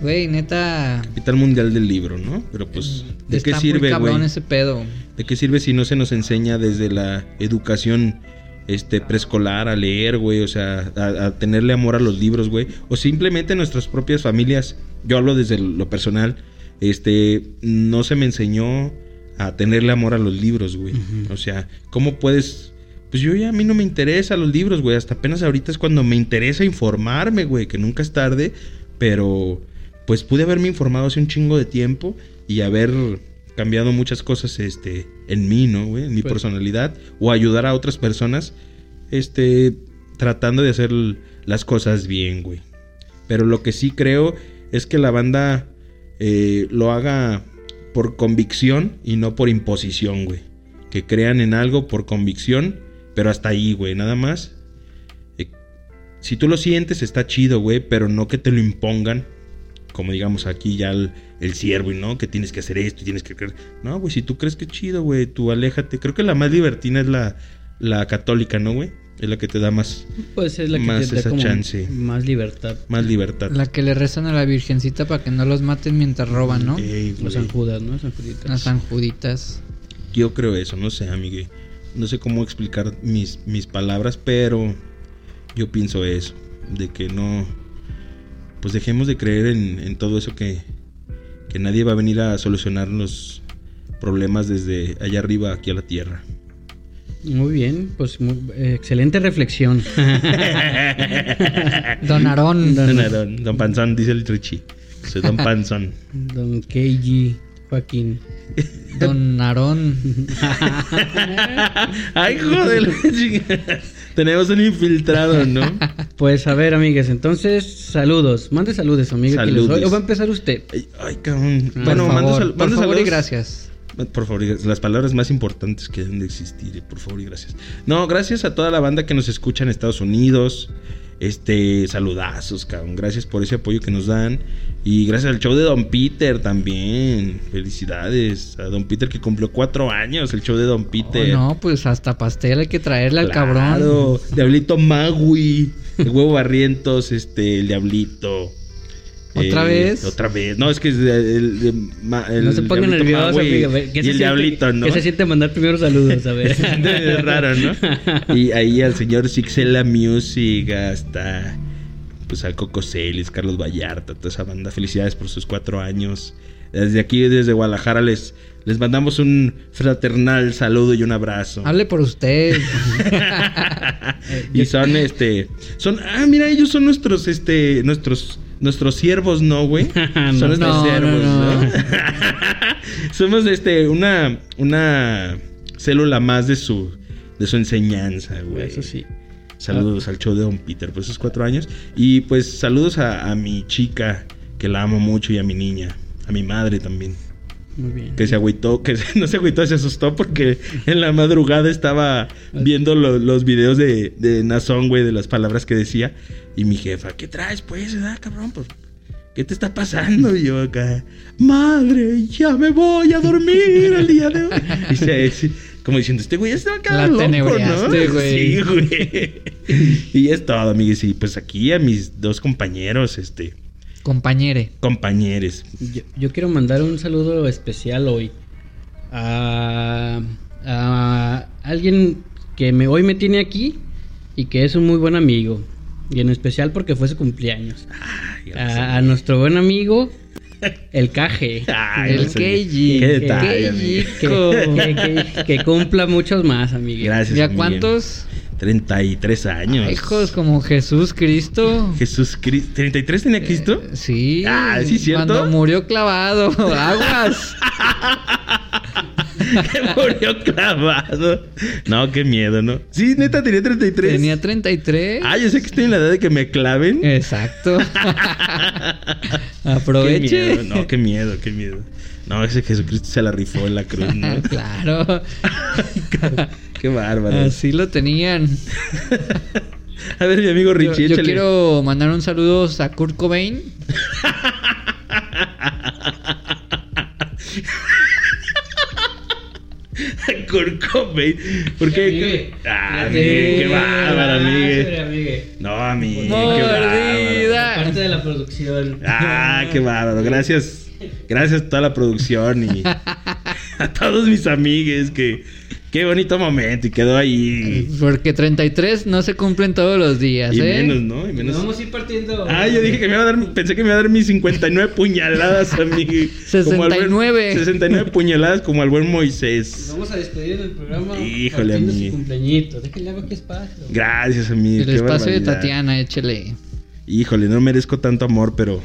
D: Güey, neta.
B: Capital mundial del libro, ¿no? Pero pues, ¿de qué
D: está
B: sirve,
D: muy cabrón
B: güey?
D: ese pedo.
B: ¿De qué sirve si no se nos enseña desde la educación este preescolar a leer, güey? O sea, a, a tenerle amor a los libros, güey. O simplemente nuestras propias familias. Yo hablo desde lo personal. Este, no se me enseñó a tenerle amor a los libros, güey. O sea, ¿cómo puedes...? Pues yo ya a mí no me interesa los libros, güey. Hasta apenas ahorita es cuando me interesa informarme, güey. Que nunca es tarde. Pero pues pude haberme informado hace un chingo de tiempo y haber cambiado muchas cosas este en mí, ¿no, güey? En mi
C: Pues-
B: personalidad o ayudar a otras personas este tratando de hacer las cosas bien, güey. Pero lo que sí creo es que la banda eh, lo haga por convicción y no por imposición, güey. Que crean en algo por convicción, pero hasta ahí, güey, nada más. Eh, si tú lo sientes, está chido, güey, pero no que te lo impongan. Como digamos aquí ya el, el siervo, y no, que tienes que hacer esto y tienes que creer. No, güey, si tú crees que es chido, güey, tú aléjate. Creo que la más libertina es la, la católica, ¿no, güey? Es la que te da más,
C: Pues es la que
B: más
C: te da
B: esa
C: como
B: chance.
C: más libertad.
B: más libertad.
D: La que le rezan a la Virgencita para que no los maten mientras roban, ¿no?
B: Ey,
C: Los
B: güey.
C: San Judas, ¿no? San Juditas.
D: Las San Juditas.
B: Yo creo eso, no sé, amigue. No sé cómo explicar mis, mis palabras, pero yo pienso eso. De que no. Pues dejemos de creer en, en todo eso que, que nadie va a venir a solucionar los problemas desde allá arriba aquí a la tierra.
C: Muy bien, pues muy- excelente reflexión. <laughs>
D: Don Aarón.
C: Don-
B: Don, don Panzón, dice el Richie. Soy Don Panzón.
C: Don KG Joaquín.
D: Don Aarón. <laughs>
B: Ay, joder. <laughs> Tenemos un infiltrado, ¿no? <laughs>
C: Pues a ver, amigues, entonces saludos. Mande saludos, les-
B: Saludes.
C: ¿O va a empezar usted?
B: Ay, ay, cabrón.
D: Por
B: Bueno, mando
D: favor,
B: sal-
D: por
B: mando
D: favor y
B: saludos.
D: gracias.
B: Por favor, y las palabras más importantes que deben de existir, eh, por favor y gracias. No, gracias a toda la banda que nos escucha en Estados Unidos. Este, saludazos, cabrón. Gracias por ese apoyo que nos dan. Y gracias al show de Don Peter también. Felicidades a Don Peter que cumplió cuatro años, el show de Don
D: Oh,
B: Peter.
D: no, pues hasta pastel hay que traerle al cabrón.
B: Claro, Diablito Magui. el huevo barrientos, este, el diablito.
D: ¿Otra
B: eh,
D: vez?
B: Otra vez. No, es que el, el- el
C: no se pongan nerviosos, amigo. a ver, ¿qué
B: Y
C: se
B: el
C: siente-
B: diablito, ¿no?
C: ¿Qué se siente mandar primero saludos? A ver. <laughs>
B: Es raro, ¿no? Y ahí al señor Sixela Music, hasta pues al Coco Celis, Carlos Vallarta, toda esa banda. Felicidades por sus cuatro años. Desde aquí, desde Guadalajara, les, les mandamos un fraternal saludo y un abrazo.
D: Hable por usted. <laughs> <laughs>
B: y son este. Son. Ah, mira, ellos son nuestros, este. Nuestros. Nuestros siervos, ¿no, güey? <laughs>
C: No.
B: Son nuestros
D: No,
B: siervos, ¿no?
D: no. <laughs> <laughs>
B: Somos este. Una. Una célula más de su. De su enseñanza, güey.
C: Eso sí.
B: Saludos al show de Don Peter por esos cuatro años. Y pues saludos a, a mi chica, que la amo mucho, y a mi niña. A mi madre también.
C: Muy bien.
B: Que se agüitó, que se- <laughs> no se agüitó, se asustó porque en la madrugada estaba viendo lo- los videos de, de Nazón, güey, de las palabras que decía. Y mi jefa, ¿qué traes, pues, ah, cabrón? Pues, ¿qué te está pasando? Y yo acá, madre, ya me voy a dormir el día de hoy. Y se, como diciendo, este güey está acá
D: La
B: loco,
D: tenebreaste,
B: ¿no?
D: güey.
B: Sí, güey. <laughs> Y es todo, amigues. Y pues aquí a mis dos compañeros, este,
D: Compañere.
B: compañeros.
C: Yo, yo quiero mandar un saludo especial hoy a, a alguien que me, hoy me tiene aquí y que es un muy buen amigo. Y en especial porque fue su cumpleaños.
B: Ay,
C: A, a nuestro buen amigo, el Caje. <laughs>
B: Ay,
D: El. Keiji.
B: Qué detalle.
C: Que, que- que- que cumpla muchos más, amigo.
B: Gracias.
D: ¿Ya
B: amigo.
D: cuántos?
B: 33 años.
D: Hijos como Jesús Cristo.
B: Jesús Cristo. ¿33 tenía Cristo?
D: Eh, Sí.
B: Ah, ¿sí es cierto?
D: Cuando murió clavado. <laughs> Aguas.
B: que <laughs> murió clavado. No, qué miedo, ¿no? Sí, neta, tenía 33.
D: Tenía 33.
B: Ah, yo sé que estoy en la edad de que me claven.
D: Exacto. <laughs>
B: Qué
D: Aproveche.
B: miedo, no, qué miedo, qué miedo. No, ese Jesucristo se la rifó en la cruz, ¿no?
D: claro.
B: Qué bárbaro.
D: Así lo tenían. <laughs>
B: A ver, mi amigo Richie,
D: yo quiero mandar un saludo a Kurt Cobain. <laughs>
B: Kurt Cobain. ¿Por qué?
C: Amigue.
B: Ah, amigue, qué bárbaro, amigue.
C: Gracias, amigue.
B: No, amigue, qué
D: Mordida.
B: bárbaro.
C: Parte de la producción.
B: Ah, qué bárbaro. Gracias. Gracias a toda la producción y <laughs> a todos mis amigues que qué bonito momento y quedó ahí.
D: Porque 33 no se cumplen todos los días,
B: Y
D: ¿eh?
B: menos, ¿no? Y
C: Nos
B: menos.
C: vamos a ir partiendo.
B: Ah, yo dije que me iba a dar, pensé que me iba a dar mis 59 puñaladas a mí. como al buen-
D: 69.
B: 69 puñaladas como al buen
C: Nos
B: Moisés.
C: vamos a despedir del programa.
B: Híjole,
C: partiendo
B: amigo.
C: su cumpleañito. Déjenle algo aquí espacio.
B: Gracias, amigo.
D: El
B: qué
D: espacio de. Tatiana, échele.
B: Híjole, no merezco tanto amor, pero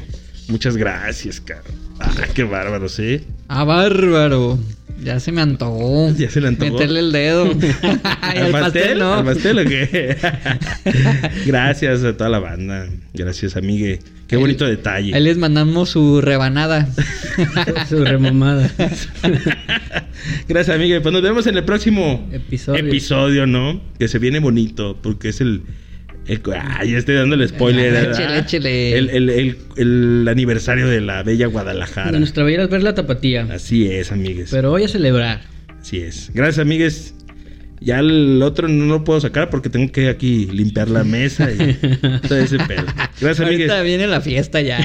B: muchas gracias, cabrón. Ah, qué bárbaro, ¿sí?
D: Ah, bárbaro. Ya se me antojó. <laughs>
B: Ya se le antojó.
D: Meterle el dedo. <laughs> Al <laughs> pastel, no.
B: ¿Al pastel o qué? Gracias a toda la banda. Gracias, amigue. Qué bonito detalle.
D: Ahí les mandamos su rebanada.
C: Su remamada.
B: Gracias, amigue. Pues nos vemos en el próximo
C: Episodio.
B: episodio, ¿no? Que se viene bonito, porque es el. El ay, ya estoy dando el spoiler.
D: Ah,
B: ¿verdad?
D: échele, échele.
B: El, el- el- el aniversario de la bella Guadalajara.
C: De nuestra bella ver la tapatía.
B: Así es, amigues.
C: Pero hoy a celebrar.
B: Así es. Gracias, amigues. Ya el otro no lo puedo sacar porque tengo que aquí limpiar la mesa y <laughs> todo ese pedo. Gracias, amigues.
D: Ahorita viene la fiesta ya.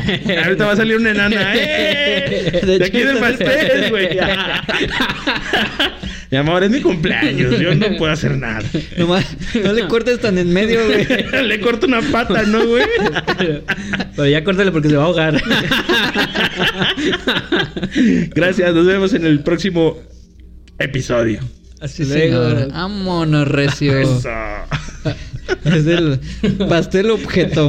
B: Ahorita va a salir una enana. <laughs> ¡Eh!
D: De
B: De aquí del pastel, güey. <laughs> Mi amor, es mi cumpleaños. Yo no puedo hacer nada. <laughs>
D: Nomás, no le cortes tan en medio, güey. <laughs>
B: Le corto una pata, ¿no, güey? <laughs>
C: Pero ya córtale porque se va a ahogar.
B: Gracias. Nos vemos en el próximo episodio.
C: Así
D: Sí,
C: luego.
D: señor. Vámonos, recio.
B: Eso.
D: Es el pastel objeto.